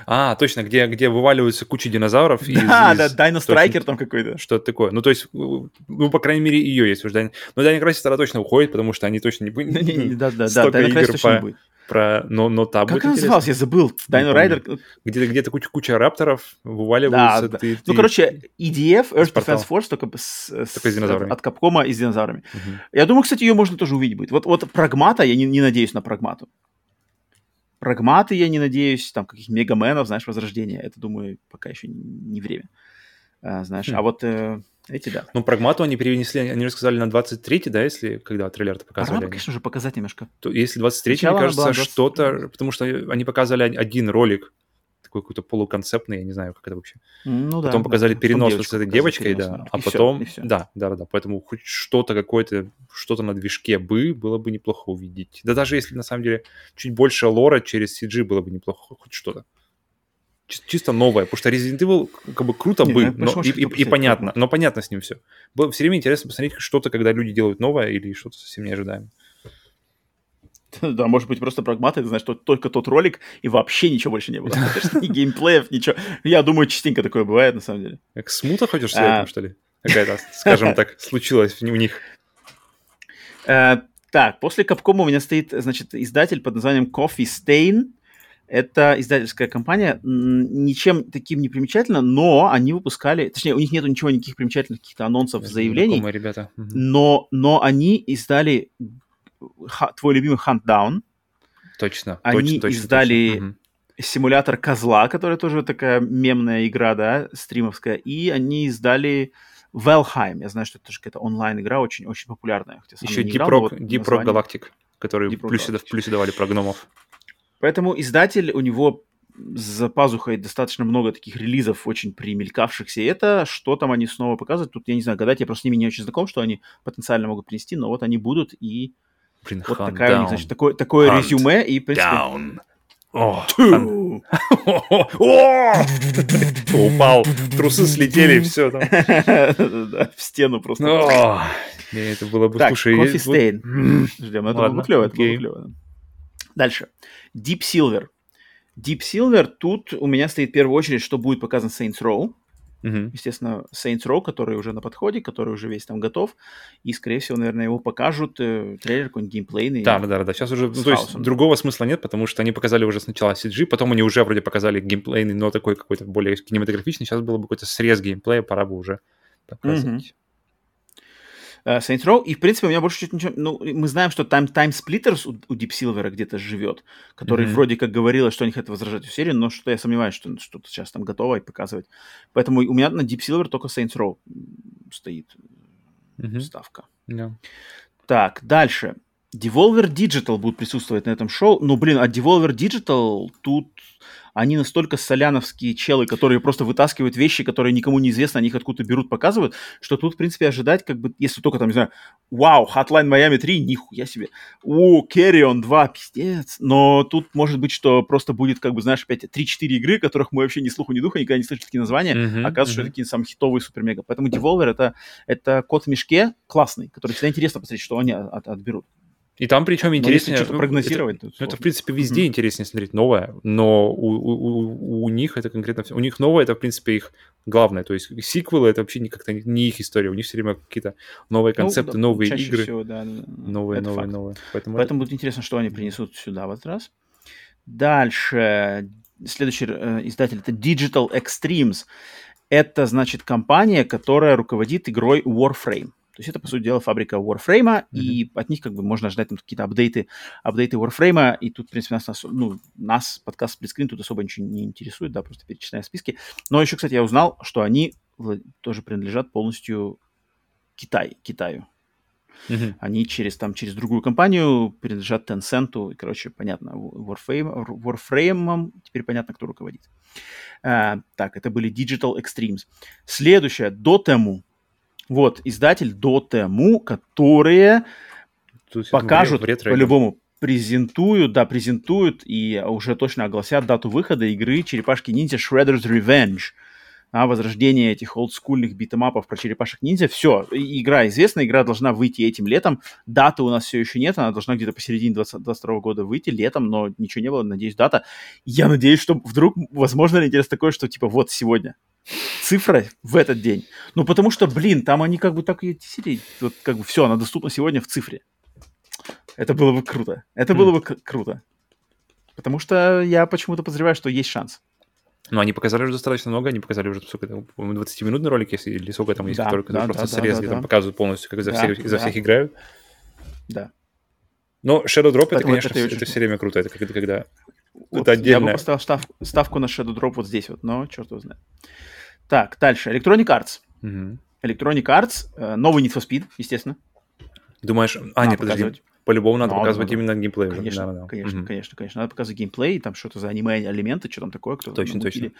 А, точно, где, где вываливаются куча динозавров. Да, из, да, Dino Striker там какой-то. Что-то такое. Ну, то есть, ну, по крайней мере, ее есть уже. Но Dino Crisis тогда точно уходит, потому что они точно не будут. Да, да, да, Dino Crisis точно не будет про... Но, но там Как он назывался? Я забыл. Dino Rider. Где-то где куча, куча рапторов вываливаются. Да, ты, да. Ты... Ну, короче, EDF, Earth Defense Force, только с, с, с динозаврами. от Капкома и с динозаврами. Угу. Я думаю, кстати, ее можно тоже увидеть будет. Вот, вот Прагмата, я не, не надеюсь на Прагмату. Прагматы я не надеюсь, там каких мегаменов, знаешь, возрождения. Это, думаю, пока еще не, не время. А, знаешь, хм. а вот... Э, эти, да. Ну, прагмату они перенесли, они же сказали на 23-й, да, если когда трейлер-то показывали. Прагмату, конечно же, показать немножко. То, если 23-й, мне кажется, что-то... Потому что они показали один ролик, такой какой-то полуконцептный, я не знаю, как это вообще. Ну, потом да, показали да. перенос с этой девочкой, да, а и потом... Все, Да, да, да, поэтому хоть что-то какое-то, что-то на движке бы, было бы неплохо увидеть. Да даже если, на самом деле, чуть больше лора через CG было бы неплохо, хоть что-то чисто новое, потому что Resident Evil как бы круто не, бы, но, и, и, и понятно, но понятно с ним все. Было все время интересно посмотреть что-то, когда люди делают новое или что-то совсем неожидаемое. Да, может быть, просто прагматы, ты знаешь, что только тот ролик, и вообще ничего больше не было. Ни геймплеев, ничего. Я думаю, частенько такое бывает, на самом деле. Как смута хочешь сказать, что ли? Какая-то, скажем так, случилась у них. Э, так, после Capcom у меня стоит, значит, издатель под названием Coffee Stain. Это издательская компания, ничем таким не примечательна, но они выпускали, точнее, у них нету ничего, никаких примечательных каких-то анонсов, Это заявлений. ребята. Но, но они издали твой любимый Hunt Down. Точно, Они точно, издали точно. симулятор козла, которая тоже такая мемная игра, да, стримовская, и они издали Valheim. Я знаю, что это тоже какая-то онлайн-игра, очень-очень популярная. Еще Deep Rock, Deep Rock Galactic, который в плюсе, в плюсе давали про гномов. Поэтому издатель у него за пазухой достаточно много таких релизов, очень примелькавшихся. И это, что там они снова показывают, тут я не знаю, гадать, я просто с ними не очень знаком, что они потенциально могут принести, но вот они будут, и Блин, вот такая down. у них, значит, такое, такое резюме, и, в принципе... Down. Упал, трусы слетели, все там. В стену просто. Это было бы, слушай... Кофе Стейн. Ждем, это было клево, это было клево. Дальше. Deep Silver. Deep Silver, тут у меня стоит в первую очередь, что будет показан Saints Row. Uh-huh. Естественно, Saints Row, который уже на подходе, который уже весь там готов. И, скорее всего, наверное, его покажут. Э, трейлер какой-нибудь геймплейный. Да, да, да. Сейчас уже... Ну, то есть другого смысла нет, потому что они показали уже сначала CG, потом они уже вроде показали геймплейный, но такой какой-то более кинематографичный. Сейчас было бы какой-то срез геймплея, пора бы уже показывать. Uh-huh. Uh, Saints Row. И, в принципе, у меня больше чуть ничего... Ну, мы знаем, что Time, Time Splitters у, у Deep Silver где-то живет, который mm-hmm. вроде как говорилось, что они хотят возражать всю серию, но что я сомневаюсь, что что-то сейчас там готово и показывать. Поэтому у меня на Deep Silver только Saints Row стоит mm-hmm. ставка. Yeah. Так, дальше. Devolver Digital будут присутствовать на этом шоу. Ну, блин, а Devolver Digital тут они настолько соляновские челы, которые просто вытаскивают вещи, которые никому не известны, они их откуда-то берут, показывают, что тут, в принципе, ожидать, как бы, если только там, не знаю, вау, Hotline Miami 3, нихуя себе, о, Carrion 2, пиздец, но тут может быть, что просто будет, как бы, знаешь, опять 3-4 игры, которых мы вообще ни слуху, ни духа, никогда не слышали такие названия, mm-hmm, оказывается, mm-hmm. что это такие самые хитовые супер-мега. Поэтому Devolver это, это кот в мешке классный, который всегда интересно посмотреть, что они от, отберут. И там причем интереснее... что прогнозировать. Это, это, это, в принципе, везде mm-hmm. интереснее смотреть новое, но у, у, у них это конкретно... У них новое, это, в принципе, их главное. То есть сиквелы — это вообще как-то не их история. У них все время какие-то новые ну, концепты, ну, новые игры. Всего, да, да, новые, это новые, факт. новые. Поэтому, Поэтому это... будет интересно, что они принесут сюда в этот раз. Дальше. Следующий э, издатель — это Digital Extremes. Это, значит, компания, которая руководит игрой Warframe. То есть это, по сути дела, фабрика Warframe, mm-hmm. и от них как бы можно ждать там какие-то апдейты, апдейты Warframe, и тут, в принципе, нас, ну, нас подкаст Сплитскрин тут особо ничего не интересует, да, просто перечисляем списки. Но еще, кстати, я узнал, что они тоже принадлежат полностью Китай, Китаю. Uh-huh. Они через, там, через другую компанию принадлежат Tencent, и, короче, понятно, Warframe, Warframe теперь понятно, кто руководит. А, так, это были Digital Extremes. Следующее, Dotemu. Вот, издатель Dotemu, которые покажут по-любому, презентуют, да, презентуют и уже точно огласят дату выхода игры Черепашки Ниндзя Shredder's Revenge. А, возрождение этих олдскульных битэмапов про черепашек ниндзя. Все, игра известна, игра должна выйти этим летом. Даты у нас все еще нет, она должна где-то посередине 2022 года выйти летом, но ничего не было, надеюсь, дата. Я надеюсь, что вдруг, возможно интерес такой, что типа вот сегодня, цифра в этот день. Ну, потому что, блин, там они как бы так и сидят. Вот как бы все, она доступна сегодня в цифре. Это было бы круто. Это было бы круто. Потому что я почему-то подозреваю, что есть шанс. Ну, они показали уже достаточно много, они показали уже, сколько там, по-моему, 20-минутный ролик, если, или сколько там есть, да, который да, просто да, срез, да, да. там показывают полностью, как изо, да, всех, да. всех играют. Да. Но Shadow Drop, это, конечно, это, это все время круто, это когда, когда вот это отдельно. Я бы поставил став, ставку на Shadow Drop вот здесь вот, но черт его знает. Так, дальше. Electronic Arts. Угу. Electronic Arts, э, новый Need for Speed, естественно. Думаешь, а, нет, подожди, по-любому надо, надо показывать надо. именно геймплей. Конечно, да, да. конечно, угу. конечно, конечно. Надо показывать геймплей, там что-то за аниме-элементы, что там такое. Кто точно, точно.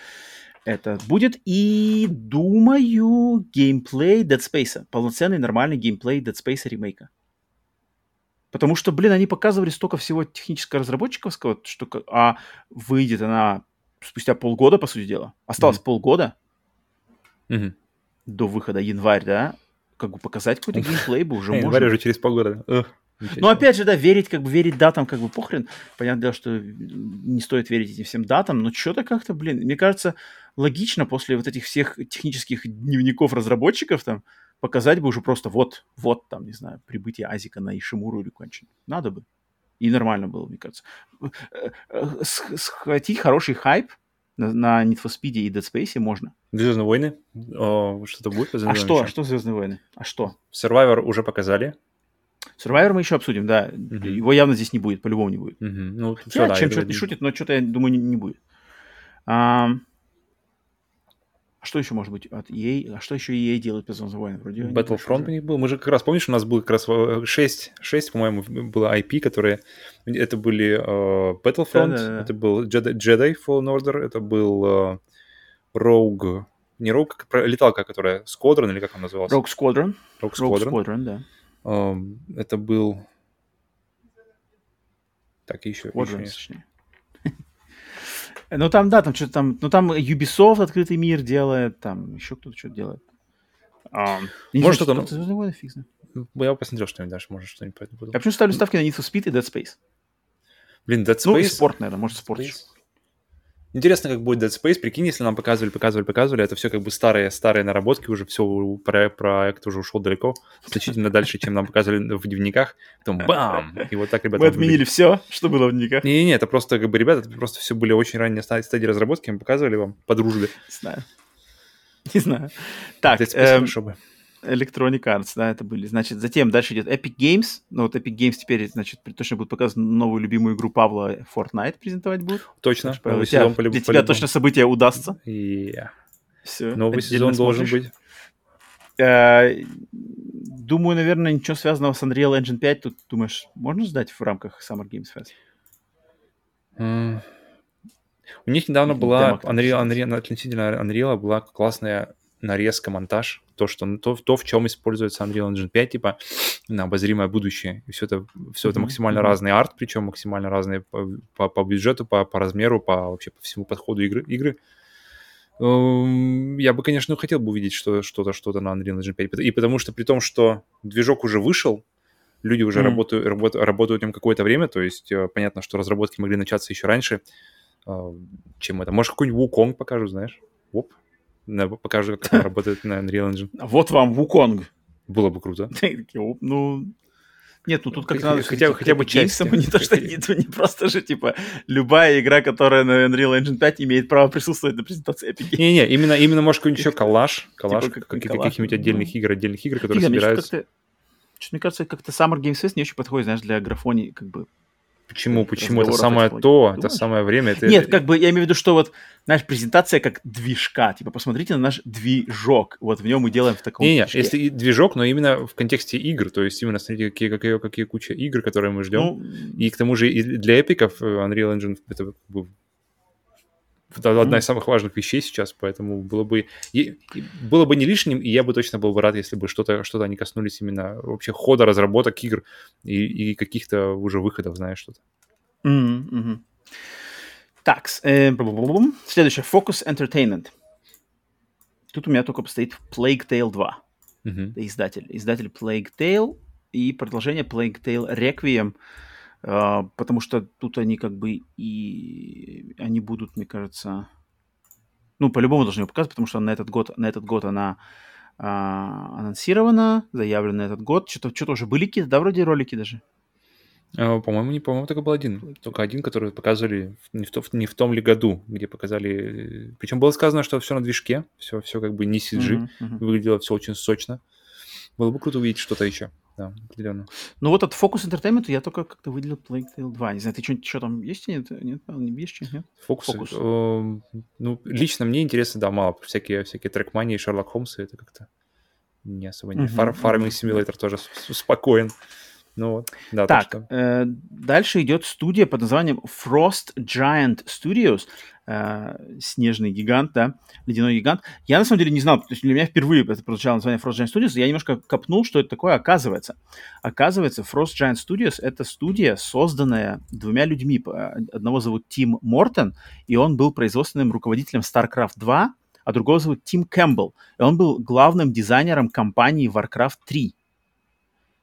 Это будет. И, думаю, геймплей Dead Space. Полноценный, нормальный геймплей Dead Space ремейка. Потому что, блин, они показывали столько всего технического разработчиковского, что а выйдет она спустя полгода, по сути дела. Осталось mm-hmm. полгода mm-hmm. до выхода январь, да? Как бы показать какой-то геймплей бы уже можно. Январь уже через полгода. Ну, опять же, да, верить, как бы верить датам, как бы похрен. Понятное дело, что не стоит верить этим всем датам, но что-то как-то, блин, мне кажется, логично после вот этих всех технических дневников разработчиков там показать бы уже просто вот, вот там, не знаю, прибытие Азика на Ишимуру или кончен. Надо бы. И нормально было, мне кажется. Э, э, схватить хороший хайп на, на Need for Speed и Dead Space можно. Звездные войны? О, что-то будет? А что? А что Звездные войны? А что? Survivor уже показали. Survivor мы еще обсудим, да. Угу. Его явно здесь не будет, по-любому не будет. Угу. Ну, все, да, чем что-то не шутит, но что-то, я думаю, не, не будет. А, что еще может быть от EA? А что еще EA делает без Звездных войн? Вроде Battlefront у них был. Мы же как раз, помнишь, у нас было как раз 6, 6 по-моему, было IP, которые... Это были uh, Battlefront, да, да, да. это был Jedi, Jedi Fallen Order, это был uh, Rogue... Не Rogue, леталка, которая Squadron, или как он назывался? Rogue Squadron. Rogue Squadron, Rogue Squadron да. Um, это был... Так, еще... Squadron, еще... Ну там, да, там что-то там, ну там Ubisoft открытый мир делает, там еще кто-то что-то делает. А, может что-то... Ну... Звездные войны фиг Я посмотрел что-нибудь дальше, может что-нибудь по этому Я почему ставлю ставки на Need for Speed и Dead Space? Блин, Dead Space... Ну и спорт, наверное, может спорт еще. Интересно, как будет Dead Space. Прикинь, если нам показывали, показывали, показывали, это все как бы старые, старые наработки, уже все, проект, уже ушел далеко, значительно дальше, чем нам показывали в дневниках. Потом бам! И вот так, ребята... Мы отменили все, что было в дневниках. Не-не-не, это просто, как бы, ребята, это просто все были очень ранние стадии разработки, мы показывали вам по дружбе. Не знаю. Не знаю. Так, Dead Space эм... бы. Electronic Arts, да, это были. Значит, затем дальше идет Epic Games. Ну, вот Epic Games теперь, значит, точно будут показывать новую любимую игру Павла Fortnite презентовать будут. Точно. Так, новый сезон по Для тебя точно событие удастся. Yeah. Все. Новый сезон должен быть. Э, думаю, наверное, ничего связанного с Unreal Engine 5 тут, думаешь, можно ждать в рамках Summer Games Fest? У них недавно была Unreal, Unreal, относительно Unreal была классная нарезка, монтаж, то, что, то, то, в чем используется Unreal Engine 5, типа, на обозримое будущее. И все это, все это максимально mm-hmm. разный арт, причем максимально разные по, по, по бюджету, по, по размеру, по вообще по всему подходу игры. игры. Эм, я бы, конечно, хотел бы увидеть что, что-то, что-то на Unreal Engine 5. И потому что при том, что движок уже вышел, люди уже mm-hmm. работают, работают, работают в нем какое-то время, то есть э, понятно, что разработки могли начаться еще раньше, э, чем это. Может, какой-нибудь Wukong покажу, знаешь? Оп, покажу, как он работает на Unreal Engine. Вот вам Вуконг. Было бы круто. Ну, нет, ну тут как надо... Хотя, хотя бы часть. Не то, что не, не просто же, типа, любая игра, которая на Unreal Engine 5 имеет право присутствовать на презентации Epic Games. Не-не, именно, именно может какой-нибудь еще коллаж, коллаж типа, как, каких-нибудь отдельных игр, отдельных игр, которые собираются. Мне кажется, как-то Summer Games Fest не очень подходит, знаешь, для графонии, как бы, Почему? Почему? Это самое то, это самое время. Это... Нет, как бы я имею в виду, что вот, знаешь, презентация как движка. Типа, посмотрите на наш движок. Вот в нем мы делаем в таком Не, не, если движок, но именно в контексте игр. То есть именно смотрите, какие, какие, какие куча игр, которые мы ждем. Ну, и к тому же и для эпиков Unreal Engine это это одна из самых важных вещей сейчас, поэтому было бы, и, было бы не лишним, и я бы точно был бы рад, если бы что-то что они коснулись именно вообще хода разработок игр и, и каких-то уже выходов, знаешь, что-то. Mm-hmm. Так, э, следующее. Focus Entertainment. Тут у меня только стоит Plague Tale 2. Mm-hmm. Издатель. Издатель Plague Tale и продолжение Plague Tale Requiem. Потому что тут они как бы и они будут, мне кажется, ну по-любому должны ее показать, потому что на этот год на этот год она а, анонсирована, заявлена на этот год. Что-то что уже были какие-то, да, вроде ролики даже. А, по-моему, не, по-моему, только был один. Только один, который показывали не в, то, не в том ли году, где показали. Причем было сказано, что все на движке, все, все как бы не CG, uh-huh, uh-huh. выглядело все очень сочно. Было бы круто увидеть что-то еще да, определенно. Ну вот от Focus Entertainment я только как-то выделил Plague Tale 2. Не знаю, ты что, что там есть? Нет, нет, не есть что? Нет? Фокус. Фокус. Э, ну, лично мне интересно, да, мало. Всякие, всякие трекмании, Шерлок Холмсы, это как-то не особо не. Uh-huh. Фарминг симулятор тоже спокоен. Ну вот, да, так, так что... э, дальше идет студия под названием Frost Giant Studios. Э, снежный гигант, да, ледяной гигант. Я на самом деле не знал, то есть для меня впервые это прозвучало название Frost Giant Studios, я немножко копнул, что это такое оказывается. Оказывается, Frost Giant Studios — это студия, созданная двумя людьми. Одного зовут Тим Мортон, и он был производственным руководителем StarCraft 2, а другого зовут Тим Кэмпбелл, и он был главным дизайнером компании Warcraft 3.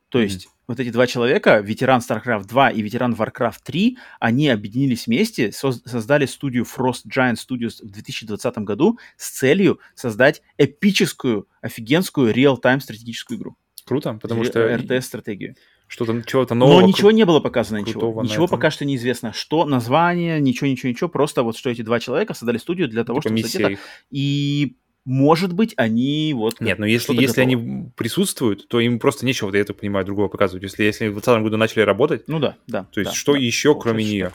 То есть вот эти два человека, ветеран StarCraft 2 и ветеран Warcraft 3, они объединились вместе, создали студию Frost Giant Studios в 2020 году с целью создать эпическую, офигенскую реал-тайм стратегическую игру. Круто, потому что... RTS-стратегию. Что-то чего-то нового. Но ничего не было показано, ничего. Ничего пока что неизвестно. Что, название, ничего, ничего, ничего. Просто вот что эти два человека создали студию для того, типа чтобы... Это, и может быть, они вот... Нет, но если, если они присутствуют, то им просто нечего, я это понимаю, другого показывать. Если, если в 2020 году начали работать, ну да, да. То есть да, что да, еще, кроме нее?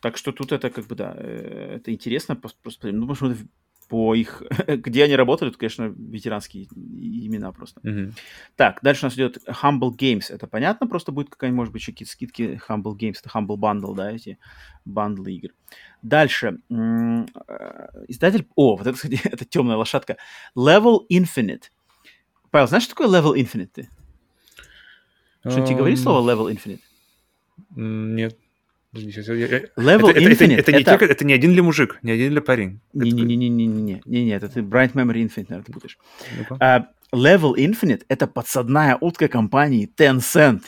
Так что тут это как бы, да, э, это интересно. Просто, ну, посмотрим. По их... Где они работали, это, конечно, ветеранские имена просто. Мгм. Так, дальше у нас идет Humble Games. Это понятно? Просто будет какая-нибудь, может быть, еще какие-то скидки Humble Games. Это Humble Bundle, да, эти бандлы игр. Дальше. э, Издатель... О, вот это, кстати, это темная лошадка. Level Infinite. Павел, знаешь, что такое Level Infinite ты? Что, тебе говорит Эм, слово Level Infinite? Нет. Я- Level это, это- это- Infinite это не это- те- это не один для мужик, не один для парень. Это- Не-не-не-не-не-не. Не-не, это ты Bright Memory Infinite, наверное, ты путаешь. ну-ка. А, Level Infinite — это подсадная утка компании Tencent.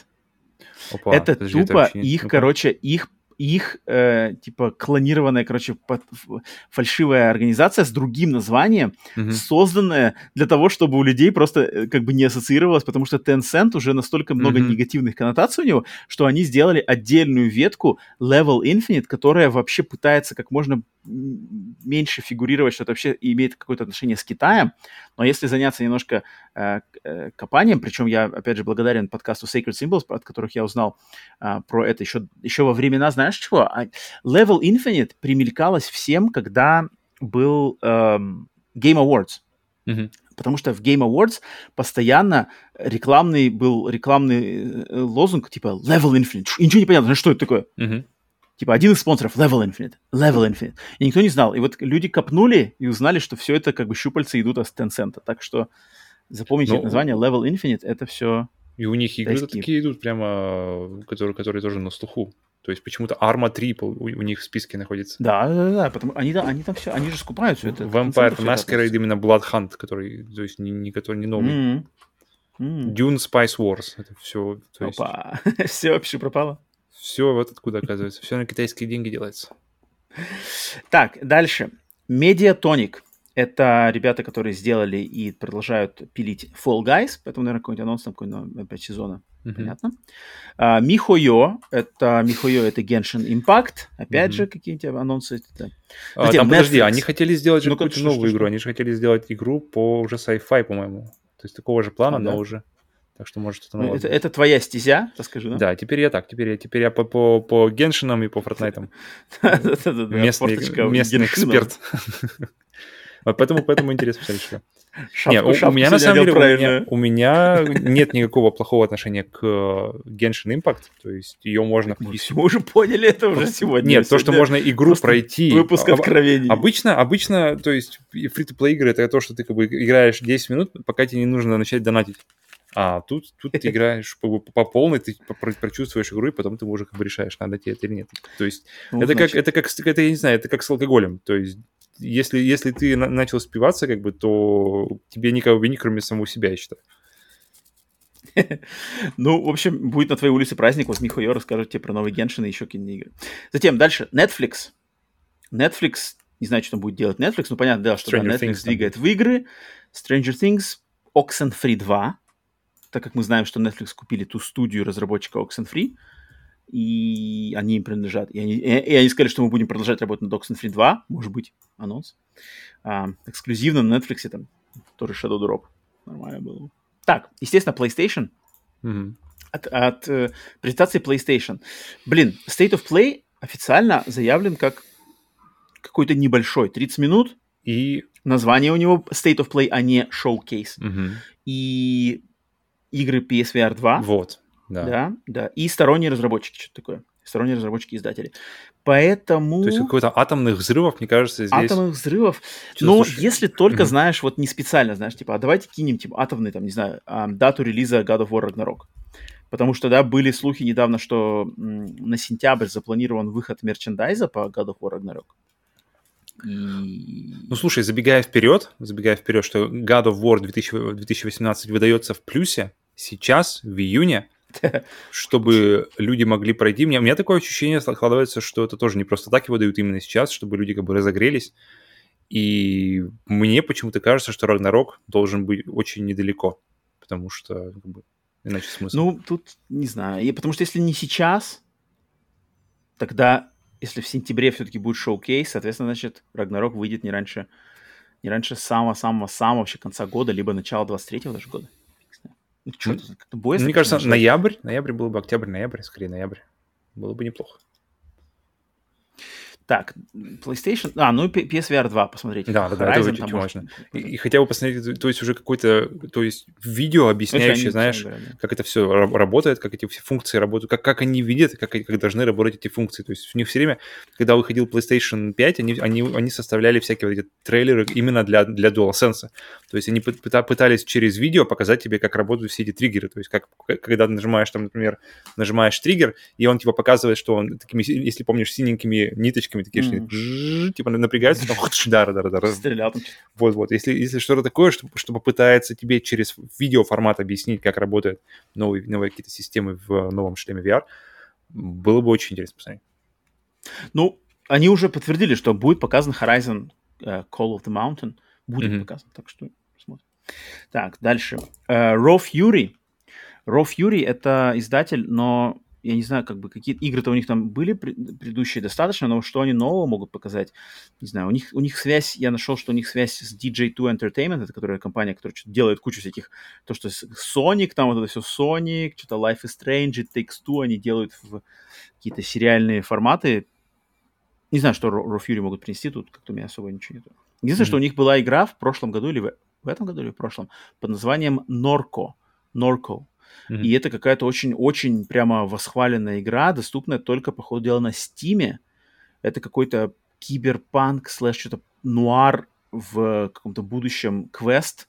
Опа, это подожди, тупо вообще не- их, ну-ка. короче, их их, э, типа, клонированная, короче, под- фальшивая организация с другим названием, Мгм. созданная для того, чтобы у людей просто э, как бы не ассоциировалось, потому что Tencent уже настолько много Мгм. негативных коннотаций у него, что они сделали отдельную ветку Level Infinite, которая вообще пытается как можно меньше фигурировать, что это вообще имеет какое-то отношение с Китаем. Но если заняться немножко э, э, копанием, причем я, опять же, благодарен подкасту Sacred Symbols, от которых я узнал а, про это еще, еще во времена, знаешь чего? А, Level Infinite примелькалась всем, когда был эм, Game Awards. Мгм. Потому что в Game Awards постоянно рекламный был рекламный э, лозунг типа Level Infinite. Ничего не понятно, что это такое. Мгм. Типа один из спонсоров Level Infinite, Level Infinite. И никто не знал. И вот люди копнули и узнали, что все это как бы щупальца идут от Tencent. Так что запомните Ну, это название Level Infinite. Это все... И у них игры Тайские. такие идут прямо, которые, которые тоже на слуху. То есть почему-то Arma 3 по- у, у них в списке находится. Да, да, да. Потому они, да, они там все, они же скупают все это. Vampire Masquerade именно Blood Hunt, который, то есть не, не, который не новый. М. М. Dune Spice Wars. Это все, то есть Опа. Все вообще пропало. Все вот откуда оказывается. Все на китайские деньги делается. Так, дальше. Mediatonic. Это ребята, которые сделали и продолжают пилить Fall Guys, поэтому, наверное, какой-нибудь анонс там какой-нибудь на 5 сезона. Мгм. Понятно. А, Михойо. Это Михойо, это Genshin Impact. Опять Мгм. же, какие-то анонсы. Это- А, Затем там, подожди, они хотели сделать же Ну-ка, какую-то что, новую что, игру. что? Они же хотели сделать игру по уже sci-fi, по-моему. То есть такого же плана, А, но да? уже. Так что может что-то ну, это, это твоя стезя, расскажи, да? Да, теперь я так. Теперь я, теперь я по, по, по геншинам и по фортнайтам. Местный, эксперт. Поэтому, поэтому интересно посмотреть, что. Шапку- Не, у, у шапку меня на самом деле, у меня, у меня нет никакого плохого отношения к э, Genshin Impact. То есть ее можно... Мы все уже поняли это уже сегодня. Нет, то, что можно игру пройти... Выпуск а- откровений. Обычно, обычно, то есть фри-то-плей игры это то, что ты как бы играешь 10 минут, пока тебе не нужно начать донатить. А тут, тут ты играешь по, по полной, ты прочувствуешь игру, и потом ты уже как бы решаешь, надо тебе это или нет. То есть Ну, это, значит, как, это как, это, я не знаю, это как с алкоголем. То есть если, если ты на- начал спиваться, как бы, то тебе никого винить, кроме самого себя, я считаю. Ну, в общем, будет на твоей улице праздник, вот Михайо расскажет тебе про новый Геншин и еще какие-нибудь игры. Затем дальше, Netflix. Netflix, не знаю, что там будет делать Netflix, но понятно, да, что да, Netflix Things там двигает в игры. Stranger Things, Oxenfree 2, так как мы знаем, что Netflix купили ту студию разработчика Oxenfree, и они им принадлежат. И они, и, и они сказали, что мы будем продолжать работать над Oxenfree 2, может быть, анонс. А, эксклюзивно на Netflix там тоже Shadow Drop. Нормально было. Так, естественно, PlayStation Мгм. от, от, э, презентации PlayStation. Блин, State of Play официально заявлен как какой-то небольшой, 30 минут. И... Название у него State of Play, а не Showcase. мгм. И игры PSVR 2. Вот, да. Да, да. И сторонние разработчики, что-то такое. Сторонние разработчики издатели. Поэтому... То есть какой-то атомных взрывов, мне кажется, здесь... Атомных взрывов. Ну, если только знаешь, вот не специально, знаешь, типа, а давайте кинем, типа, атомный, там, не знаю, а, дату релиза God of War Ragnarok. Потому что, да, были слухи недавно, что на сентябрь запланирован выход мерчендайза по God of War Ragnarok. И... Ну, слушай, забегая вперед, забегая вперед, что God of War 2000 2018 выдается в плюсе сейчас, в июне, чтобы люди могли пройти. У меня, у меня такое ощущение складывается, что это тоже не просто так его дают именно сейчас, чтобы люди как бы разогрелись. И мне почему-то кажется, что Рагнарок должен быть очень недалеко, потому что как бы, иначе смысл. Ну, тут не знаю. И потому что если не сейчас, тогда, если в сентябре все-таки будет шоу-кейс, соответственно, значит, Рагнарок выйдет не раньше, не раньше самого-самого-самого вообще конца года, либо начала 23-го даже года. Это? Как-то боязно, Мне кажется, конечно, ноябрь, ноябрь был бы октябрь, ноябрь, скорее ноябрь. Было бы неплохо. Так, PlayStation... А, ну PSVR 2 посмотрите. Да, да, да, это очень важно. И, и хотя бы посмотреть, то есть уже какое-то, то есть видео, объясняющее, знаешь, да, да. как это все работает, как эти все функции работают, как, как они видят, как, как должны работать эти функции. То есть у них все время, когда выходил PlayStation 5, они, они, они составляли всякие вот эти трейлеры именно для, для DualSense. То есть они пытались через видео показать тебе, как работают все эти триггеры. То есть как, когда нажимаешь, там, например, нажимаешь триггер, и он типа показывает, что он такими, если помнишь, синенькими ниточками кнопками такие, mm. что типа напрягаются, там, да, да, да, да. Стрелял. Вот-вот. Если, если что-то такое, что, что попытается тебе через видеоформат объяснить, как работают новые, новые какие-то системы в новом шлеме VR, было бы очень интересно посмотреть. Ну, они уже подтвердили, что будет показан Horizon uh, Call of the Mountain. Будет mm-hmm. показан, так что смотрим. Так, дальше. Uh, Raw Fury. Raw Fury — это издатель, но я не знаю, как бы какие игры-то у них там были предыдущие достаточно, но что они нового могут показать, не знаю. У них, у них связь, я нашел, что у них связь с DJ2 Entertainment, это которая компания, которая делает кучу всяких, то, что Sonic, там вот это все Sonic, что-то Life is Strange, It Takes Two, они делают в какие-то сериальные форматы. Не знаю, что Raw Fury могут принести, тут как-то у меня особо ничего нету. Единственное, mm-hmm. что у них была игра в прошлом году или в, в этом году или в прошлом под названием Norco. Norco. Mm-hmm. И это какая-то очень-очень прямо восхваленная игра, доступная только, по ходу дела, на Стиме. Это какой-то киберпанк слэш что-то нуар в каком-то будущем квест,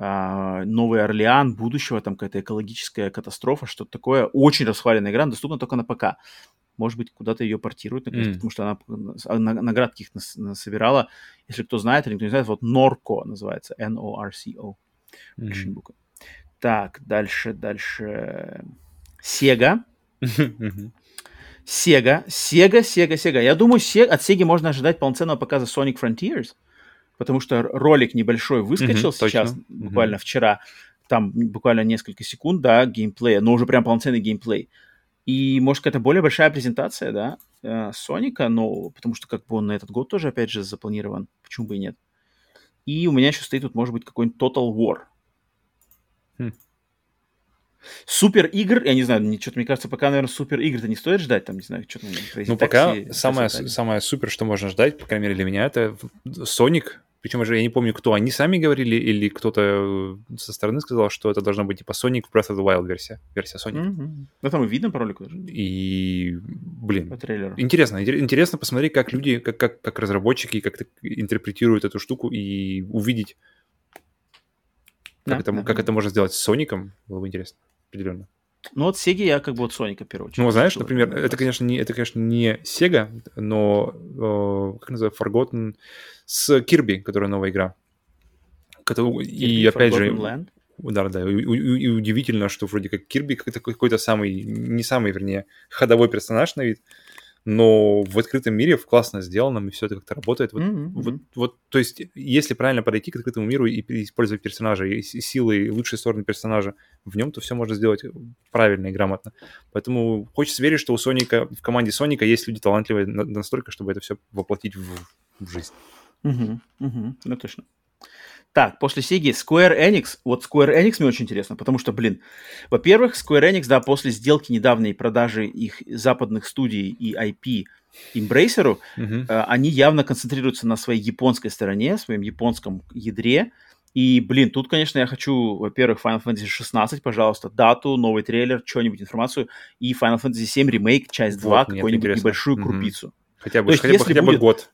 Uh, Новый Орлеан будущего, там какая-то экологическая катастрофа, что-то такое. Очень расхваленная игра, доступна только на ПК. Может быть, куда-то ее портируют, наконец, mm. потому что она наград каких-то собирала. Если кто знает или кто не знает, вот Норко называется, N-O-R-C-O. Mm. буквы. Так, дальше, дальше. Sega. Sega, Sega, Sega, Sega. Я думаю, от Sega можно ожидать полноценного показа Sonic Frontiers, потому что ролик небольшой выскочил mm-hmm, сейчас, точно. буквально mm-hmm. вчера. Там буквально несколько секунд, да, геймплея, но уже прям полноценный геймплей. И, может, какая-то более большая презентация, да, э, Соника, но потому что как бы он на этот год тоже, опять же, запланирован. Почему бы и нет? И у меня еще стоит тут, может быть, какой-нибудь Total War. Хм. Супер игр, я не знаю, что-то мне кажется, пока, наверное, супер игр-то не стоит ждать, там, не знаю, что-то... Ну, пока самое, самое супер, что можно ждать, по крайней мере, для меня, это Sonic, причем уже я не помню, кто они сами говорили, или кто-то со стороны сказал, что это должно быть типа Sonic Breath of the Wild версия, версия Sonic. Mm-hmm. Ну, там и видно по ролику даже. И, блин, по трейлеру. интересно, интересно посмотреть, как люди, как, как, как разработчики, как интерпретируют эту штуку и увидеть, как, да, это, да, как это можно сделать с Соником, было бы интересно, определенно. Ну, вот Sega я как бы от Соника, в первую очередь. Ну, знаешь, например, это, конечно, не, это, конечно, не Sega, но, э, как называется, Forgotten с Кирби, которая новая игра. Который, и, опять же... Land? Да, да, и, и, и удивительно, что вроде как Кирби какой-то самый, не самый, вернее, ходовой персонаж на вид, но в открытом мире классно сделано, и все это как-то работает. Вот, mm-hmm. вот, вот, то есть, если правильно подойти к открытому миру и использовать персонажа, и силы, и лучшие стороны персонажа в нем, то все можно сделать правильно и грамотно. Поэтому хочется верить, что у Соника, в команде Соника есть люди талантливые настолько, чтобы это все воплотить в, в жизнь. Угу, угу, ну точно. Так, после Sega Square Enix. Вот Square Enix мне очень интересно, потому что, блин, во-первых, Square Enix, да, после сделки недавней продажи их западных студий и IP Embracer, mm-hmm. э, они явно концентрируются на своей японской стороне, своем японском ядре. И, блин, тут, конечно, я хочу, во-первых, Final Fantasy 16, пожалуйста, дату, новый трейлер, что-нибудь, информацию, и Final Fantasy 7 ремейк, часть 2, вот, какую-нибудь небольшую mm-hmm. крупицу. Хотя бы, хотя, бы, хотя бы год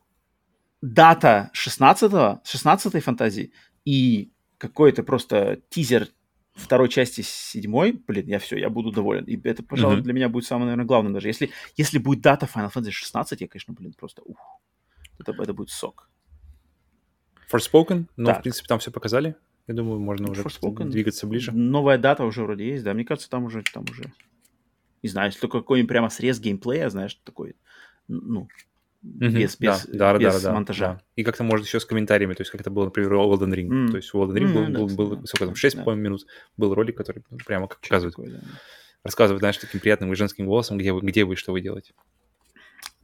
дата 16-го, 16-й фантазии и какой-то просто тизер второй части седьмой, блин, я все, я буду доволен. И это, пожалуй, mm-hmm. для меня будет самое, наверное, главное даже. Если, если будет дата Final Fantasy 16, я, конечно, блин, просто ух, это, это будет сок. Forspoken, ну, так. в принципе, там все показали. Я думаю, можно уже Forspoken. двигаться ближе. Новая дата уже вроде есть, да. Мне кажется, там уже, там уже, не знаю, если только какой-нибудь прямо срез геймплея, знаешь, такой, ну, без, без, да, без да, да, монтажа. Да. И как-то может еще с комментариями, то есть как это было, например, у Elden Ring. Mm. То есть у Elden Ring mm, был, был, был, сколько там, 6, да. по-моему, минут был ролик, который прямо как показывает. Такое, да. Рассказывает, знаешь, таким приятным и женским голосом, где вы, где вы, что вы делаете.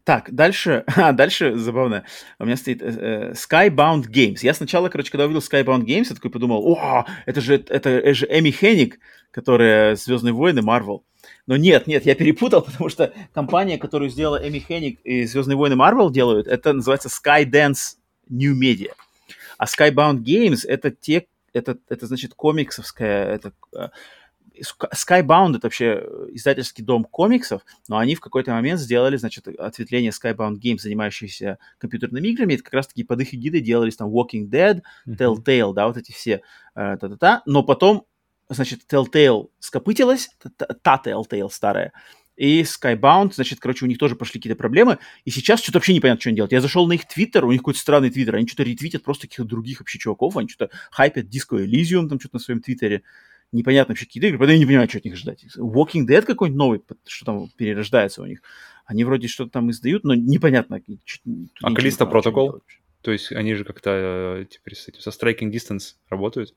Так, дальше, а, дальше забавно. У меня стоит э, э, Skybound Games. Я сначала, короче, когда увидел Skybound Games, я такой подумал, о, это же, это, это же Эми Хенник, которая Звездные войны, Марвел. Но нет, нет, я перепутал, потому что компания, которую сделала Эми Хенник и Звездные войны Марвел делают, это называется Skydance New Media. А Skybound Games это те, это, это значит комиксовская, это э, Skybound это вообще издательский дом комиксов, но они в какой-то момент сделали, значит, ответвление Skybound Games, занимающиеся компьютерными играми, это как раз-таки под их эгидой делались там Walking Dead, Telltale, да, вот эти все э, та-та-та, но потом, значит, Telltale скопытилась, та Telltale старая, и Skybound, значит, короче, у них тоже пошли какие-то проблемы, и сейчас что-то вообще непонятно, что они делают. Я зашел на их твиттер, у них какой-то странный твиттер, они что-то ретвитят просто каких-то других вообще чуваков, они что-то хайпят Disco Elysium там что-то на своем твиттере, непонятно вообще какие-то игры, поэтому я не понимаю, что от них ждать. Walking Dead какой-нибудь новый, что там перерождается у них. Они вроде что-то там издают, но непонятно. А Калиста протокол? То есть они же как-то э, теперь с этим, со Striking Distance работают?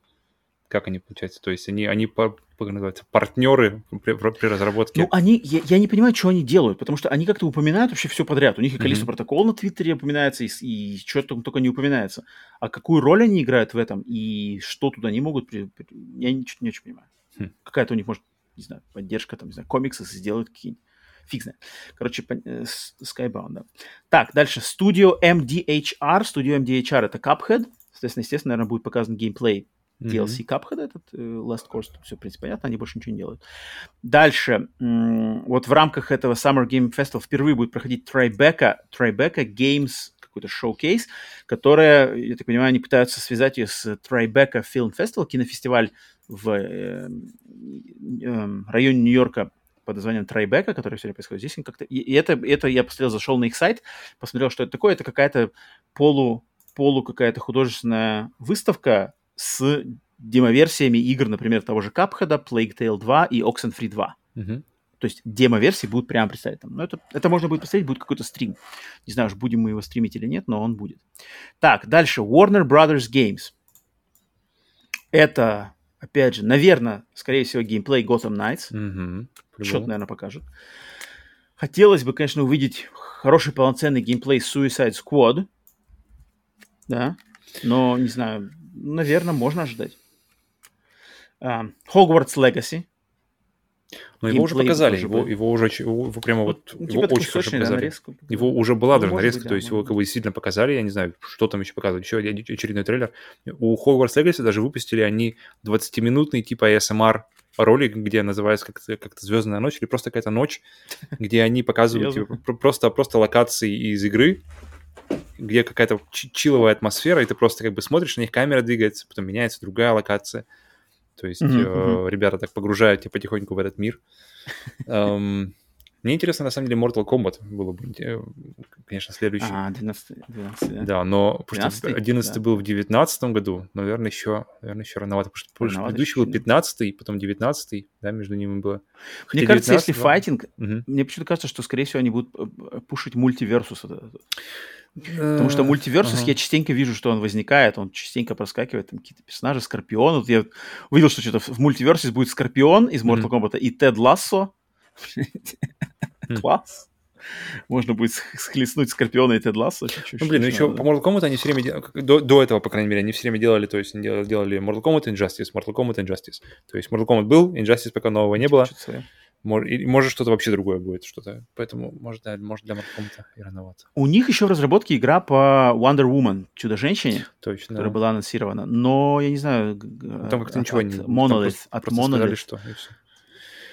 Как они получаются? То есть они, они как называется, партнеры при, при разработке? Ну, они, я, я не понимаю, что они делают, потому что они как-то упоминают вообще все подряд. У них и количество mm-hmm. протокол на Твиттере упоминается, и, и что там только не упоминается. А какую роль они играют в этом, и что туда они могут... При, при, я ничего не очень понимаю. Mm. Какая-то у них, может, не знаю, поддержка, там, не знаю, комиксы сделают какие-нибудь. Фиг знает. Короче, э, Skybound, да. Так, дальше. Studio MDHR. Studio MDHR — это Cuphead. Соответственно, естественно, наверное, будет показан геймплей DLC mm-hmm. Cuphead этот, э, Last Course, все, в принципе, понятно, они больше ничего не делают. Дальше, вот в рамках этого Summer Game Festival впервые будет проходить Tribeca, Tribeca Games какой-то шоу-кейс, которая, я так понимаю, они пытаются связать ее с Tribeca Film Festival, кинофестиваль в э, э, районе Нью-Йорка под названием Трайбека, который сегодня происходит здесь. Как-то... И, и это, это я посмотрел, зашел на их сайт, посмотрел, что это такое. Это какая-то полу, полу какая-то художественная выставка с демоверсиями игр, например, того же Cuphead, Plague Tale 2 и Oxenfree 2. Uh-huh. То есть демо-версии будут прямо представить там. Но это, это можно будет представить, будет какой-то стрим. Не знаю, уж будем мы его стримить или нет, но он будет. Так, дальше. Warner Brothers Games. Это, опять же, наверное, скорее всего, геймплей Gotham Knights. Uh-huh. Что-то, наверное, покажут. Хотелось бы, конечно, увидеть хороший полноценный геймплей Suicide Squad. Да. Но, не знаю, наверное, можно ожидать. Хогвартс uh, Legacy. Но его уже показали, его, его уже его, его прямо вот ну, его очень хорошо показали. Да, его уже была ну, даже нарезка, быть, то есть его как бы действительно показали, я не знаю, что там еще показывали, еще очередной трейлер. У Hogwarts Legacy даже выпустили они 20-минутный типа ASMR ролик, где называется как-то, как «Звездная ночь» или просто какая-то ночь, где они показывают типа, просто, просто локации из игры, где какая-то чиловая атмосфера, и ты просто как бы смотришь, на них камера двигается, потом меняется другая локация. То есть mm-hmm. э, ребята так погружают тебя потихоньку в этот мир. Um, мне интересно, на самом деле, Mortal Kombat было бы, конечно, следующий. А, 12, 12 да. Да, но 12, 11 да. был в 19 году, наверное, еще, наверное, еще рановато, потому что предыдущий был 15 потом 19 да, между ними было. Хотя мне кажется, если файтинг, угу. мне почему-то кажется, что, скорее всего, они будут э, пушить мультиверсус. Потому что мультиверсус, ага. я частенько вижу, что он возникает, он частенько проскакивает, там какие-то персонажи, Скорпион. Вот я увидел, что что-то в мультиверсусе будет Скорпион из Mortal Kombat и Тед Лассо. Класс. Можно будет схлестнуть Скорпиона и Тед Лассо. Ну, блин, ну еще по Mortal Kombat они все время делали, до, до этого, по крайней мере, они все время делали, то есть делали Mortal Kombat Injustice, Mortal Kombat Injustice. То есть Mortal Kombat был, Injustice пока нового не было. Может, что-то вообще другое будет, что-то. Поэтому, может, да, может для Mortal и рановато. У них еще в разработке игра по Wonder Woman, Чудо-женщине, Точно, которая была анонсирована. Но, я не знаю... Там как-то ничего не... Monolith, от Monolith. что.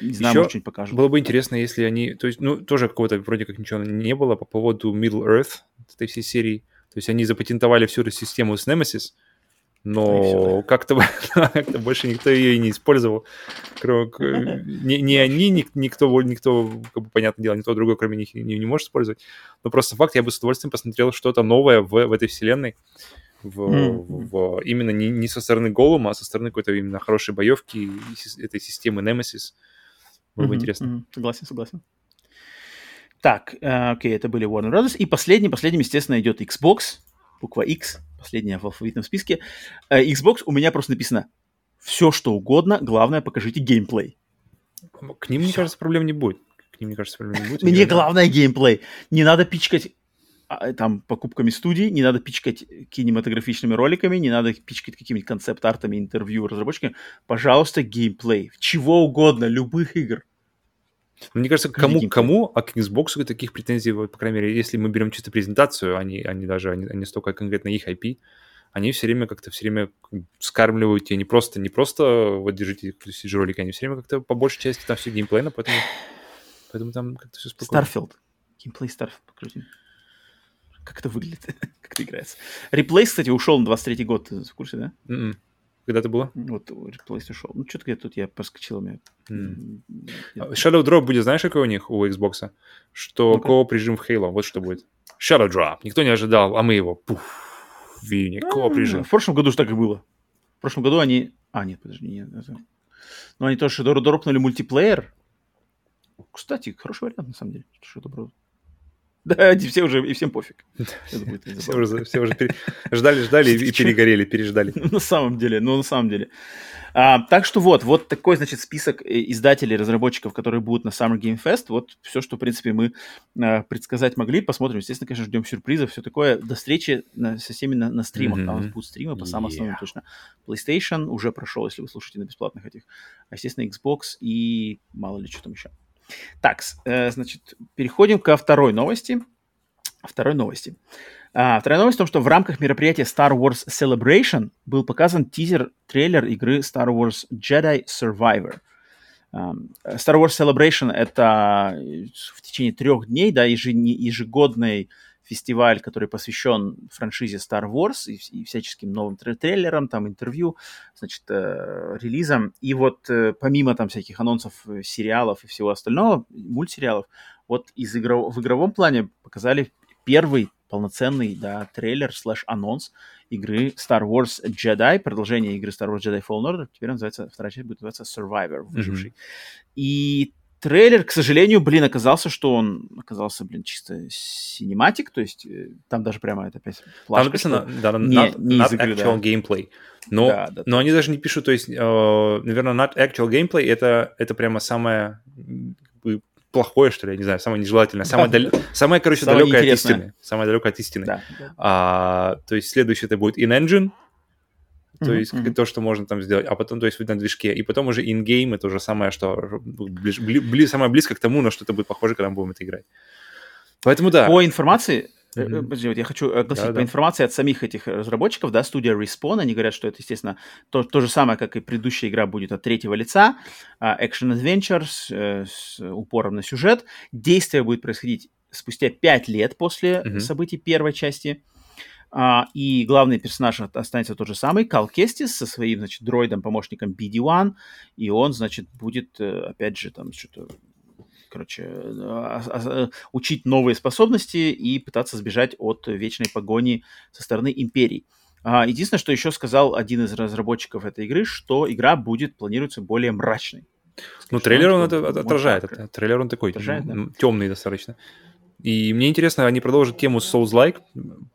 Не знаю, Еще что-нибудь покажут. Было бы интересно, если они... То есть, ну, тоже какого-то вроде как ничего не было по поводу Middle Earth, этой всей серии. То есть они запатентовали всю эту систему с Nemesis, но как-то, как больше никто ее и не использовал. Не, не они, ни, никто, никто, как бы, понятное дело, никто другой, кроме них, не, не может использовать. Но просто факт, я бы с удовольствием посмотрел что-то новое в, в этой вселенной. В, mm-hmm. в, в, именно не, не со стороны Голума, а со стороны какой-то именно хорошей боевки этой системы Nemesis. Было mm-hmm. бы интересно. Mm-hmm. Согласен, согласен. Так, э, окей, это были Warner Brothers. И последний, последним, естественно, идет Xbox, буква X последняя в алфавитном списке. Э, Xbox у меня просто написано все, что угодно, главное, покажите геймплей. К ним, Всё. мне кажется, проблем не будет. К ним, мне кажется, проблем не будет. Мне главное геймплей. Не надо пичкать а, там покупками студий, не надо пичкать кинематографичными роликами, не надо пичкать какими-то концепт-артами, интервью разработчиками. Пожалуйста, геймплей. Чего угодно, любых игр. Мне кажется, кому, кому, а к Xbox таких претензий, вот, по крайней мере, если мы берем чисто презентацию, они, они даже, они, они столько конкретно их IP, они все время как-то все время скармливают тебе не просто, не просто вот держите эксклюзив ролики, они все время как-то по большей части там все геймплейно, поэтому, поэтому там как-то все спокойно. Starfield. Геймплей Starfield, покажи. Как это выглядит, как это играется. Реплей, кстати, ушел на 23-й год, ты в курсе, да? Mm-mm. Когда это было? Вот Replace ушел. Ну, что-то я тут я проскочил. Меня... Mm. Shadow Drop будет, знаешь, какой у них, у Xbox? Что ну кооп режим в Halo, вот что будет. Shadow Drop. Никто не ожидал, а мы его, пуф, в июне, кооп режим. В прошлом году же так и было. В прошлом году они... А, нет, подожди, нет. Это... Ну, они тоже дропнули мультиплеер. Кстати, хороший вариант, на самом деле. Что доброго. Да, все уже, и всем пофиг. Все уже, все уже ждали, ждали и перегорели, переждали. На самом деле, ну на самом деле. А, так что вот, вот такой, значит, список э, издателей, разработчиков, которые будут на Summer Game Fest. Вот все, что, в принципе, мы а, предсказать могли. Посмотрим. Естественно, конечно, ждем сюрпризов, все такое. До встречи на, со всеми на, на стримах. Mm-hmm. Там у нас будут стримы по самым основным точно. PlayStation уже прошел, если вы слушаете на бесплатных этих. А, естественно, Xbox и мало ли что там еще. Так, э, значит, переходим ко второй новости. Второй новости. А, вторая новость в том, что в рамках мероприятия Star Wars Celebration был показан тизер-трейлер игры Star Wars Jedi Survivor. Um, Star Wars Celebration — это в течение трех дней, да, ежегодный фестиваль, который посвящен франшизе Star Wars и, и всяческим новым трейлерам, там, интервью, значит, э, релизам. И вот э, помимо там всяких анонсов э, сериалов и всего остального, мультсериалов, вот из игров... в игровом плане показали первый полноценный, да, трейлер слэш-анонс игры Star Wars Jedi, продолжение игры Star Wars Jedi Fallen Order, теперь называется, вторая часть будет называться Survivor, выживший. Mm-hmm. И трейлер, к сожалению, блин, оказался, что он оказался, блин, чисто cinematic, то есть э, там даже прямо это опять флажка, Там написано, да, не, not, не not игры, actual да. gameplay. Но, да, да, но они даже не пишут, то есть, э, наверное, not actual gameplay, это, это прямо самое плохое, что ли, я не знаю, самое нежелательное, самое, да. дал... самое короче, самое далекое от истины. Самое далекое от истины. Да, да. А, то есть следующее это будет in-engine, то mm-hmm. есть mm-hmm. то, что можно там сделать, а потом, то есть на движке, и потом уже in-game это уже самое, что ближ, бли, бли, самое близко к тому, на что это будет похоже, когда мы будем это играть. Поэтому да. По информации, Mm-hmm. Подожди, вот я хочу огласить да, по да. информации от самих этих разработчиков, да, студия Respawn, они говорят, что это, естественно, то, то же самое, как и предыдущая игра будет от третьего лица, uh, Action Adventure с, uh, с упором на сюжет. Действие будет происходить спустя пять лет после mm-hmm. событий первой части. А, и главный персонаж останется тот же самый, Кал Кестис, со своим, значит, дроидом-помощником BD-1, и он, значит, будет, э, опять же, там, что-то, короче, а, а, учить новые способности и пытаться сбежать от вечной погони со стороны Империи. Единственное, что еще сказал один из разработчиков этой игры, что игра будет, планируется, более мрачной. Ну, трейлер он это отражает. Трейлер он такой отражает, да? темный достаточно. И мне интересно, они продолжат тему Souls-like.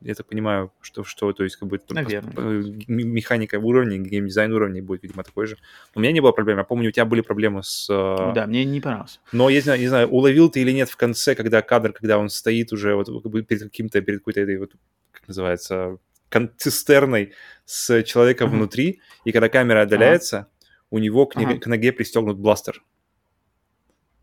Я так понимаю, что, что то есть как бы Наверное. механика уровня, геймдизайн уровня будет, видимо, такой же. У меня не было проблем. Я помню, у тебя были проблемы с... Э, да, мне не понравилось. Но я не знаю, не знаю, уловил ты или нет в конце, когда кадр, когда он стоит уже вот как бы перед каким-то, перед какой-то этой вот, как называется, цистерной с человеком uh-huh. внутри, и когда камера отдаляется, uh-huh. у него к, uh-huh. к ноге пристегнут бластер.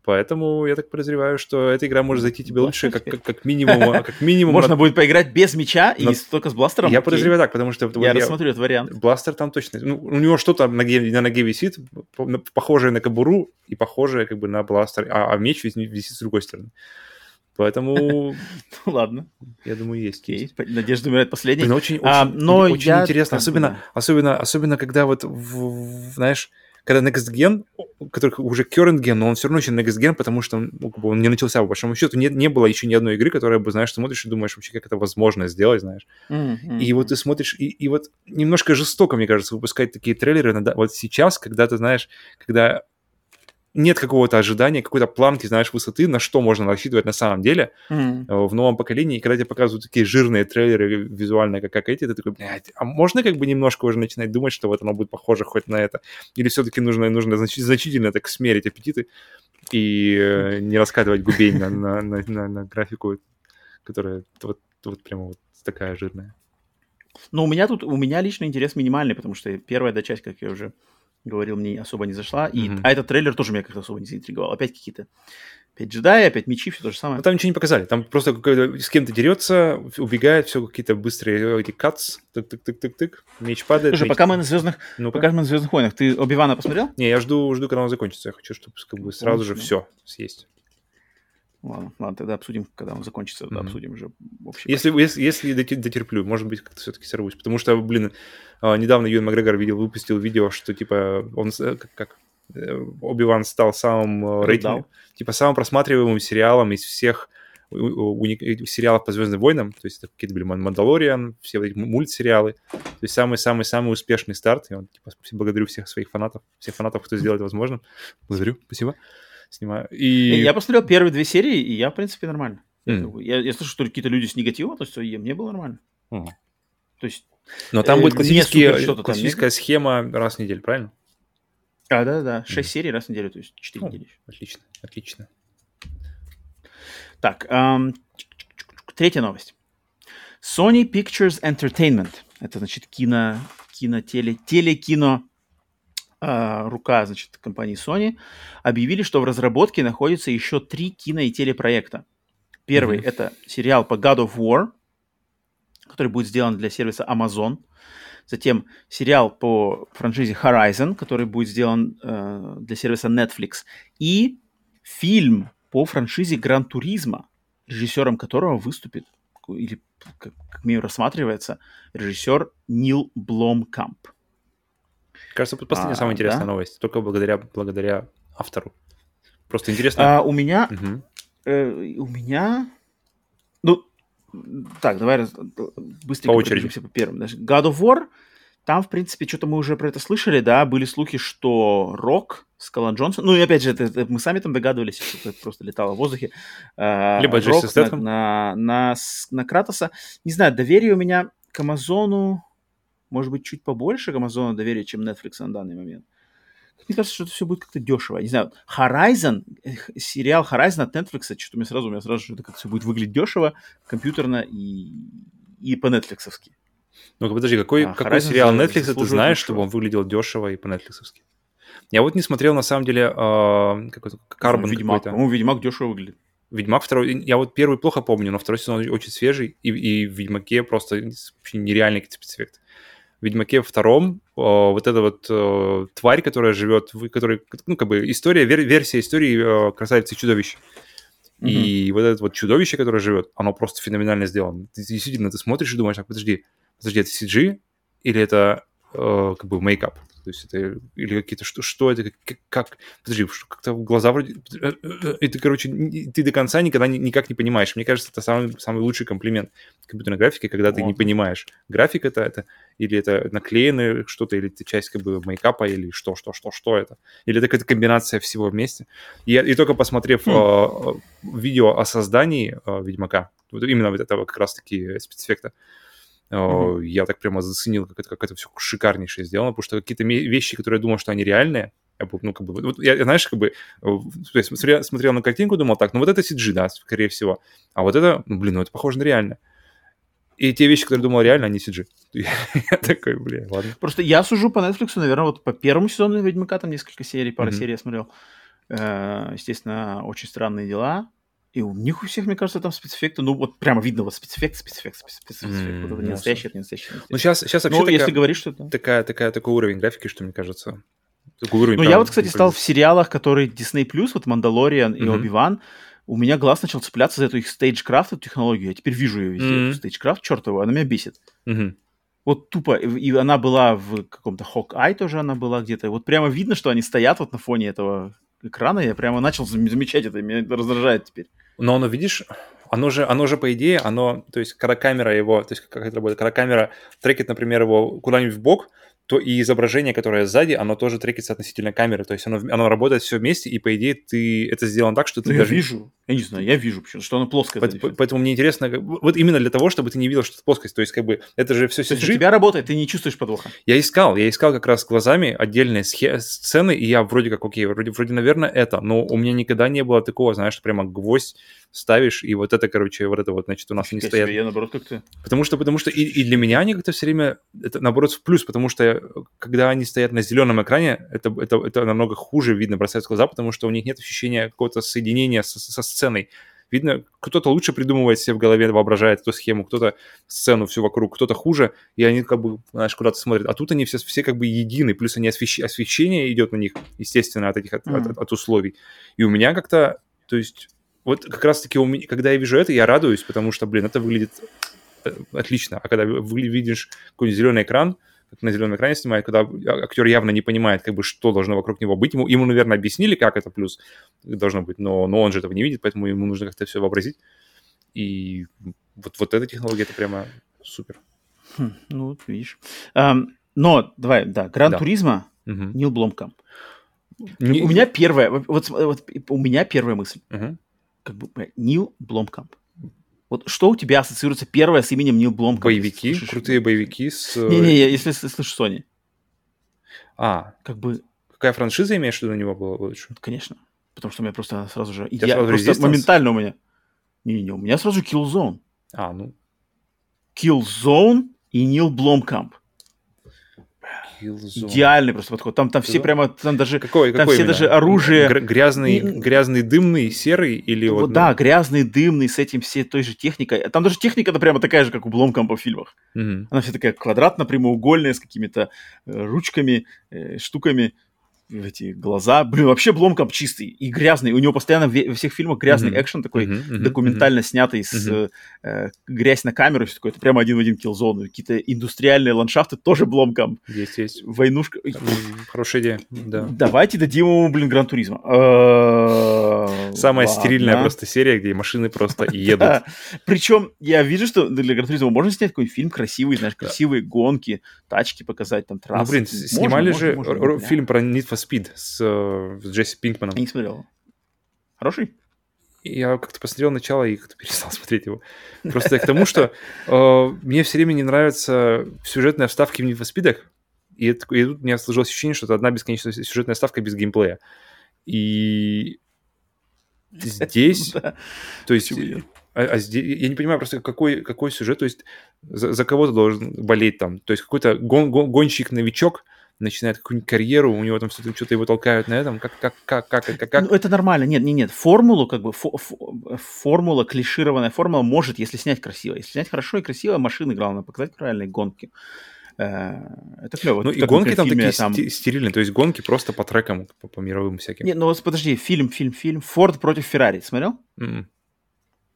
Поэтому я так подозреваю, что эта игра может зайти тебе лучше, как, как, как минимум. Как минимум Можно будет поиграть без меча и только с бластером? Я подозреваю так, потому что... Я рассмотрю этот вариант. Бластер там точно... Ну, у него что-то на ноге, на ноге висит, похожее на кобуру и похожее как бы на бластер, а, а меч висит с другой стороны. Поэтому... Ну ладно. Я думаю, есть. есть. Надежда умирает последней. Блин, очень, а, очень, но очень я... интересно, особенно, особенно, особенно, когда вот, в, знаешь, когда Next Gen, который уже current gen, но он все равно еще Next Gen, потому что он, ну, как бы он не начался, по большому счету, не, не было еще ни одной игры, которая бы, знаешь, смотришь и думаешь вообще, как это возможно сделать, знаешь. Mm-hmm. И вот ты смотришь, и, и вот немножко жестоко, мне кажется, выпускать такие трейлеры вот сейчас, когда ты знаешь, когда нет какого-то ожидания, какой-то планки, знаешь, высоты, на что можно рассчитывать на самом деле mm. в новом поколении. И когда тебе показывают такие жирные трейлеры визуально, как, как эти, ты такой, блядь, а можно как бы немножко уже начинать думать, что вот оно будет похоже хоть на это? Или все-таки нужно, нужно значительно так смерить аппетиты и э, не раскатывать губей на, на, на, на, на графику, которая вот, вот прямо вот такая жирная? Ну, у меня тут, у меня лично интерес минимальный, потому что первая да, часть, как я уже говорил, мне особо не зашла. И, mm-hmm. А этот трейлер тоже меня как-то особо не заинтриговал. Опять какие-то Опять джедаи, опять мечи, все то же самое. Ну, там ничего не показали. Там просто с кем-то дерется, убегает, все какие-то быстрые эти катс, тык-тык-тык-тык-тык, меч падает. Слушай, меч... пока мы на звездных, ну пока мы на звездных войнах, ты Оби-Вана посмотрел? Не, я жду, жду, когда он закончится. Я хочу, чтобы как бы сразу же все съесть. Ладно, ладно, тогда обсудим, когда он закончится, тогда mm-hmm. обсудим уже общий. Если, если, если дотерплю, может быть, как-то все-таки сорвусь. Потому что, блин, а, недавно Юэн Макгрегор видел, выпустил видео, что типа он э, как, как Э, Оби-Ван стал самым э, рейтингом, типа самым просматриваемым сериалом из всех сериалов по Звездным войнам, то есть это какие-то были Мандалориан, все эти мультсериалы, то есть самый-самый-самый успешный старт, и он, типа, благодарю всех своих фанатов, всех фанатов, кто сделал это возможным, благодарю, спасибо, снимаю. И... Я посмотрел первые две серии, и я, в принципе, нормально. Mm. Я, я слышу, что какие-то люди с негативом относятся, и мне было нормально. Mm. То есть... Но там э, будет классическая схема раз в неделю, правильно? А, да, да. 6 mm. серий раз в неделю, то есть 4 О, недели. Отлично, отлично. Так, эм, третья новость. Sony Pictures Entertainment. Это, значит, кино, кино, теле, телекино рука, значит, компании Sony, объявили, что в разработке находится еще три кино- и телепроекта. Первый mm-hmm. это сериал по God of War, который будет сделан для сервиса Amazon. Затем сериал по франшизе Horizon, который будет сделан э, для сервиса Netflix. И фильм по франшизе Гран Туризма, режиссером которого выступит, или как, как мне рассматривается, режиссер Нил Бломкамп. Кажется, последняя а, самая интересная да? новость, только благодаря, благодаря автору. Просто интересно. А, у меня... Угу. Э, у меня... Ну, так, давай быстренько по очереди. по первым. God of War, там, в принципе, что-то мы уже про это слышали, да, были слухи, что Рок, Скалан Джонсон, ну и опять же, это, это мы сами там догадывались, что это просто летало в воздухе. Э, Либо Рок на, на, на, на Кратоса. Не знаю, доверие у меня к Амазону, может быть, чуть побольше к Амазону доверия, чем Netflix на данный момент. Мне кажется, что это все будет как-то дешево. Не знаю, Horizon, сериал Horizon от Netflix, что-то мне сразу, у меня сразу, что это как все будет выглядеть дешево, компьютерно и, и по-нетфликсовски. Ну, подожди, какой, а, какой сериал Netflix ты знаешь, чтобы он выглядел дешево и по-нетфликсовски? Я вот не смотрел, на самом деле, э, какой-то Карбон Ведьмак. По-моему, Ведьмак дешево выглядит. Ведьмак второй, я вот первый плохо помню, но второй сезон очень свежий, и, и в Ведьмаке просто вообще нереальный спецэффект Ведьмаке втором о, вот эта вот о, тварь, которая живет, в, которой, ну, как бы история, вер, версия истории о, красавицы и чудовищ. Mm-hmm. И вот это вот чудовище, которое живет, оно просто феноменально сделано. Ты, действительно, ты смотришь и думаешь, так, подожди, подожди, это CG или это э, как бы мейкап? То есть это или какие-то что, что это как, как подожди, как-то глаза вроде э, э, и ты, короче, ты до конца никогда ни, никак не понимаешь. Мне кажется, это самый самый лучший комплимент компьютерной графики, когда ты вот. не понимаешь, график это это или это наклеенное что-то, или это часть как бы мейкапа, или что, что, что, что это, или это какая-то комбинация всего вместе. И, и только посмотрев mm. э, видео о создании э, Ведьмака, вот именно вот этого как раз-таки спецэффекта, Mm-hmm. Я так прямо заценил, как это, как это все шикарнейшее сделано, потому что какие-то вещи, которые я думал, что они реальные, я, ну, как бы, вот, я, знаешь, как бы, то есть смотрел, смотрел на картинку, думал так, ну вот это CG, да, скорее всего, а вот это, ну, блин, ну это похоже на реально. И те вещи, которые думал реально, они CG. я такой, блин, ладно. Просто я сужу по Netflix, наверное, вот по первому сезону Ведьмака, там несколько серий, пара mm-hmm. серий я смотрел. Э, естественно, очень странные дела. И у них у всех, мне кажется, там спецэффекты, ну вот прямо видно вот спецэффект, спецэффект, спецэффект. Mm, вот не настоящий, это не настоящий. Ну сейчас, сейчас вообще ну, такая, если говоришь, что это... Такая, такая, такой уровень графики, что мне кажется... Такой уровень, ну я вот, кстати, стал в сериалах, которые Disney+, вот Мандалориан и mm-hmm. Оби-Ван, у меня глаз начал цепляться за эту их StageCraft, эту технологию. Я теперь вижу ее везде. Mm-hmm. StageCraft, черт его, она меня бесит. Mm-hmm. Вот тупо. И она была в каком-то Hawkeye тоже она была где-то. Вот прямо видно, что они стоят вот на фоне этого экрана. Я прямо начал замечать это, меня это раздражает теперь. Но оно, видишь, оно же, оно же, по идее, оно, то есть, когда камера его, то есть, как это работает, когда камера трекит, например, его куда-нибудь в бок, то и изображение, которое сзади, оно тоже трекится относительно камеры. То есть оно, оно работает все вместе, и по идее ты это сделано так, что ты ну, даже... Вижу. Я не знаю, я вижу, что она плоская. Поэтому, поэтому мне интересно, вот именно для того, чтобы ты не видел, что это плоскость. То есть, как бы, это же все CG. У тебя работает, ты не чувствуешь подвоха? Я искал, я искал как раз глазами отдельные сцены, и я вроде как, окей, вроде, вроде, наверное, это, но у меня никогда не было такого, знаешь, что прямо гвоздь ставишь, и вот это, короче, вот это вот, значит, у нас Фига не стоят. Я, наоборот, как-то... Потому что, потому что и, и для меня они как-то все время, это, наоборот, в плюс, потому что когда они стоят на зеленом экране, это, это, это намного хуже видно, бросается в глаза, потому что у них нет ощущения какого-то соединения со, со сценой. Видно, кто-то лучше придумывает себе в голове, воображает эту схему, кто-то сцену всю вокруг, кто-то хуже, и они как бы, знаешь, куда-то смотрят. А тут они все, все как бы едины, плюс они освещ... освещение идет на них, естественно, от этих от, mm. от, от условий. И у меня как-то, то есть, вот как раз-таки, у меня, когда я вижу это, я радуюсь, потому что, блин, это выглядит э, отлично. А когда видишь какой-нибудь зеленый экран, как на зеленом экране снимает, когда актер явно не понимает, как бы, что должно вокруг него быть. Ему, ему наверное, объяснили, как это плюс должно быть, но, но он же этого не видит, поэтому ему нужно как-то все вообразить. И вот, вот эта технология, это прямо супер. Хм, ну, вот видишь. Um, но, давай, да, Гран Туризма, угу. Нил Бломкамп. Не... У меня первая, вот, вот у меня первая мысль. Угу. Как бы Нил Бломкамп. Вот что у тебя ассоциируется первое с именем Нил Бломкамп? Боевики, слышишь? крутые боевики с... Не-не, если слышишь Sony. А, как бы... Какая франшиза имеешь в виду на него была лучше? Конечно. Потому что у меня просто сразу же... Я, сразу просто Resistance? моментально у меня... Не-не, у меня сразу Killzone. А, ну. Killzone и Нил Бломкамп. Killzone. Идеальный просто подход. Там, там все прямо, там даже, какой, там какой все именно? даже оружие. Гр- грязный, грязный, дымный, серый или вот. вот да, грязный, дымный, с этим все той же техникой. Там даже техника это прямо такая же, как у Бломкампа в фильмах. Mm-hmm. Она вся такая квадратно-прямоугольная, с какими-то э, ручками, э, штуками эти глаза. Блин, вообще Бломкамп чистый и грязный. У него постоянно во всех фильмах грязный mm-hmm. экшен такой, mm-hmm. Mm-hmm. документально mm-hmm. снятый с mm-hmm. э, грязь на камеру, все такое. Это прямо один в один киллзон. Какие-то индустриальные ландшафты тоже Бломкамп. Есть, есть. Войнушка. Хорошая идея, да. Давайте дадим ему, блин, Гран Самая стерильная просто серия, где машины просто едут. Причем я вижу, что для Гран можно снять какой-нибудь фильм красивый, знаешь, красивые гонки, тачки показать, там трассы. Ну, блин, снимали же фильм про Need for Speed с, э, Джесси Пинкманом. Я не смотрел. Хороший? Я как-то посмотрел начало и как-то перестал смотреть его. Просто к тому, что э, мне все время не нравятся сюжетные вставки в Need for Speed, и, это, и тут у меня сложилось ощущение, что это одна бесконечная сюжетная ставка без геймплея. И здесь, то есть, а, а здесь, я не понимаю просто, какой, какой сюжет, то есть за, за кого ты должен болеть там, то есть какой-то гон, гон, гонщик-новичок, начинает какую-нибудь карьеру, у него там что-то, что-то его толкают на этом, как, как, как, как, как, как? Ну, это нормально, нет, нет, нет, формулу, как бы, фо- фо- формула, клишированная формула может, если снять красиво. Если снять хорошо и красиво, машины, главное, показать правильные гонки. Э, это клево. Ну, и гонки там такие там... стерильные, то есть гонки просто по трекам, по, по мировым всяким. Нет, ну вот подожди, фильм, фильм, фильм. Форд против Феррари, смотрел? Mm-mm.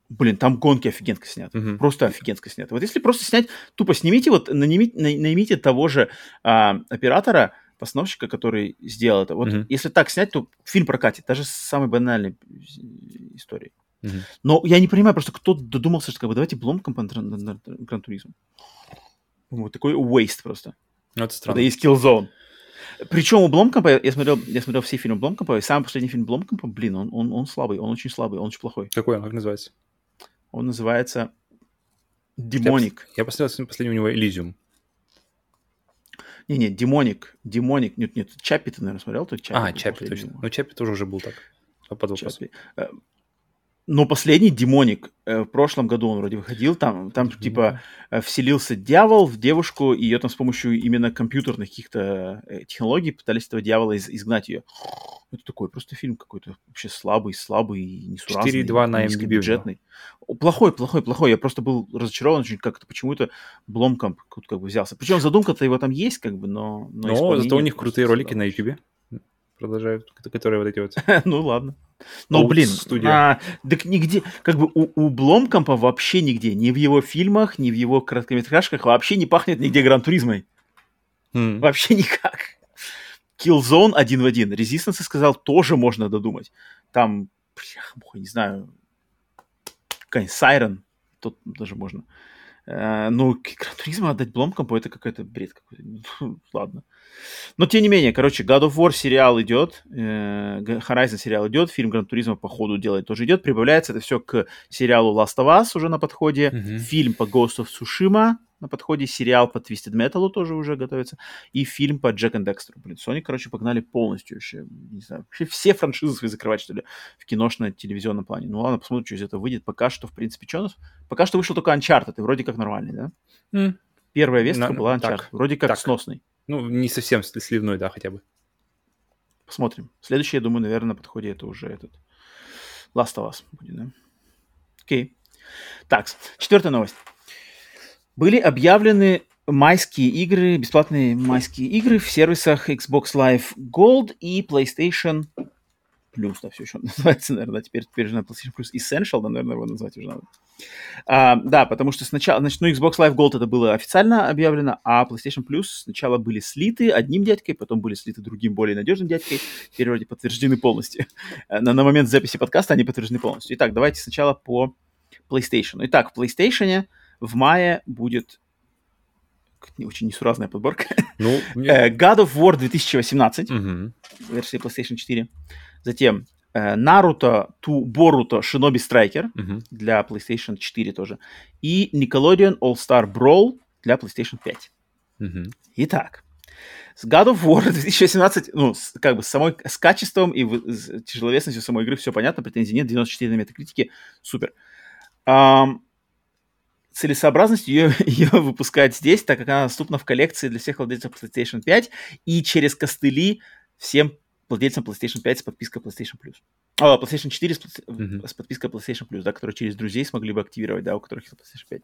Блин, там гонки офигенско сняты. Uh-huh. Просто офигенско сняты. Вот если просто снять, тупо снимите, вот нанимите, наймите того же а, оператора, постановщика, который сделал это. Вот uh-huh. если так снять, то фильм прокатит, даже с самой банальной историей. Uh-huh. Но я не понимаю просто, кто додумался, что как бы давайте Бломком по Гран Вот такой waste просто. Ну, это странно. Это есть Killzone. Причем у Бломкомпа, я смотрел, я смотрел все фильмы Бломкомпа, и самый последний фильм Бломкомпа, блин, он, он, он слабый, он очень слабый, он очень плохой. Какой он, как называется? Он называется Демоник. Я, я посмотрел последний у него Элизиум. Не-не, Демоник. Демоник. Нет, нет, Чаппи ты, наверное, смотрел? Тут Чаппи а, Чаппи, точно. Ну, Чаппи тоже уже был так. Под вопрос. Э, но последний Демоник, э, в прошлом году он вроде выходил, там, там mm-hmm. типа э, вселился дьявол в девушку, и ее там с помощью именно компьютерных каких-то технологий пытались этого дьявола из- изгнать ее. Это такой просто фильм какой-то вообще слабый, слабый, несуразный. 4,2 на MDB. Бюджетный. Плохой, плохой, плохой. Я просто был разочарован очень как-то почему-то Бломкамп как бы взялся. Причем задумка-то его там есть, как бы, но... Но, но зато у них крутые ролики на YouTube продолжают, которые вот эти вот... ну ладно. Но, блин, а, так нигде, как бы у, у Бломкампа вообще нигде, ни в его фильмах, ни в его короткометражках вообще не пахнет нигде Гран-туризмой. Mm. Вообще никак. Killzone один в один. Resistance сказал, тоже можно додумать. Там, бля, не знаю, какая-нибудь Siren, тут даже можно. Э, ну, Гран отдать Бломкомпу, это какой-то бред какой-то. Ну, ладно. Но, тем не менее, короче, God of War сериал идет, э, Horizon сериал идет, фильм Гран Туризма по ходу делает тоже идет. Прибавляется это все к сериалу Last of Us уже на подходе, mm-hmm. фильм по Ghost of Tsushima на подходе, сериал по Twisted Metal тоже уже готовится, и фильм по Джек и Декстеру. Блин, Sony, короче, погнали полностью вообще, не знаю, вообще все франшизы свои закрывать, что ли, в киношно-телевизионном плане. Ну ладно, посмотрим, что из этого выйдет. Пока что, в принципе, что у нас? Пока что вышел только Uncharted, и вроде как нормальный, да? Mm. Первая вестка На, была Uncharted, так, вроде как так. сносный. Ну, не совсем сливной, да, хотя бы. Посмотрим. Следующий, я думаю, наверное, на подходе это уже этот Last of Us будет, да? Окей. Так, четвертая новость. Были объявлены майские игры, бесплатные майские игры в сервисах Xbox Live Gold и PlayStation Plus, да, все еще называется, наверное, теперь, теперь же на PlayStation Plus Essential, да, наверное, его назвать уже надо. А, да, потому что сначала, значит, ну, Xbox Live Gold это было официально объявлено, а PlayStation Plus сначала были слиты одним дядькой, потом были слиты другим, более надежным дядькой, теперь вроде подтверждены полностью. на, на момент записи подкаста они подтверждены полностью. Итак, давайте сначала по PlayStation. Итак, в PlayStation в мае будет очень несуразная подборка. Ну, э, God of War 2018, угу. версия PlayStation 4. Затем Наруто Ту Боруто Шиноби Страйкер для PlayStation 4 тоже. И Nickelodeon All Star Brawl для PlayStation 5. Угу. Итак, с God of War 2018, ну, с, как бы с, самой, с качеством и в, с тяжеловесностью самой игры все понятно, претензий нет, 94 на метакритике, супер. Um, целесообразность ее, ее выпускать здесь, так как она доступна в коллекции для всех владельцев PlayStation 5 и через костыли всем владельцам PlayStation 5 с подпиской PlayStation Plus. О, PlayStation 4 с, mm-hmm. с подпиской PlayStation Plus, да, которые через друзей смогли бы активировать, да, у которых есть PlayStation 5.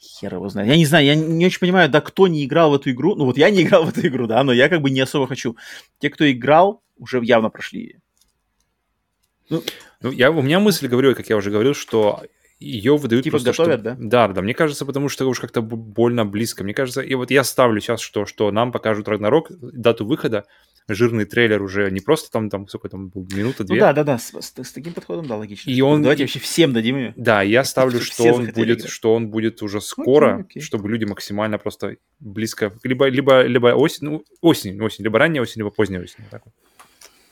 Хер его знает. Я не знаю, я не очень понимаю, да, кто не играл в эту игру. Ну вот я не играл в эту игру, да, но я как бы не особо хочу. Те, кто играл, уже явно прошли. Ну, ну я, у меня мысль, говорю, как я уже говорил, что ее выдают типа просто, готовят, что... да? Да, да, мне кажется, потому что уж как-то больно близко. Мне кажется, и вот я ставлю сейчас, что, что нам покажут Рагнарок, дату выхода, жирный трейлер уже не просто там, там сколько там минута-две. Ну да, да, да, с, с, с таким подходом, да, логично. И он... Давайте вообще всем дадим ее. Да, я ставлю, что он, будет, что он будет уже скоро, окей, окей. чтобы люди максимально просто близко, либо, либо, либо осень, ну, осень, осень, либо ранняя осень, либо поздняя осень. Так вот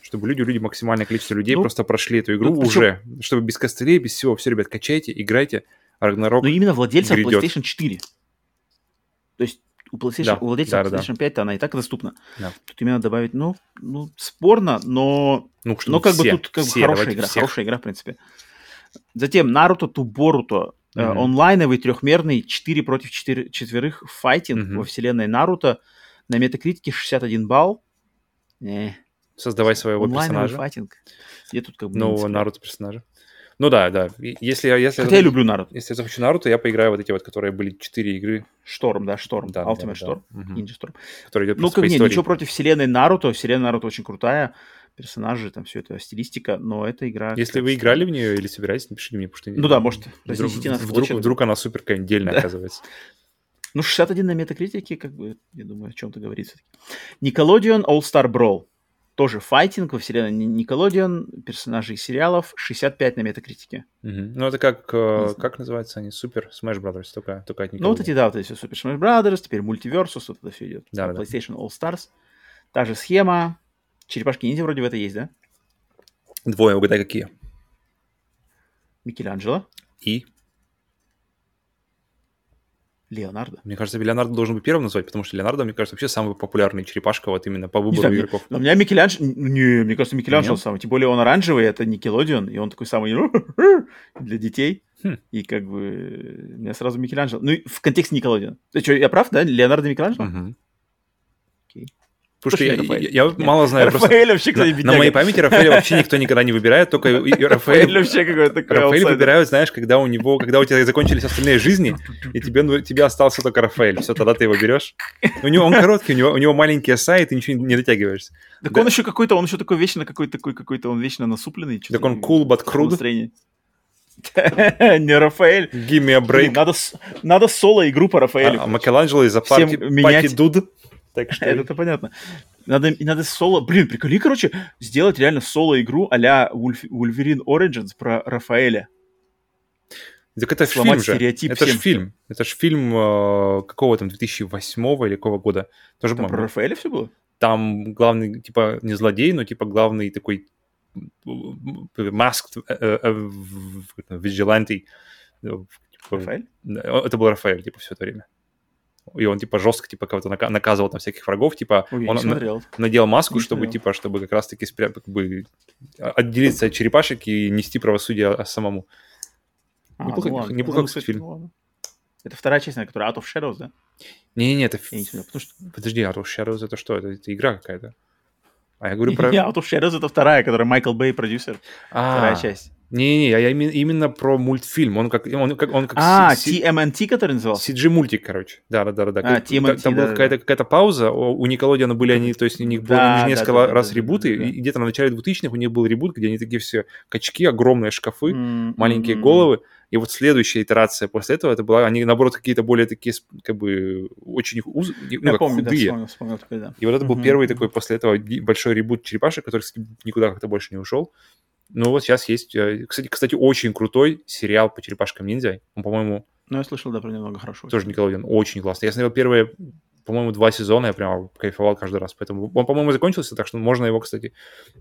чтобы люди, люди максимальное количество людей ну, просто прошли эту игру ну, уже, причем... чтобы без костылей, без всего, все, ребят, качайте, играйте, Рагнарок Ну, именно владельцев грядет. PlayStation 4. То есть у, PlayStation, да, у владельцев да, PlayStation да. 5 она и так доступна. Да. Тут именно добавить, ну, ну спорно, но, ну, но как все, бы тут как все, хорошая игра, всех. хорошая игра, в принципе. Затем Наруто Туборуто. Mm-hmm. Э, онлайновый трехмерный 4 против 4, четверых файтинг mm-hmm. во вселенной Наруто. На метакритике 61 балл. Не, Создавай своего персонажа. файтинг. Я тут как бы... Нового Наруто персонажа. Ну да, да. Если, если Хотя я, я люблю Наруто. Если я захочу Наруто, я поиграю вот эти вот, которые были четыре игры. Шторм, да, Шторм. Да, Ultimate да, Шторм. Да. Ninja Шторм. Который идет ну, как не, ничего против вселенной Наруто. Вселенная Наруто очень крутая. Персонажи, там все это стилистика, но эта игра... Если вы играли в нее или собираетесь, напишите мне, потому что... Ну да, может, вдруг, нас вдруг, вдруг она супер какая-нибудь да. оказывается. Ну, 61 на метакритике, как бы, я думаю, о чем-то говорит все-таки. Nickelodeon All-Star Brawl тоже файтинг во вселенной Никелодион, персонажей сериалов, 65 на метакритике. Угу. Ну, это как, э, как называется они? Супер Smash Brothers, только, только от Ну, вот эти, да, вот эти все Супер Smash Brothers, теперь Multiversus, вот это все идет. Да, да. PlayStation All Stars. Та же схема. Черепашки ниндзя вроде в это есть, да? Двое, угадай, какие? Микеланджело. И? Леонардо. Мне кажется, Леонардо должен быть первым назвать, потому что Леонардо, мне кажется, вообще самый популярный черепашка вот именно по выбору не игроков. Но у меня Микеланджело... Не, мне кажется, Микеланджело Нет? самый. Тем более он оранжевый, это Никелодион, и он такой самый для детей. Хм. И как бы у меня сразу Микеланджело. Ну, в контексте Никелодион. Ты что, я прав, да? Леонардо Микеланджело? Угу. Потому что я, я, я мало знаю. Рафаэль вообще, кстати, на, на моей памяти Рафаэля вообще никто никогда не выбирает, только Рафаэль вообще какой-то Рафаэль выбирают, знаешь, когда у него, когда у тебя закончились остальные жизни, и тебе, ну, тебе остался только Рафаэль. Все, тогда ты его берешь. У него он короткий, у него, у него маленький осай, и ты ничего не дотягиваешься. Так да. он еще какой-то, он еще такой вечно какой-то такой какой-то, он вечно насупленный. Так он cool, but crude. Не Рафаэль. Give me a break. Надо, надо соло игру по Рафаэлю. А, а Микеланджело из-за пати дуд. Так что... Это понятно. Надо, надо соло... Блин, приколи, короче, сделать реально соло-игру а-ля Wolverine Origins про Рафаэля. Так это же фильм же. Это же фильм. Это же фильм э, какого там 2008 или какого года. Тоже, Там про Рафаэля все было? Там главный, типа, не злодей, но типа главный такой uh, uh, vigilante. Рафаэль? Это был Рафаэль, типа, все это время и он, типа, жестко, типа, кого-то наказывал там всяких врагов, типа, Ой, он на, надел маску, не чтобы, смотрел. типа, чтобы как раз-таки спря... как бы отделиться от черепашек и нести правосудие самому. А, неплохо, ну ладно, неплохо кстати, фильм. Ну, это вторая часть, которая Out of Shadows, да? Не-не, это... Я не знаю, потому что... Подожди, Out of Shadows это что? Это, это игра какая-то. А я говорю про... Не, Out of Shadows это вторая, которая Майкл Бэй продюсер. А, вторая часть. Не-не, я именно про мультфильм. Он как... Он как, он как а, TMNT, который назывался? CG-мультик, короче. Да-да-да. А, TMNT, Там была какая-то, какая-то пауза. У Николодиана были они... То есть у них было да, несколько да, раз да, ребуты. Да, да. И где-то на начале 2000-х у них был ребут, где они такие все качки, огромные шкафы, mm-hmm. маленькие головы. И вот следующая итерация после этого, это была, они, наоборот, какие-то более такие, как бы, очень уз... ну, Я как помню, худые. Да, вспомнил, вспомнил такой, да. И вот это был mm-hmm. первый такой после этого большой ребут черепашек, который никуда как-то больше не ушел. Ну вот сейчас есть, э, кстати, кстати, очень крутой сериал по черепашкам ниндзя. Он, по-моему... Ну, я слышал, да, про него много хорошего. Тоже Николодиан, очень классно. Я смотрел первые, по-моему, два сезона, я прям кайфовал каждый раз. Поэтому он, по-моему, закончился, так что можно его, кстати,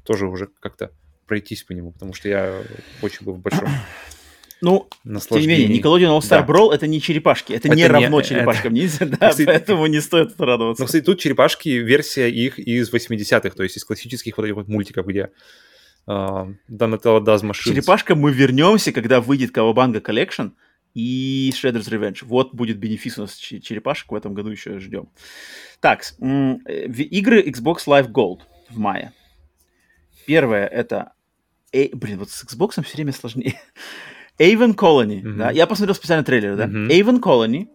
тоже уже как-то пройтись по нему, потому что я очень был в большом ну, тем не менее, Nickelodeon All-Star да. Brawl это не черепашки, это, это не равно не, черепашкам это... ниндзя, да, кстати, поэтому не стоит радоваться. Ну, кстати, тут черепашки версия их из 80-х, то есть из классических вот этих вот мультиков, где Donatello Does Machines. Черепашка мы вернемся, когда выйдет Кавабанга Collection и Shredder's Revenge. Вот будет бенефис у нас черепашек в этом году еще ждем. Так, игры Xbox Live Gold в мае. Первое это... Э, блин, вот с Xbox все время сложнее. Avon Colony, mm-hmm. да, я посмотрел специально трейлер, да, mm-hmm. Avon Colony,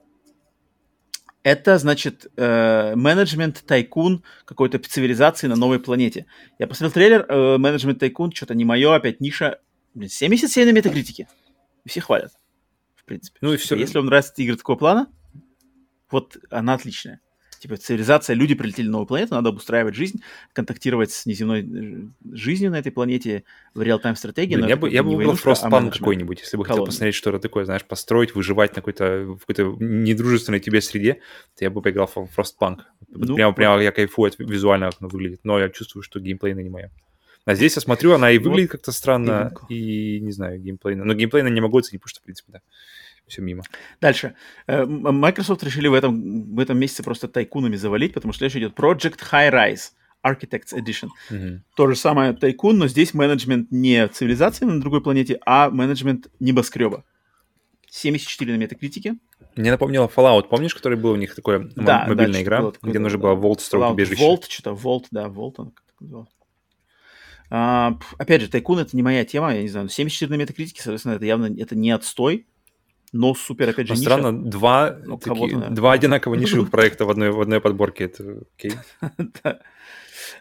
это, значит, э, менеджмент тайкун какой-то цивилизации на новой планете. Я посмотрел трейлер, э, менеджмент тайкун, что-то не мое, опять ниша, блин, 77 на метакритике. Все хвалят, в принципе. Ну и все. Если вам нравятся игры такого плана, вот она отличная типа цивилизация, люди прилетели на новую планету, надо обустраивать жизнь, контактировать с неземной жизнью на этой планете в реал-тайм стратегии. Блин, я бы, я бы выбрал Frostpunk а какой-нибудь, если бы хотел посмотреть что-то такое, знаешь, построить, выживать на какой-то, в какой-то недружественной тебе среде, то я бы поиграл в Frostpunk. Ну, прямо, прямо я кайфую от визуально, как оно выглядит, но я чувствую, что геймплейна не моя. А здесь я смотрю, она и выглядит вот. как-то странно, и, не знаю, геймплейна. Но геймплейна не могу оценить, потому что, в принципе, да все мимо. Дальше. Э, Microsoft решили в этом, в этом месяце просто тайкунами завалить, потому что следующий идет Project High Rise. Architects Edition. Mm-hmm. То же самое тайкун, но здесь менеджмент не цивилизации на другой планете, а менеджмент небоскреба. 74 на метакритике. Мне напомнило Fallout, помнишь, который был у них такой да, мобильная да, игра, где нужно было Vault строить убежище? Vault, что-то, Vault, да, Vault он как-то называл. А, опять же, Тайкун это не моя тема, я не знаю, 74 на метакритике, соответственно, это явно это не отстой, но супер, опять же, но странно, два, ну, такие, два одинаково нишевых проекта в одной, в одной подборке, это окей.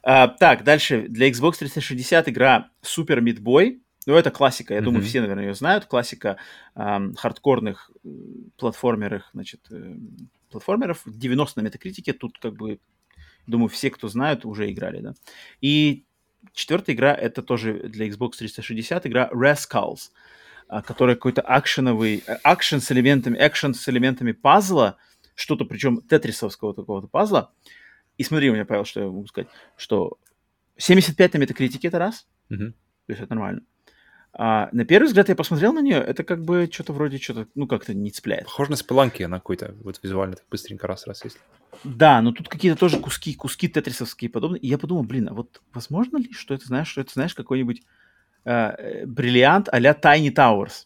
а, так, дальше, для Xbox 360 игра Super Meat Boy, ну, это классика, я думаю, все, наверное, ее знают, классика эм, хардкорных платформеров, значит, э, платформеров, 90 на метакритике, тут как бы, думаю, все, кто знают, уже играли, да. И четвертая игра, это тоже для Xbox 360 игра Rascals. А, который какой-то акшеновый, э, акшен с элементами, экшен с элементами пазла, что-то, причем тетрисовского такого-то пазла. И смотри, у меня, Павел, что я могу сказать, что 75 на метакритике это раз, mm-hmm. то есть это нормально. А, на первый взгляд я посмотрел на нее, это как бы что-то вроде что-то, ну, как-то не цепляет. Похоже на спеланки на какой-то, вот визуально, так быстренько раз-раз, если. Да, но тут какие-то тоже куски, куски тетрисовские подобные. И я подумал, блин, а вот возможно ли, что это, знаешь, что это, знаешь, какой-нибудь э, бриллиант а-ля Tiny Towers.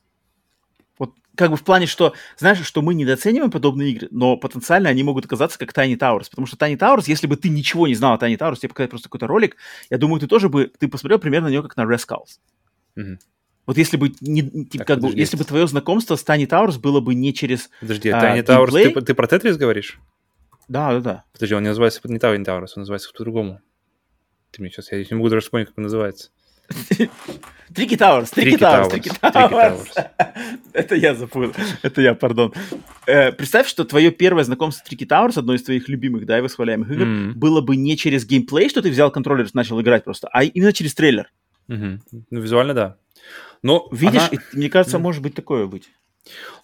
Вот как бы в плане, что, знаешь, что мы недооцениваем подобные игры, но потенциально они могут оказаться как Tiny Towers, потому что Tiny Towers, если бы ты ничего не знал о Tiny Towers, тебе показать просто какой-то ролик, я думаю, ты тоже бы, ты посмотрел примерно на нее как на Rascals. Mm-hmm. Вот если бы, не, типа, так, как подожди. бы, если бы твое знакомство с Tiny Towers было бы не через Подожди, а, Tiny Towers, ты, ты про Тетрис говоришь? Да, да, да. Подожди, он не называется не Tiny Towers, он называется по-другому. Ты мне сейчас, я не могу даже вспомнить, как он называется. Tricky Towers, Tricky Towers, Tricky Towers. Это я забыл, это я, пардон. Э, представь, что твое первое знакомство с Tricky Towers, одно из твоих любимых, да, и восхваляемых игр, mm-hmm. было бы не через геймплей, что ты взял контроллер и начал играть просто, а именно через трейлер. Mm-hmm. Ну, визуально, да. Но Видишь, она... и, мне кажется, mm-hmm. может быть такое быть.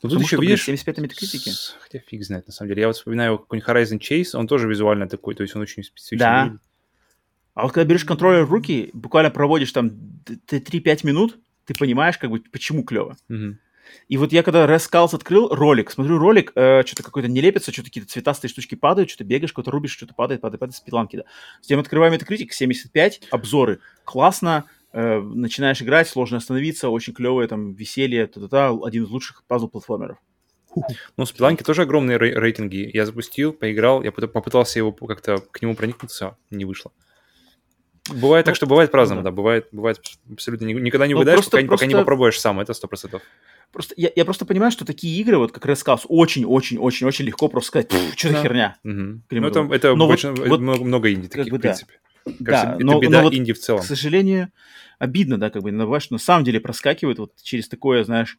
Ну, тут еще, видишь... 75 на метакритике. Хотя фиг знает, на самом деле. Я вот вспоминаю какой-нибудь Horizon Chase, он тоже визуально такой, то есть он очень специфичный. Да. А вот когда берешь контроллер в руки, буквально проводишь там 3-5 минут, ты понимаешь, как бы, почему клево. Угу. И вот я когда Rescalls открыл ролик, смотрю ролик, э, что-то какой-то не лепится, что-то какие-то цветастые штучки падают, что-то бегаешь, что-то рубишь, что-то падает, падает, падает с пиланки, да. Затем открываем это критик, 75, обзоры. Классно, э, начинаешь играть, сложно остановиться, очень клевое, там, веселье, та-та-та, один из лучших пазл-платформеров. Ну, с пиланки тоже огромные рейтинги. Я запустил, поиграл, я попытался его как-то к нему проникнуться, не вышло. Бывает ну, так, что бывает по-разному, да. да. Бывает, бывает абсолютно никогда не выдаешь, просто, пока, просто... пока не попробуешь сам, это сто процентов. Просто, я, я просто понимаю, что такие игры, вот как Rescalls, очень-очень-очень-очень легко просто сказать, что за да. херня. Угу. Ну, это, это но больше, вот, много, инди таких, бы, в принципе. Да, Кажется, да это но, беда но вот, инди в целом. К сожалению, обидно, да, как бы, что на самом деле проскакивает вот через такое, знаешь,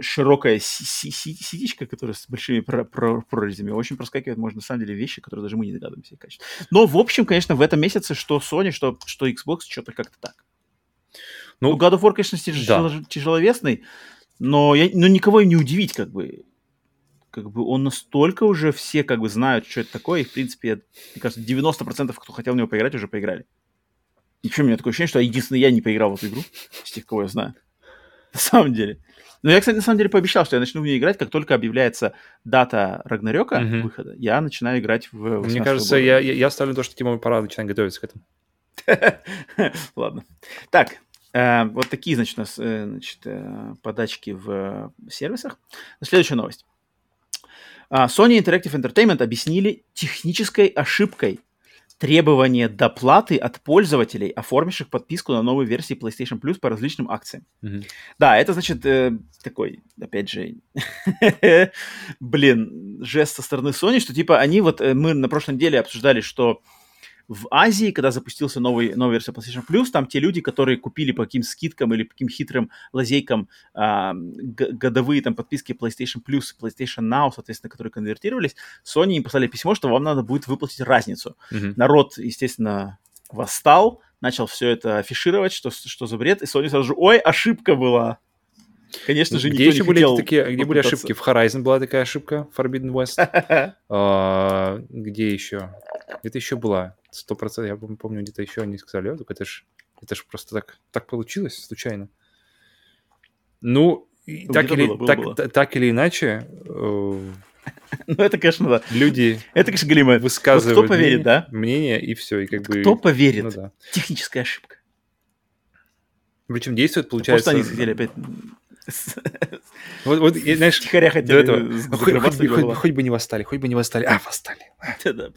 широкая ситечка, которая с большими прорезями, очень проскакивает, можно на самом деле вещи, которые даже мы не догадываемся их качества. Но, в общем, конечно, в этом месяце что Sony, что, что Xbox, что-то как-то так. Ну, ну God of War, конечно, тяж- да. тяжеловесный, но, я, но никого им не удивить, как бы. Как бы он настолько уже все как бы знают, что это такое, и, в принципе, мне кажется, 90% кто хотел в него поиграть, уже поиграли. Ничего, у меня такое ощущение, что единственный я не поиграл в эту игру, из тех, кого я знаю. На самом деле. Но я, кстати, на самом деле пообещал, что я начну в нее играть, как только объявляется дата Рагнарёка mm-hmm. выхода, я начинаю играть в Мне кажется, я, я, я ставлю то, что Тимону пора начинать готовиться к этому. Ладно. Так, э, вот такие, значит, у нас э, значит, э, подачки в сервисах. Следующая новость. А, Sony Interactive Entertainment объяснили технической ошибкой требование доплаты от пользователей, оформивших подписку на новые версии PlayStation Plus по различным акциям. Mm-hmm. Да, это значит э, такой, опять же, блин, жест со стороны Sony, что типа они вот, э, мы на прошлой неделе обсуждали, что в Азии, когда запустился новый, новая версия PlayStation Plus, там те люди, которые купили по каким скидкам или по каким хитрым лазейкам а, годовые там подписки PlayStation Plus и PlayStation Now, соответственно, которые конвертировались, Sony им послали письмо, что вам надо будет выплатить разницу. Mm-hmm. Народ, естественно, восстал, начал все это афишировать, что, что за бред, и Sony сразу же, ой, ошибка была. Конечно же, где еще были такие, где были ошибки? В Horizon была такая ошибка, Forbidden West. А, где еще? Где-то еще была сто процентов, я помню, где-то еще они сказали, это ж, это ж просто так, так получилось случайно. Ну, ну так, или, было, было, так, было. так или иначе, э, ну, это, конечно, да. Люди это, конечно, Галима. высказывают вот кто поверит, мнение, да? мнение, и все. И как бы... Кто поверит? Ну, да. Техническая ошибка. Причем действует, получается... Просто они хотели опять вот, вот, знаешь, Тихоря хотели этого, хоть, хоть, хоть, хоть бы не восстали, хоть бы не восстали. А, восстали.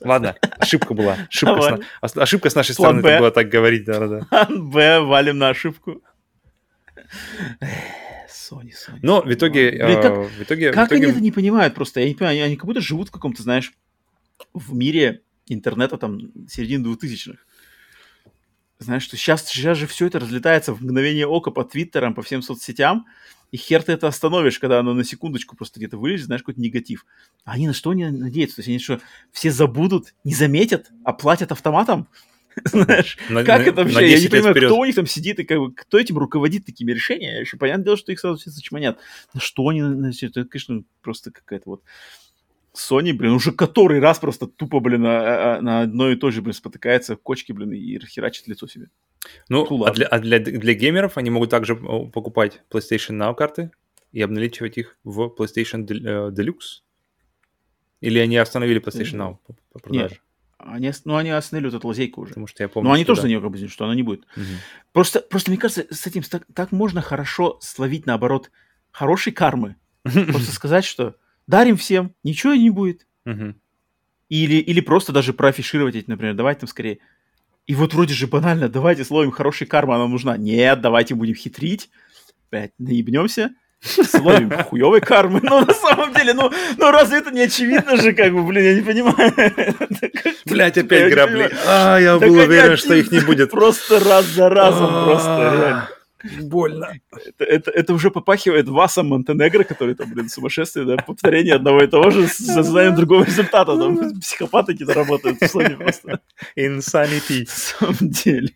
Ладно, ошибка была. Ошибка, с, ошибка с нашей стороны была так говорить. Да, да, да. Б, валим на ошибку. Sony, Sony. Но в итоге... Блин, как, в итоге, как в итоге... они это не понимают просто? Я не понимаю, они, они как будто живут в каком-то, знаешь, в мире интернета там середины двухтысячных знаешь, что сейчас, сейчас же все это разлетается в мгновение ока по твиттерам, по всем соцсетям, и хер ты это остановишь, когда оно на секундочку просто где-то вылезет, знаешь, какой-то негатив. А они на что не надеются? То есть они что, все забудут, не заметят, оплатят автоматом? Знаешь, на, как на, это вообще? Я не понимаю, вперед. кто у них там сидит и как бы, кто этим руководит такими решениями. Еще понятное дело, что их сразу все зачманят. На что они, это, конечно, просто какая-то вот Sony, блин, уже который раз просто тупо, блин, на, на одной и той же, блин, спотыкается в кочке, блин, и херачит лицо себе. Ну, ну а, для, а для, для геймеров они могут также покупать PlayStation Now карты и обналичивать их в PlayStation э, Deluxe? Или они остановили PlayStation Now по, по продаже? Нет. Они, ну, они остановили вот эту лазейку уже. Потому что я помню, Но они тоже да. за нее как бы, что она не будет. Угу. Просто, просто, мне кажется, с этим так, так можно хорошо словить, наоборот, хорошей кармы. Просто сказать, что дарим всем, ничего не будет. Угу. Или, или просто даже проафишировать эти, например, давайте там скорее. И вот вроде же банально, давайте словим хорошей карма, она нужна. Нет, давайте будем хитрить. Опять наебнемся. Словим хуевой кармы. Ну, на самом деле, ну, ну разве это не очевидно же, как бы, блин, я не понимаю. Блять, опять грабли. А, я был уверен, что их не будет. Просто раз за разом, просто Больно. Это, это, это уже попахивает Васом Монтенегро, который там, блин, сумасшествие, да, повторение одного и того же с ожиданием другого результата. Там психопаты какие-то работают в Sony просто. Insanity. На самом деле.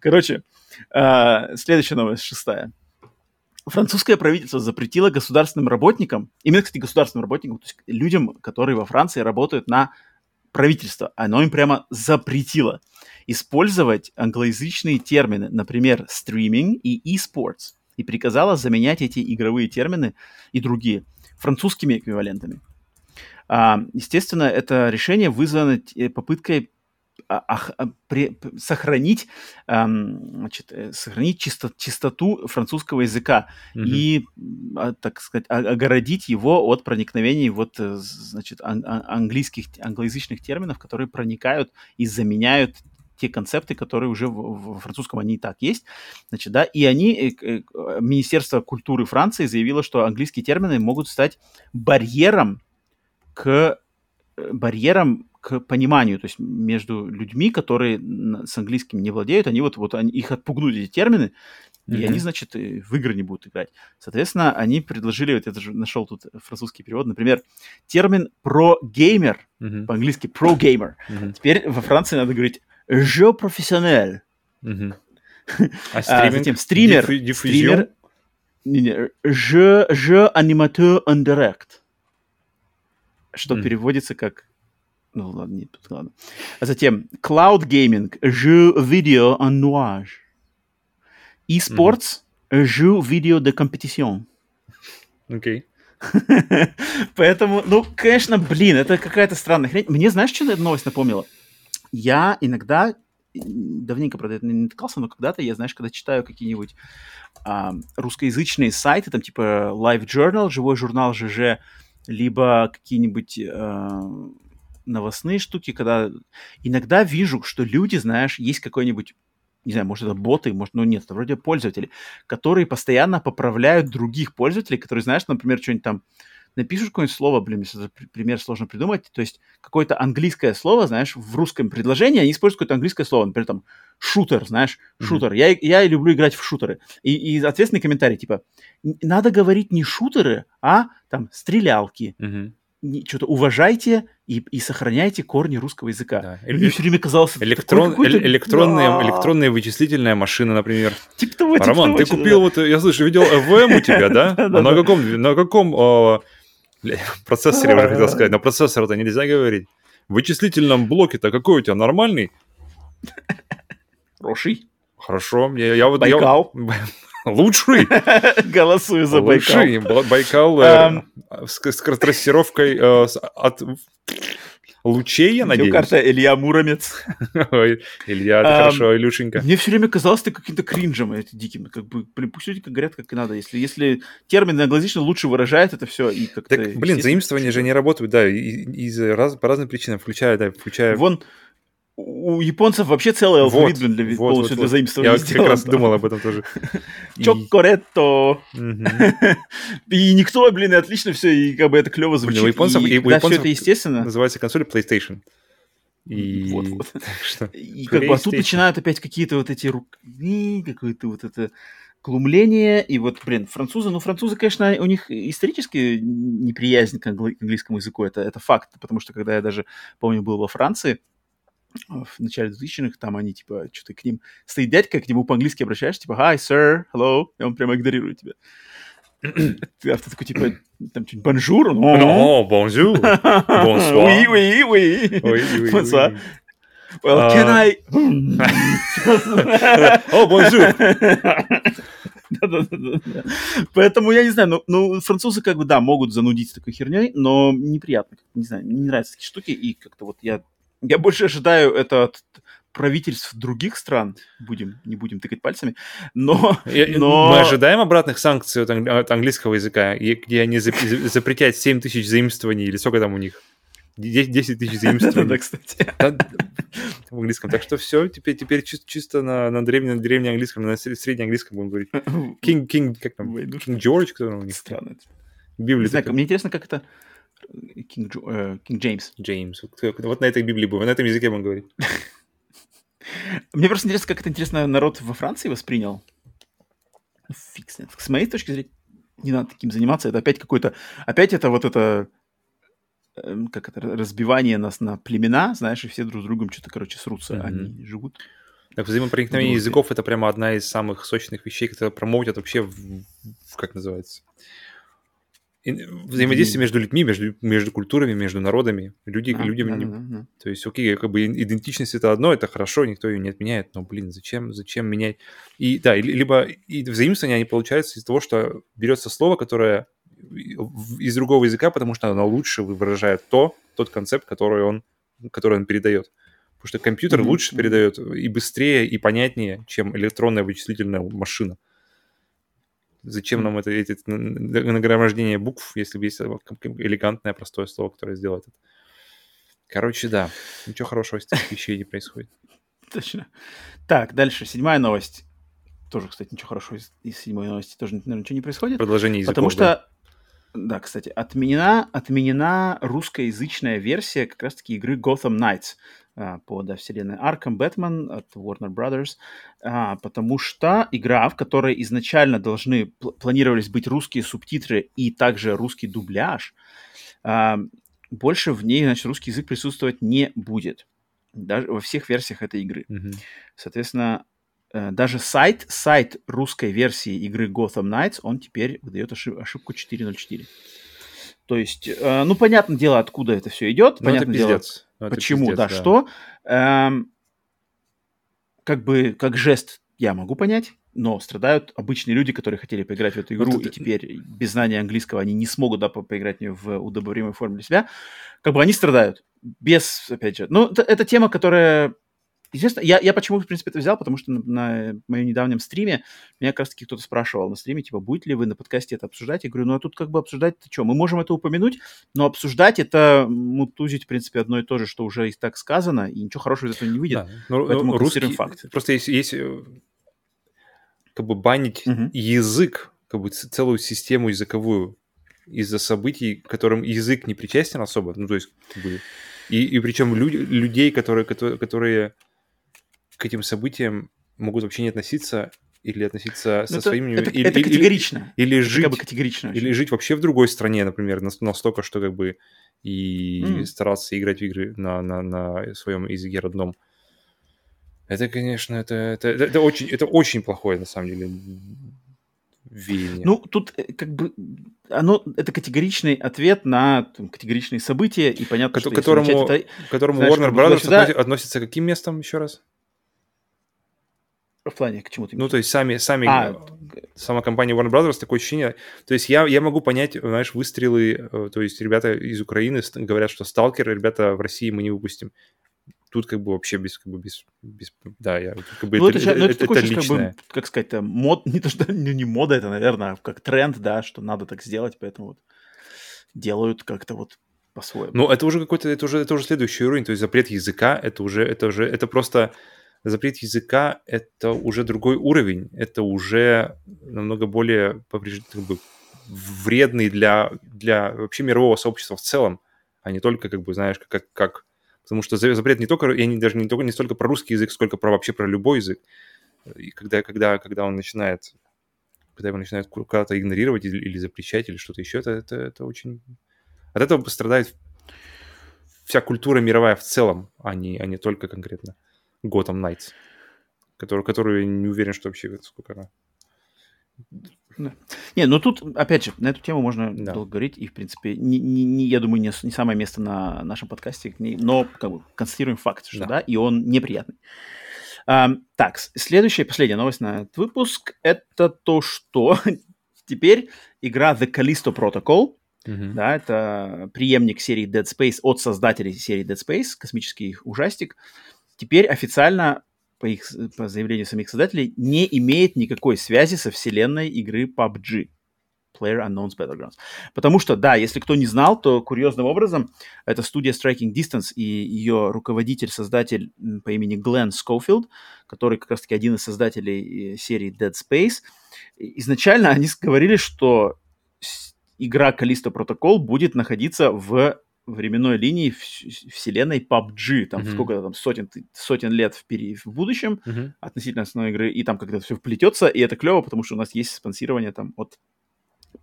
Короче, э, следующая новость, шестая. французское правительство запретило государственным работникам, именно, кстати, государственным работникам, то есть людям, которые во Франции работают на правительство, оно им прямо запретило использовать англоязычные термины, например, стриминг и e-sports, и приказало заменять эти игровые термины и другие французскими эквивалентами. А, естественно, это решение вызвано попыткой а, а, сохранить, значит, э, сохранить чисто, чистоту французского языка mm-hmm. и, так сказать, огородить его от проникновений вот, э, значит, английских, англоязычных терминов, которые проникают и заменяют те концепты, которые уже в, в французском они и так есть, значит, да, и они, Министерство культуры Франции заявило, что английские термины могут стать барьером к барьером к пониманию, то есть между людьми, которые с английским не владеют, они вот, вот они, их отпугнут эти термины, mm-hmm. и они, значит, в игры не будут играть. Соответственно, они предложили, вот я даже нашел тут французский перевод, например, термин про-геймер, mm-hmm. по-английски про-геймер. Mm-hmm. Теперь во Франции надо говорить «je professionnel». Mm-hmm. А, а затем стример, Дифф- стример, не, не, je, je animateur en direct, что mm. переводится как ну ладно, нет, ладно. А затем Cloud Gaming, jeux vidéo en nuage. E-sports, mm-hmm. jeux vidéo de compétition. Окей. Okay. Поэтому, ну, конечно, блин, это какая-то странная хрень. Мне, знаешь, что эта новость напомнила? Я иногда, давненько, правда, это не натыкался, но когда-то я, знаешь, когда читаю какие-нибудь а, русскоязычные сайты, там типа Live Journal, живой журнал ЖЖ, либо какие-нибудь а, новостные штуки, когда иногда вижу, что люди, знаешь, есть какой-нибудь не знаю, может, это боты, может, ну нет, это вроде пользователи, которые постоянно поправляют других пользователей, которые, знаешь, например, что-нибудь там напишут какое-нибудь слово, блин, если это пример сложно придумать, то есть какое-то английское слово, знаешь, в русском предложении они используют какое-то английское слово, например, там, шутер, знаешь, mm-hmm. шутер. Я, я люблю играть в шутеры. И, и ответственный комментарий, типа, надо говорить не шутеры, а там стрелялки. Mm-hmm что-то уважайте и, и сохраняйте корни русского языка. Да. Мне все время казалось... Электрон, э- электронная, да. электронная вычислительная машина, например. Типа того, типа Роман, того, ты купил, да. вот, я слышу, видел ЭВМ у тебя, да? А на каком, на каком процессоре, уже хотел сказать, на процессор-то нельзя говорить. В вычислительном блоке-то какой у тебя, нормальный? Хороший. Хорошо. Я, я вот, Байкал. Я, Лучший? Голосую за Байкал. Лучший. Байкал э, с трассировкой э, от лучей, я надеюсь. карта Илья Муромец. Ой, Илья, это хорошо, Илюшенька. Мне все время казалось, ты каким-то кринжем эти диким. Как бы, блин, пусть люди как говорят, как и надо. Если, если термин англоязычно лучше выражает это все и как-то... Так, блин, заимствования же не работают, да, из, раз, по разным причинам, включая, да, включая... Вон, у японцев вообще целый алфавит вот, для, вот, полностью вот, для заимствования Я сделан, как раз да. думал об этом тоже. Чокоретто. И никто, блин, и отлично все, и как бы это клево звучит. У японцев, и, да, все это естественно. Называется консоль PlayStation. И, вот, вот. Что? и как бы а тут начинают опять какие-то вот эти руки, какое-то вот это глумление, и вот, блин, французы, ну, французы, конечно, у них исторически неприязнь к английскому языку, это, это факт, потому что когда я даже, помню, был во Франции, в начале 2000-х, там они, типа, что-то к ним... Стоит дядька, к нему по-английски обращаешься, типа, hi, sir, hello, и он прямо игнорирует тебя. А ты такой, типа, там что-нибудь, bonjour, О, bonjour, bonsoir. Oui, oui, oui. Oui, oui. Well, can I... О. Да-да-да. Поэтому я не знаю, ну, ну, французы как бы, да, могут занудить такой херней, но неприятно. Не знаю, не нравятся такие штуки, и как-то вот я я больше ожидаю это от правительств других стран, будем, не будем тыкать пальцами, но... но... Мы ожидаем обратных санкций от, ан- от английского языка, где они запретят 7 тысяч заимствований, или сколько там у них? 10 тысяч заимствований. Да, кстати. В английском. Так что все, теперь, теперь чисто на, на древнем, древнем английском, на среднем английском будем говорить. King, King, как там? King George, кто у них? Странно. Библия. Мне интересно, как это Кинг, э, Кинг Джеймс. Джеймс. Вот на этой Библии будем, на этом языке будем говорить. Мне просто интересно, как это интересно народ во Франции воспринял. Ну, фиг знает. С моей точки зрения, не надо таким заниматься. Это опять какой-то... Опять это вот это... Эм, как это? Разбивание нас на племена, знаешь, и все друг с другом что-то, короче, срутся. Mm-hmm. Они живут Так, взаимопроникновение языков — это прямо одна из самых сочных вещей, которые промоутят вообще, в, в, как называется, взаимодействие между людьми, между, между культурами, между народами. Люди, а, людям... Да, не... да, да. То есть, окей, как бы идентичность — это одно, это хорошо, никто ее не отменяет, но, блин, зачем, зачем менять? И да, либо и взаимствование они получаются из того, что берется слово, которое из другого языка, потому что оно лучше выражает то, тот концепт, который он, который он передает. Потому что компьютер mm-hmm. лучше передает и быстрее, и понятнее, чем электронная вычислительная машина. Зачем нам это, эти нагромождение букв, если есть элегантное, простое слово, которое сделает это? Короче, да, ничего хорошего с этих вещей не происходит. Точно. Так, дальше, седьмая новость. Тоже, кстати, ничего хорошего из, из седьмой новости тоже, наверное, ничего не происходит. Продолжение языков, Потому что да, кстати, отменена, отменена русскоязычная версия как раз-таки игры Gotham Knights по да, вселенной Arkham Batman от Warner Brothers, а, потому что игра, в которой изначально должны пл- планировались быть русские субтитры и также русский дубляж, а, больше в ней, значит, русский язык присутствовать не будет. Даже во всех версиях этой игры. Mm-hmm. Соответственно, Э, даже сайт, сайт русской версии игры Gotham Knights, он теперь выдает ошиб, ошибку 4.04. То есть, э, ну, понятное дело, откуда это все идет, ну, понятное дело, ну, почему, пиздец, да, да, что. Эм, как бы, как жест я могу понять, но страдают обычные люди, которые хотели поиграть в эту игру, вот и теперь без знания английского они не смогут да, поиграть в нее в удобоваримой форме для себя. Как бы они страдают. Без, опять же, ну, это, это тема, которая Естественно, я, я почему, в принципе, это взял, потому что на, на моем недавнем стриме меня как раз-таки кто-то спрашивал на стриме, типа, будете ли вы на подкасте это обсуждать? Я говорю, ну а тут как бы обсуждать-то что? Мы можем это упомянуть, но обсуждать это мутузить, в принципе, одно и то же, что уже и так сказано, и ничего хорошего из этого не выйдет. Да. Ну, Поэтому ну, русский, факт. Просто есть, есть э, как бы банить угу. язык, как бы целую систему языковую из-за событий, к которым язык не причастен особо, ну, то есть, как бы, и, и причем люди, людей, которые, которые, которые к этим событиям могут вообще не относиться или относиться со это, своими... Это, или, это категорично. Или, или это жить... Как бы категорично. Или жить вообще в другой стране, например, настолько, что как бы и mm. стараться играть в игры на, на, на своем языке родном. Это, конечно, это, это, это, это, очень, это очень плохое, на самом деле, веяние. Ну, тут э, как бы оно, это категоричный ответ на там, категоричные события, и понятно, Ко- что... Которому, это, которому знаешь, Warner Brothers сюда... относится каким местом, еще раз? В плане, к чему ты Ну, то есть сами, сами а, сама компания Warner Brothers, такое ощущение. То есть я, я могу понять, знаешь, выстрелы, э, то есть ребята из Украины говорят, что сталкер, ребята в России мы не выпустим. Тут как бы вообще без, как бы без, без да, я как бы ну, это, это, ну, это, это, такое, это личное. Как, бы, как сказать, мод, не то что не, не мода, это, наверное, как тренд, да, что надо так сделать, поэтому вот делают как-то вот по-своему. Ну, это уже какой-то, это уже, это уже следующий уровень, то есть запрет языка, это уже, это уже, это просто запрет языка — это уже другой уровень, это уже намного более как бы, вредный для, для вообще мирового сообщества в целом, а не только, как бы, знаешь, как, как потому что запрет не только, я не, даже не, только, не столько про русский язык, сколько про вообще про любой язык. И когда, когда, когда он начинает когда его начинают куда-то игнорировать или, или запрещать, или что-то еще, это, это, это очень... От этого пострадает вся культура мировая в целом, а не, а не только конкретно. Gotham Knights, который, которую не уверен, что вообще сколько она. Да. Не, ну тут, опять же, на эту тему можно да. долго говорить, и, в принципе, не, не, не, я думаю, не, не самое место на нашем подкасте, но как бы констатируем факт, что да, да и он неприятный. А, так, следующая, последняя новость на этот выпуск, это то, что теперь игра The Callisto Protocol, uh-huh. да, это преемник серии Dead Space от создателей серии Dead Space, космический ужастик, теперь официально, по, их, по заявлению самих создателей, не имеет никакой связи со вселенной игры PUBG. Player Unknown's Battlegrounds. Потому что, да, если кто не знал, то курьезным образом это студия Striking Distance и ее руководитель, создатель по имени Глен Скофилд, который как раз-таки один из создателей э, серии Dead Space, изначально они говорили, что игра Callisto Protocol будет находиться в временной линии вселенной PUBG, там mm-hmm. сколько там сотен, сотен лет впереди, в будущем mm-hmm. относительно основной игры, и там когда все вплетется, и это клево, потому что у нас есть спонсирование там от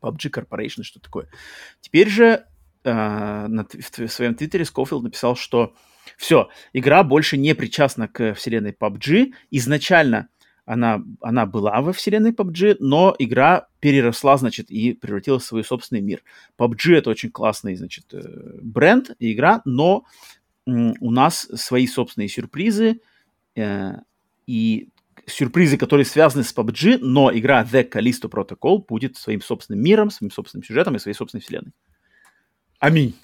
PUBG Corporation, что такое. Теперь же э, на, в, в своем твиттере Скофилд написал, что Все, игра больше не причастна к вселенной PUBG. Изначально она, она была во вселенной PUBG, но игра переросла, значит, и превратилась в свой собственный мир. PUBG это очень классный, значит, э, бренд, игра, но у нас свои собственные сюрпризы, э, и сюрпризы, которые связаны с PUBG, но игра The Callisto Protocol будет своим собственным миром, своим собственным сюжетом и своей собственной вселенной. Аминь.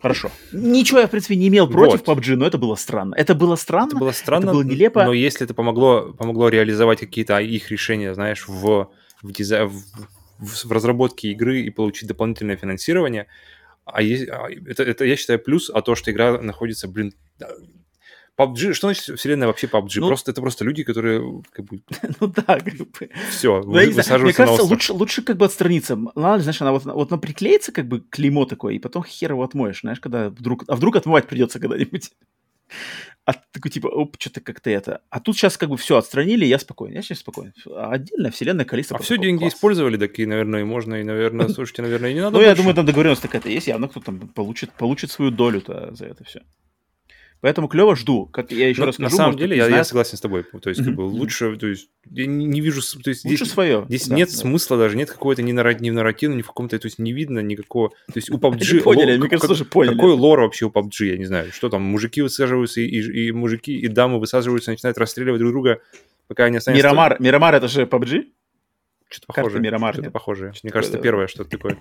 Хорошо. Ничего я, в принципе, не имел против вот. PUBG, но это было странно. Это было странно. Это было странно, это было нелепо. Но если это помогло, помогло реализовать какие-то их решения, знаешь, в, в, дизай... в, в, разработке игры и получить дополнительное финансирование, а, есть, а это, это, я считаю, плюс, а то, что игра находится, блин, PUBG, что значит вселенная вообще PUBG? Ну, просто это просто люди, которые как бы... Ну да, как бы... Все, ну, вы, Мне кажется, лучше, лучше как бы отстраниться. Ладно, знаешь, она вот, вот она приклеится как бы клеймо такое, и потом хер его отмоешь, знаешь, когда вдруг... А вдруг отмывать придется когда-нибудь? А такой типа, оп, что-то как-то это. А тут сейчас как бы все отстранили, я спокоен. Я сейчас спокоен. А отдельно вселенная количество. А все деньги класс. использовали, такие, наверное, и можно, и, наверное, слушайте, наверное, и не надо. Ну, я думаю, там договоренность такая-то есть, явно кто там получит, получит свою долю-то за это все. Поэтому клево жду. Как я еще ну, раз скажу. На самом деле, я, я согласен с тобой. То есть, как бы лучше, то есть, я не, не вижу, то есть, лучше здесь, свое. Здесь да, нет да. смысла даже, нет какого-то ни, наррат, ни нарратива, ни в каком-то, то есть, не видно никакого. То есть, у PUBG... поняли, мне кажется, тоже поняли. Какой лор вообще у PUBG, я не знаю. Что там, мужики высаживаются, и, и, и мужики, и дамы высаживаются, начинают расстреливать друг друга, пока они останутся... Мирамар, Мирамар это же PUBG? Что-то похожее. Мирамар, что-то похожее. Мне кажется, это первое что-то такое.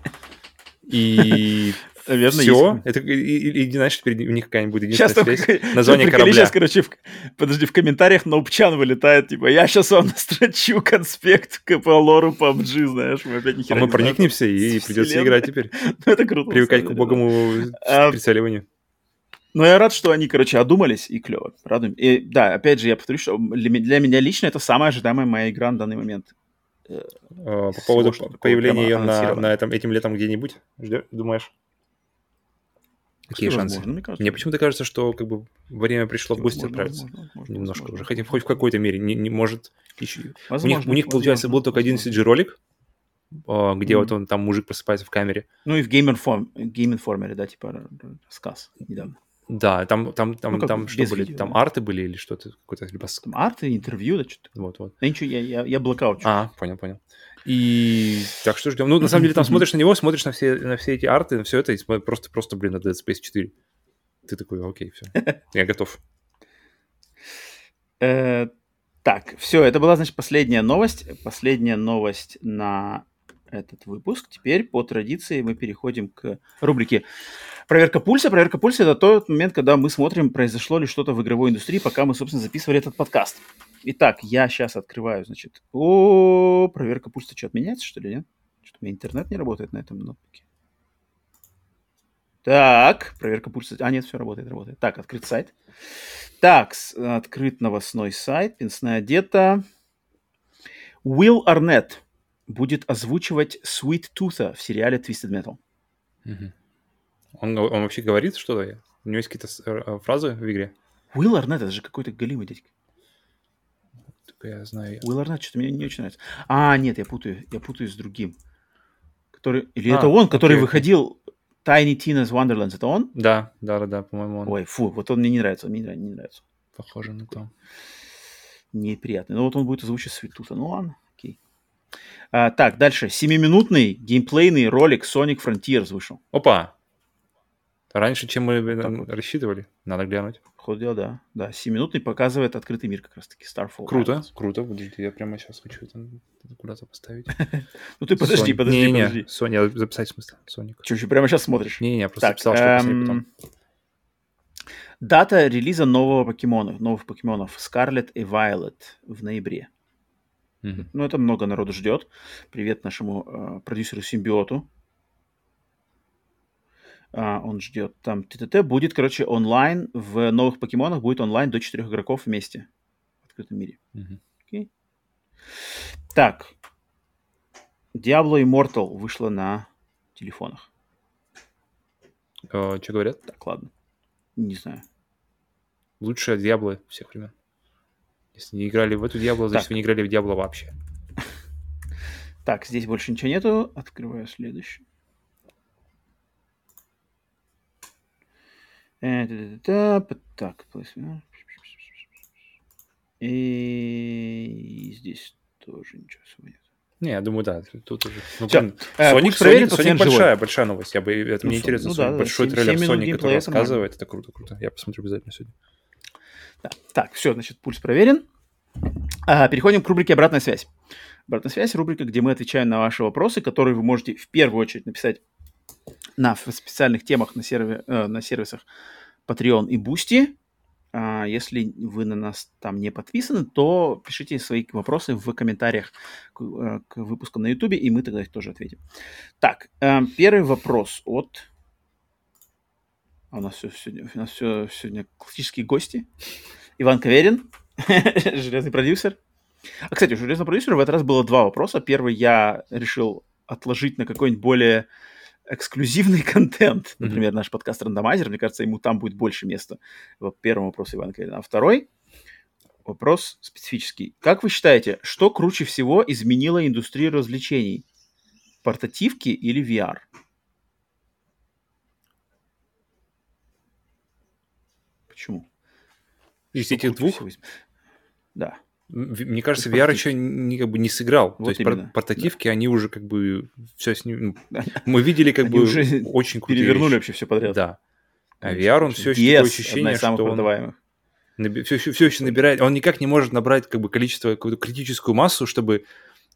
И Наверное, все. Есть. Это, и, и, и, знаешь, теперь у них какая-нибудь единственная сейчас связь. Название корабля. Сейчас, короче, в, подожди, в комментариях Ноупчан вылетает, типа, я сейчас вам настрочу конспект по лору PUBG, знаешь, мы опять нихера А мы проникнемся, и придется играть теперь. Ну, это круто. Привыкать к убогому а, прицеливанию. Но я рад, что они, короче, одумались, и клево. Радуем. И да, опять же, я повторю, что для меня лично это самая ожидаемая моя игра на данный момент. Э, по поводу появления ее на, на этом, этим летом где-нибудь, думаешь? Какие что шансы? Возможно, мне, кажется, мне почему-то кажется, что как бы время пришло в гости отправиться. Возможно, возможно, Немножко возможно, уже. Хотя хоть в какой-то мере. Не, не может еще... Возможно, у них, у них получается, был только один CG-ролик, а, где mm-hmm. вот он там мужик просыпается в камере. Ну и в Game, Inform, Game Informer, да, типа рассказ недавно. Да, там, там, там, ну, там что были? Видео, там да. арты были или что-то? Какой-то либо... Там арты, интервью, да, что-то. Вот, вот. Да ничего, я, я, я блокаут. А, понял, понял. И так что ждем. Ну, на самом деле, там смотришь на него, смотришь на все, на все эти арты, на все это, и просто, просто, блин, на Dead Space 4. Ты такой, окей, все, я готов. Э, так, все, это была, значит, последняя новость. Последняя новость на этот выпуск. Теперь, по традиции, мы переходим к рубрике «Проверка пульса». Проверка пульса – это тот момент, когда мы смотрим, произошло ли что-то в игровой индустрии, пока мы, собственно, записывали этот подкаст. Итак, я сейчас открываю, значит, о, проверка пульса что, отменяется, что ли, нет? Что-то у меня интернет не работает на этом ноутбуке. Так, проверка пульса. А, нет, все работает, работает. Так, открыт сайт. Так, открыт новостной сайт, пенсная одета. Уилл Арнетт будет озвучивать Sweet Tooth в сериале Twisted Metal. Угу. Он, он вообще говорит что-то? У него есть какие-то э, фразы в игре? Уилл Арнетт, это же какой-то голимый дядька я знаю. Уилл Арнет что-то мне не очень нравится. А, нет, я путаю, я путаю с другим. Который... Или а, это он, который окей, выходил Tiny Tina's Wonderlands, это он? Да, да, да, да, по-моему он. Ой, фу, вот он мне не нравится, он мне не нравится. Похоже на то. Неприятный. Ну вот он будет озвучить Светута. Ну ладно. А, так, дальше. Семиминутный геймплейный ролик Sonic Frontiers вышел. Опа! Раньше, чем мы так рассчитывали. Надо глянуть. Ход дела, да. Да, 7-минутный показывает открытый мир как раз-таки. Starfall. Круто, Islands. круто. Подожди, я прямо сейчас хочу это куда-то поставить. Ну ты подожди, подожди, подожди. Соня, записать в смысле, Соник. Что, еще прямо сейчас смотришь? Не-не, просто записал, что посмотреть потом. Дата релиза нового покемона, новых покемонов Scarlet и Violet в ноябре. Ну, это много народу ждет. Привет нашему э, продюсеру Симбиоту, а, он ждет. Там ТТТ будет, короче, онлайн. В новых покемонах будет онлайн до четырех игроков вместе в открытом мире. Mm-hmm. Okay. Так. Diablo Immortal вышла на телефонах. Uh, что говорят? Так, ладно. Не знаю. Лучшая Diablo всех времен. Если не играли в эту Diablo, значит, так. вы не играли в Diablo вообще. Так, здесь больше ничего нету. Открываю следующий. Так, и здесь тоже ничего особо нет. Не, я думаю, да. Тут уже. Ну, Все, э, Sonic, Sonic, Sonic большая, большая новость. Я бы, это ну, мне интересно. Ну, да, большой 7, трейлер 7 Sonic, который рассказывает. Это круто, круто. Я посмотрю обязательно сегодня. Да. Так, все, значит, пульс проверен. А, переходим к рубрике «Обратная связь». «Обратная связь» — рубрика, где мы отвечаем на ваши вопросы, которые вы можете в первую очередь написать на специальных темах на, серве, э, на сервисах Patreon и Boosty. А если вы на нас там не подписаны, то пишите свои вопросы в комментариях к, э, к выпуску на YouTube, и мы тогда их тоже ответим. Так, э, первый вопрос от... А у нас все сегодня, у нас все сегодня классические гости. Иван Каверин, железный продюсер. А, кстати, у железного продюсера в этот раз было два вопроса. Первый я решил отложить на какой-нибудь более эксклюзивный контент. Например, mm-hmm. наш подкаст «Рандомайзер». Мне кажется, ему там будет больше места. Первый вопрос Ивана Калина. А второй вопрос специфический. Как вы считаете, что круче всего изменило индустрию развлечений? Портативки или VR? Почему? Из этих двух? Да. Мне кажется, VR еще не, как бы не сыграл. Вот То есть именно. портативки, да. они уже как бы все с ним... Ну, мы видели как они бы уже очень крутые Перевернули вещи. вообще все подряд. Да. А VR, он все еще такое ощущение, что он... Все, все, все еще набирает, он никак не может набрать как бы количество, какую-то критическую массу, чтобы,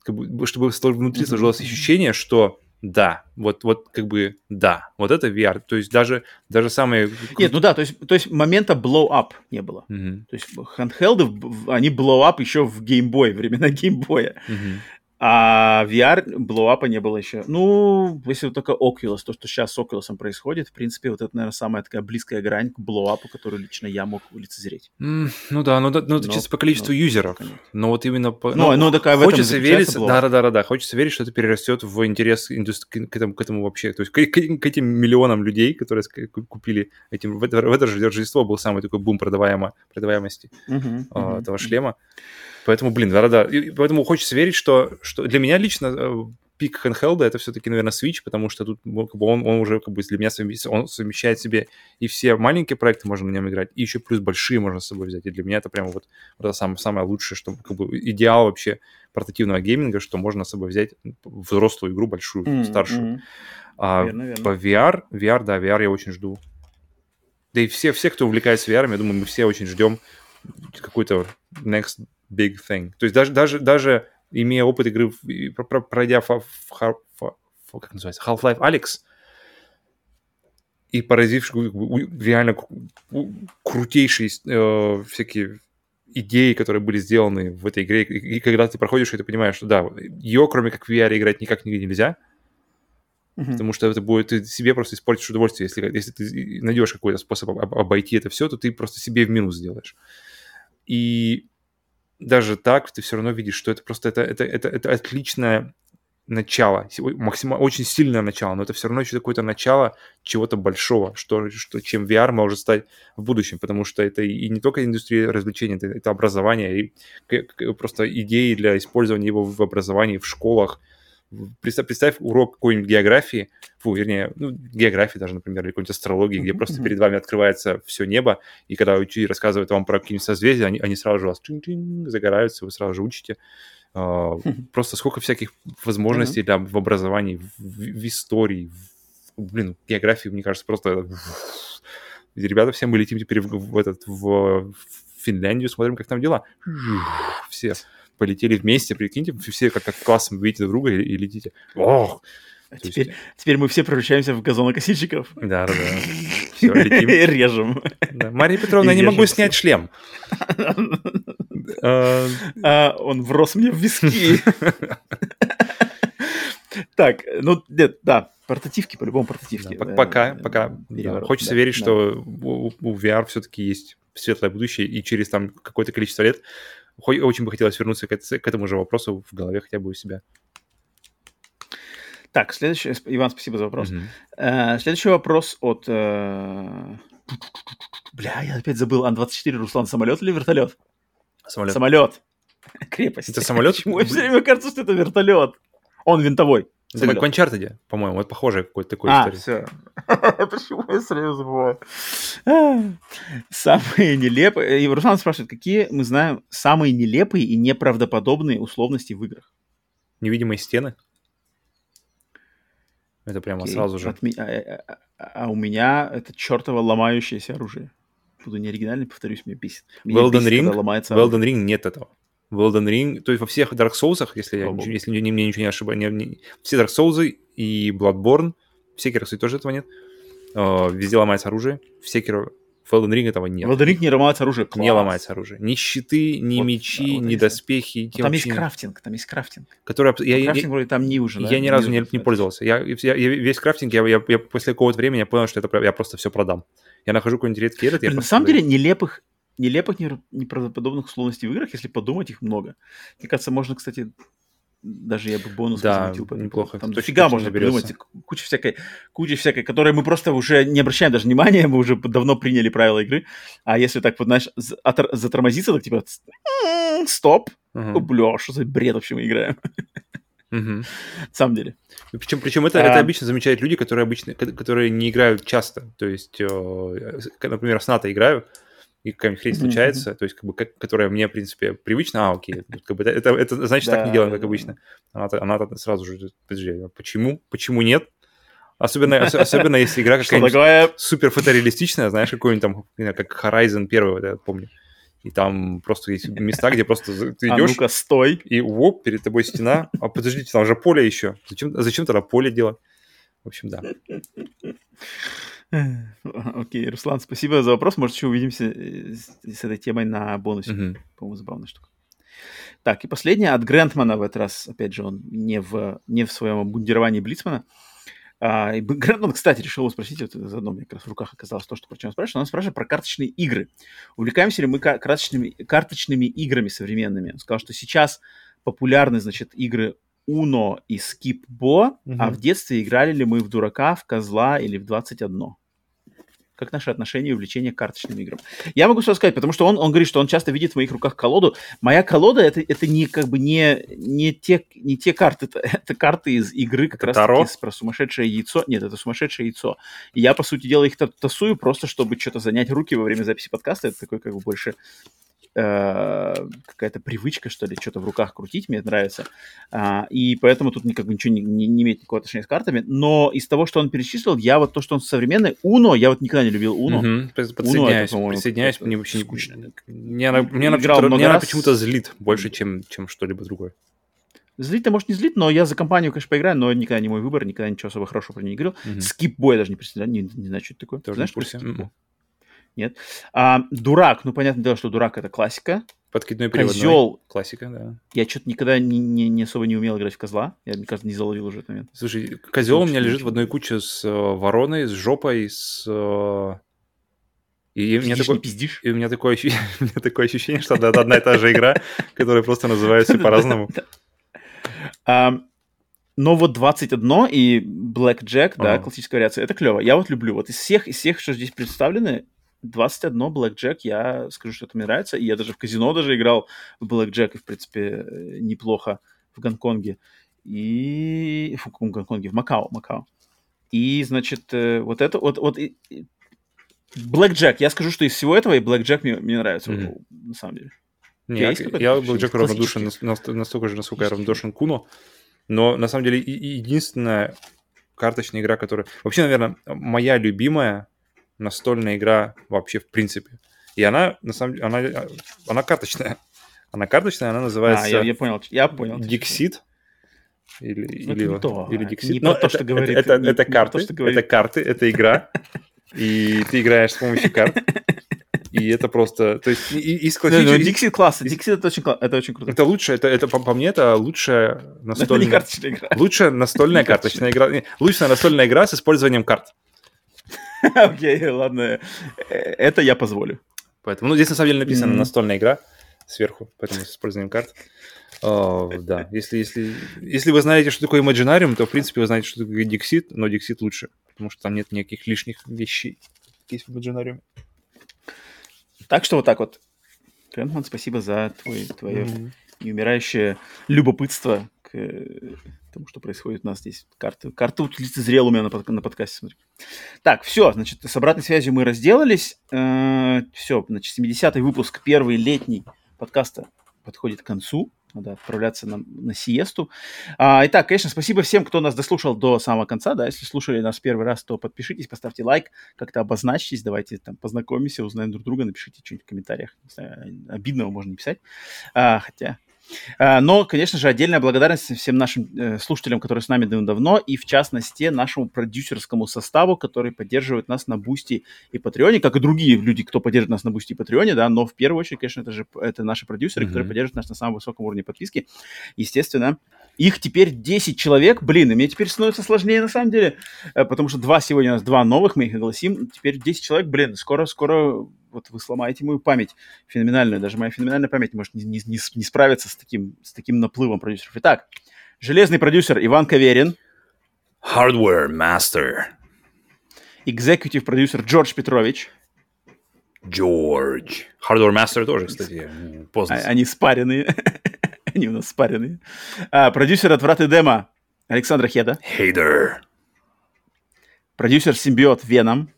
как бы, чтобы внутри сложилось ощущение, что да, вот, вот как бы да, вот это VR. То есть даже, даже самые... Нет, ну да, то есть, то есть момента blow-up не было. Mm-hmm. То есть handheld, они blow-up еще в Boy, времена Boy. Mm-hmm. А VR блоуапа не было еще. Ну, если вот только Oculus, то, что сейчас с Oculus происходит, в принципе, вот это, наверное, самая такая близкая грань к блоуапу, которую лично я мог лицезреть. Mm, ну да, ну, да, ну это но, чисто по количеству но, юзеров. Конечно. Но вот именно по... Ну, ну, ну такая хочется верить, да, да, да, да, хочется верить, что это перерастет в интерес индустри... к, этому, к этому вообще. То есть к, к, к этим миллионам людей, которые купили этим... В это, в это же Рождество был самый такой бум продаваемо, продаваемости uh-huh, uh-huh, этого uh-huh. шлема. Поэтому, блин, да, да. И поэтому хочется верить, что, что для меня лично э, пик handheld это все-таки, наверное, Switch, потому что тут ну, как бы он, он уже как бы для меня совмещает, он совмещает себе и все маленькие проекты можно на нем играть, и еще плюс большие можно с собой взять. И для меня это прямо вот, вот это самое, самое лучшее, что как бы идеал вообще портативного гейминга, что можно с собой взять взрослую игру, большую, mm-hmm. старшую. А верно, верно. по VR, VR, да, VR я очень жду. Да и все, все, кто увлекается VR, я думаю, мы все очень ждем какой-то next big thing. То есть даже, даже, даже имея опыт игры, пройдя фа, фа, фа, как называется, Half-Life Alex, и поразивший реально крутейшие э, всякие идеи, которые были сделаны в этой игре, и, и когда ты проходишь, и ты понимаешь, что да, ее, кроме как в VR, играть никак нигде нельзя, uh-huh. потому что это будет, ты себе просто испортишь удовольствие, если, если ты найдешь какой-то способ обойти это все, то ты просто себе в минус сделаешь. И даже так ты все равно видишь, что это просто это, это, это, это отличное начало, максимально очень сильное начало, но это все равно еще какое-то начало чего-то большого, что, что, чем VR может стать в будущем, потому что это и не только индустрия развлечений, это, это образование, и просто идеи для использования его в образовании, в школах, Представь, представь урок какой-нибудь географии, фу, вернее, ну, географии даже, например, или какой-нибудь астрологии, где просто перед вами открывается все небо, и когда учитель рассказывает вам про какие-нибудь созвездия, они, они сразу же у вас загораются, вы сразу же учите. Uh, просто сколько всяких возможностей для, в образовании, в, в истории, в, блин, географии, мне кажется, просто... Ребята, все мы летим теперь в, в, этот, в, в Финляндию, смотрим, как там дела. Все полетели вместе, прикиньте, все как, как классно видите друг друга и, и летите. Ох! А теперь, есть... теперь мы все превращаемся в газонокосильщиков. Да, да, да. Все, летим. И режем. Да. Мария Петровна, я не могу снять шлем. А, он врос мне в виски. Так, ну, нет, да, портативки, по-любому портативки. Пока, пока. Хочется верить, что у VR все-таки есть светлое будущее, и через там какое-то количество лет очень бы хотелось вернуться к, к этому же вопросу в голове хотя бы у себя. Так, следующий... Иван, спасибо за вопрос. Mm-hmm. следующий вопрос от... Э... Бля, я опять забыл. Ан-24, Руслан, самолет или вертолет? Самолет. Самолет. Крепость. Это самолет? Почему все время кажется, что это вертолет? Он винтовой. Это как в Uncharted, по-моему, это похоже какой-то такой а, история. все. Почему я время забываю? Самые нелепые... И Руслан спрашивает, какие мы знаем самые нелепые и неправдоподобные условности в играх? Невидимые стены? Это прямо сразу же. А, а, а, а у меня это чертово ломающееся оружие. Буду не оригинальный, повторюсь, мне бесит. В Elden Ring, в Elden Ring нет этого в Elden Ring, то есть во всех Dark Souls, если, я, если мне, мне ничего не ошибаюсь, не, не, все Dark Souls и Bloodborne, в Sekiro, кстати, тоже этого нет, э, везде ломается оружие, в Sekiro, в Elden Ring этого нет. В Elden Ring не ломается оружие, Класс. Не ломается оружие. Ни щиты, ни вот, мечи, вот ни доспехи. Там есть крафтинг, там есть крафтинг. Который, я, я, крафтинг вроде там не уже, Я да? ни разу не, не пользовался. Я, я, я, весь крафтинг, я, я, я после какого-то времени я понял, что это я просто все продам. Я нахожу какой-нибудь редкий этот. На самом деле нелепых нелепых, неправдоподобных условностей в играх, если подумать, их много. Мне кажется, можно, кстати, даже я бы бонус да, по неплохо. Там дофига можно придумать. Куча всякой, куча всякой, которые мы просто уже не обращаем даже внимания, мы уже давно приняли правила игры. А если так вот, знаешь, затормозиться, так типа стоп, угу. бля, что за бред вообще мы играем? Угу. На самом деле. Причем, причем это, а... это обычно замечают люди, которые обычно, которые не играют часто. То есть, э, например, с НАТО играю, и какая-нибудь хрень случается, mm-hmm. то есть, как бы, как, которая мне, в принципе, привычна, а, окей, как бы, это, это значит, да, так не делаем, как обычно. Она, она сразу же, подожди, а почему, почему нет? Особенно, особенно если игра какая-нибудь супер фотореалистичная, знаешь, какой-нибудь там, как Horizon 1, вот я помню. И там просто есть места, где просто ты идешь... А ну-ка, стой! И воп, перед тобой стена. А подождите, там же поле еще. Зачем, зачем тогда поле делать? В общем, да. Окей, Руслан, спасибо за вопрос. Может, еще увидимся э, с этой темой на бонусе. Угу. По-моему, забавная штука. Так, и последнее от Грентмана в этот раз. Опять же, он не в, не в своем обмундировании Блицмана. А, и Грентман, кстати, решил его спросить, вот заодно мне как раз в руках оказалось то, что про чем он спрашивает. Он спрашивает про карточные игры. Увлекаемся ли мы карточными, карточными играми современными? Он сказал, что сейчас популярны, значит, игры Uno и Skip-Bo, угу. а в детстве играли ли мы в дурака, в козла или в 21? Как наши отношения и увлечения карточным играм? Я могу что сказать, потому что он, он говорит, что он часто видит в моих руках колоду. Моя колода это, это не как бы не, не, те, не те карты, это, это карты из игры как раз таки про сумасшедшее яйцо. Нет, это сумасшедшее яйцо. И я, по сути дела, их тасую просто, чтобы что-то занять руки во время записи подкаста. Это такой как бы больше какая-то привычка, что ли, что-то в руках крутить, мне это нравится. А, и поэтому тут никак ничего не, не, не имеет никакого отношения с картами. Но из того, что он перечислил, я вот то, что он современный, Уно, я вот никогда не любил Уно. Угу, подсоединяюсь, Uno это, присоединяюсь, мне вообще скучно. Мне она, мне она, почему-то, мне она почему-то злит больше, чем, чем что-либо другое. Злит-то, может, не злит, но я за компанию, конечно, поиграю, но никогда не мой выбор, никогда ничего особо хорошего про него не говорил. Угу. Скип-бой даже не представляю, не, не знаю, что это такое. Тоже Знаешь, что нет. А, дурак, ну, понятное дело, что дурак это классика. Подкидной переводной. Козел. Классика, да. Я что-то никогда не, не, не особо не умел играть в козла. Я, мне кажется, не заловил уже этот момент. Слушай, козел у меня лежит в одной куче с э, вороной, с жопой, с... Э... И, у меня такой, пиздишь? и у меня такое, ощущение, у меня такое ощущение, что это одна и та же игра, которая просто называется по-разному. Но вот 21 и Black Jack, да, классическая вариация, это клево. Я вот люблю. Вот из всех, из всех, что здесь представлены, 21 Blackjack, я скажу, что это мне нравится. И я даже в казино даже играл в Blackjack, и, в принципе, э, неплохо в Гонконге. И... В каком Гонконге? В Макао, Макао. И, значит, э, вот это... Вот, вот Blackjack, я скажу, что из всего этого и Blackjack мне, мне нравится, mm-hmm. на самом деле. Не, я, я Blackjack равнодушен настолько же, насколько я равнодушен Куно. Но, на самом деле, единственная карточная игра, которая... Вообще, наверное, моя любимая настольная игра вообще в принципе. И она, на самом деле, она, она карточная. Она карточная, она называется... А, я, я понял, я понял. Диксит. Или, ну, или, не то, или Диксит. Не Но ну, то, это, что говорит. Это, это, это карты, то, что говорит. это карты, это игра. И ты играешь с помощью карт. И это просто, то есть из классических... Dixit классно, Dixit это очень, это очень круто. Это лучше, это, это по, по мне, это лучшая настольная... Это не карточная игра. Лучшая настольная карточная игра. Лучшая настольная игра с использованием карт. Окей, ладно. Это я позволю. Поэтому, ну, здесь на самом деле написано mm-hmm. настольная игра сверху, поэтому с использованием карт. О, да, если, если, если вы знаете, что такое Imaginarium, то, в принципе, вы знаете, что такое Dixit, но Dixit лучше, потому что там нет никаких лишних вещей, есть в Imaginarium. Так что вот так вот. Крентман, спасибо за твой, твое mm-hmm. неумирающее любопытство к тому, что происходит у нас здесь. Карта, карта лицезрела у меня на, под, на подкасте, смотри. Так, все, значит, с обратной связью мы разделались. Э, все, значит, 70-й выпуск, первый летний подкаста подходит к концу надо отправляться на, на сиесту. А, итак, конечно, спасибо всем, кто нас дослушал до самого конца, да, если слушали нас первый раз, то подпишитесь, поставьте лайк, как-то обозначьтесь, давайте там познакомимся, узнаем друг друга, напишите что-нибудь в комментариях, не знаю, обидного можно не писать, а, хотя но, конечно же, отдельная благодарность всем нашим э, слушателям, которые с нами давно, и в частности нашему продюсерскому составу, который поддерживает нас на Бусти и Патреоне, как и другие люди, кто поддерживает нас на Бусти и Патреоне, да, но в первую очередь, конечно, это же это наши продюсеры, mm-hmm. которые поддерживают нас на самом высоком уровне подписки. Естественно, их теперь 10 человек, блин, и мне теперь становится сложнее на самом деле, э, потому что два сегодня у нас два новых, мы их огласим, теперь 10 человек, блин, скоро, скоро вот вы сломаете мою память феноменальную, даже моя феноменальная память может не, не, не, не справиться с таким, с таким наплывом продюсеров. Итак, железный продюсер Иван Каверин. Hardware Master. Executive продюсер Джордж Петрович. Джордж. Hardware Master тоже, кстати, поздно. А, они спаренные. они у нас спаренные. А, продюсер от Врат и Дема Александра Хеда. Хейдер. Продюсер Симбиот Веном.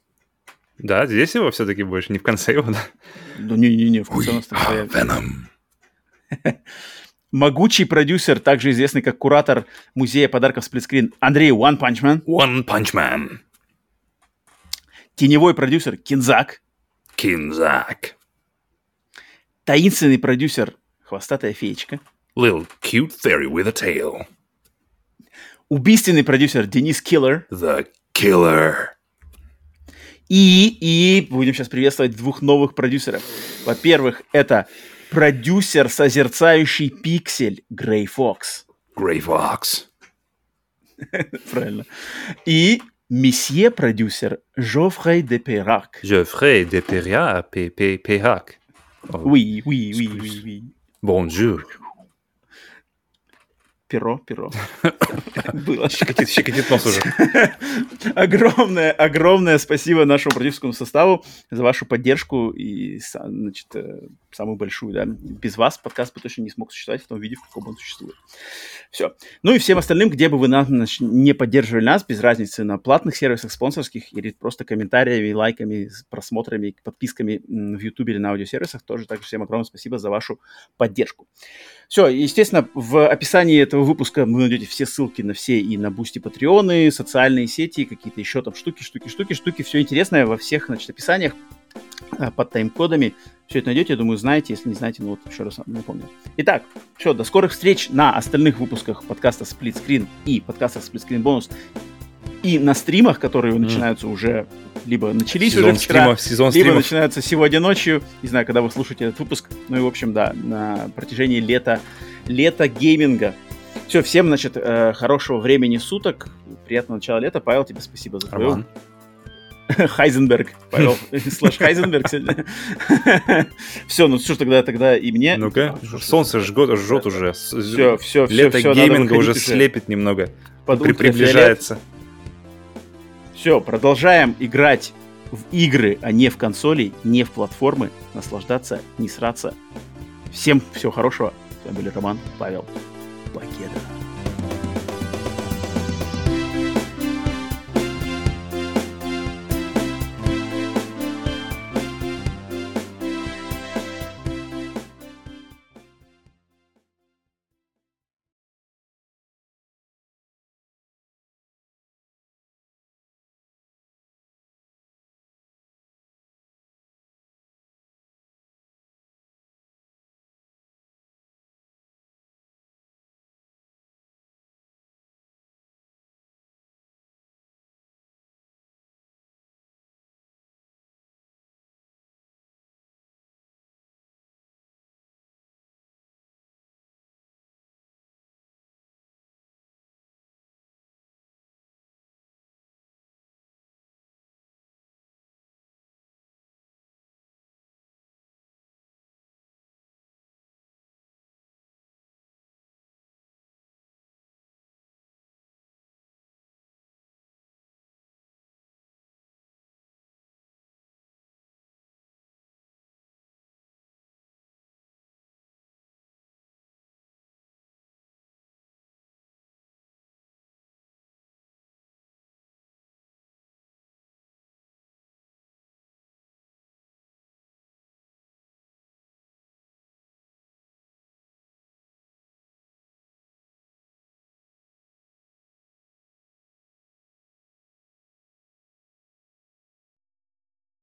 Да, здесь его все-таки больше, не в конце его, да? Ну, не-не-не, в конце у нас Venom. Могучий продюсер, также известный как куратор музея подарков сплитскрин Андрей One Punch Man. One Punch Man. Теневой продюсер Кинзак. Кинзак. Таинственный продюсер Хвостатая феечка. Little cute fairy with a tail. Убийственный продюсер Денис Киллер. The Killer. И, и будем сейчас приветствовать двух новых продюсеров. Во-первых, это продюсер, созерцающий пиксель Грей Фокс. Грей Фокс. Правильно. И месье-продюсер Жофрей де Перак. Жофрей де Перак. Перак. Oui, oui, oui, oui, oui. Bonjour перо, перо. Было. Щекотит, щекотит нос уже. огромное, огромное спасибо нашему продюсерскому составу за вашу поддержку и, значит, э, самую большую, да. Без вас подкаст бы точно не смог существовать в том виде, в каком он существует. Все. Ну и всем остальным, где бы вы нас, значит, не поддерживали нас, без разницы на платных сервисах, спонсорских или просто комментариями, лайками, просмотрами, подписками в YouTube или на аудиосервисах, тоже также всем огромное спасибо за вашу поддержку. Все, естественно, в описании этого выпуска вы найдете все ссылки на все и на Бусти Патреоны, социальные сети, какие-то еще там штуки, штуки, штуки, штуки. Все интересное во всех, значит, описаниях э, под тайм-кодами. Все это найдете, я думаю, знаете. Если не знаете, ну вот еще раз напомню. Итак, все, до скорых встреч на остальных выпусках подкаста Split Screen и подкаста Split Screen Bonus и на стримах, которые mm. начинаются уже либо начались сезон уже вчера, стримов, сезон либо стримов. начинаются сегодня ночью. Не знаю, когда вы слушаете этот выпуск. Ну и, в общем, да, на протяжении лета, лета гейминга. Все, всем, значит, э, хорошего времени суток. Приятного начала лета. Павел, тебе спасибо за твою... Хайзенберг. Павел слэш Хайзенберг сегодня. все, ну что ж тогда, тогда и мне. Ну-ка, солнце жжет, жжет уже. Все, все, все. Лето гейминга уже слепит немного. Приближается. Все, продолжаем играть в игры, а не в консоли, не в платформы, наслаждаться, не сраться. Всем всего хорошего. С вами были Роман, Павел, cualquiera.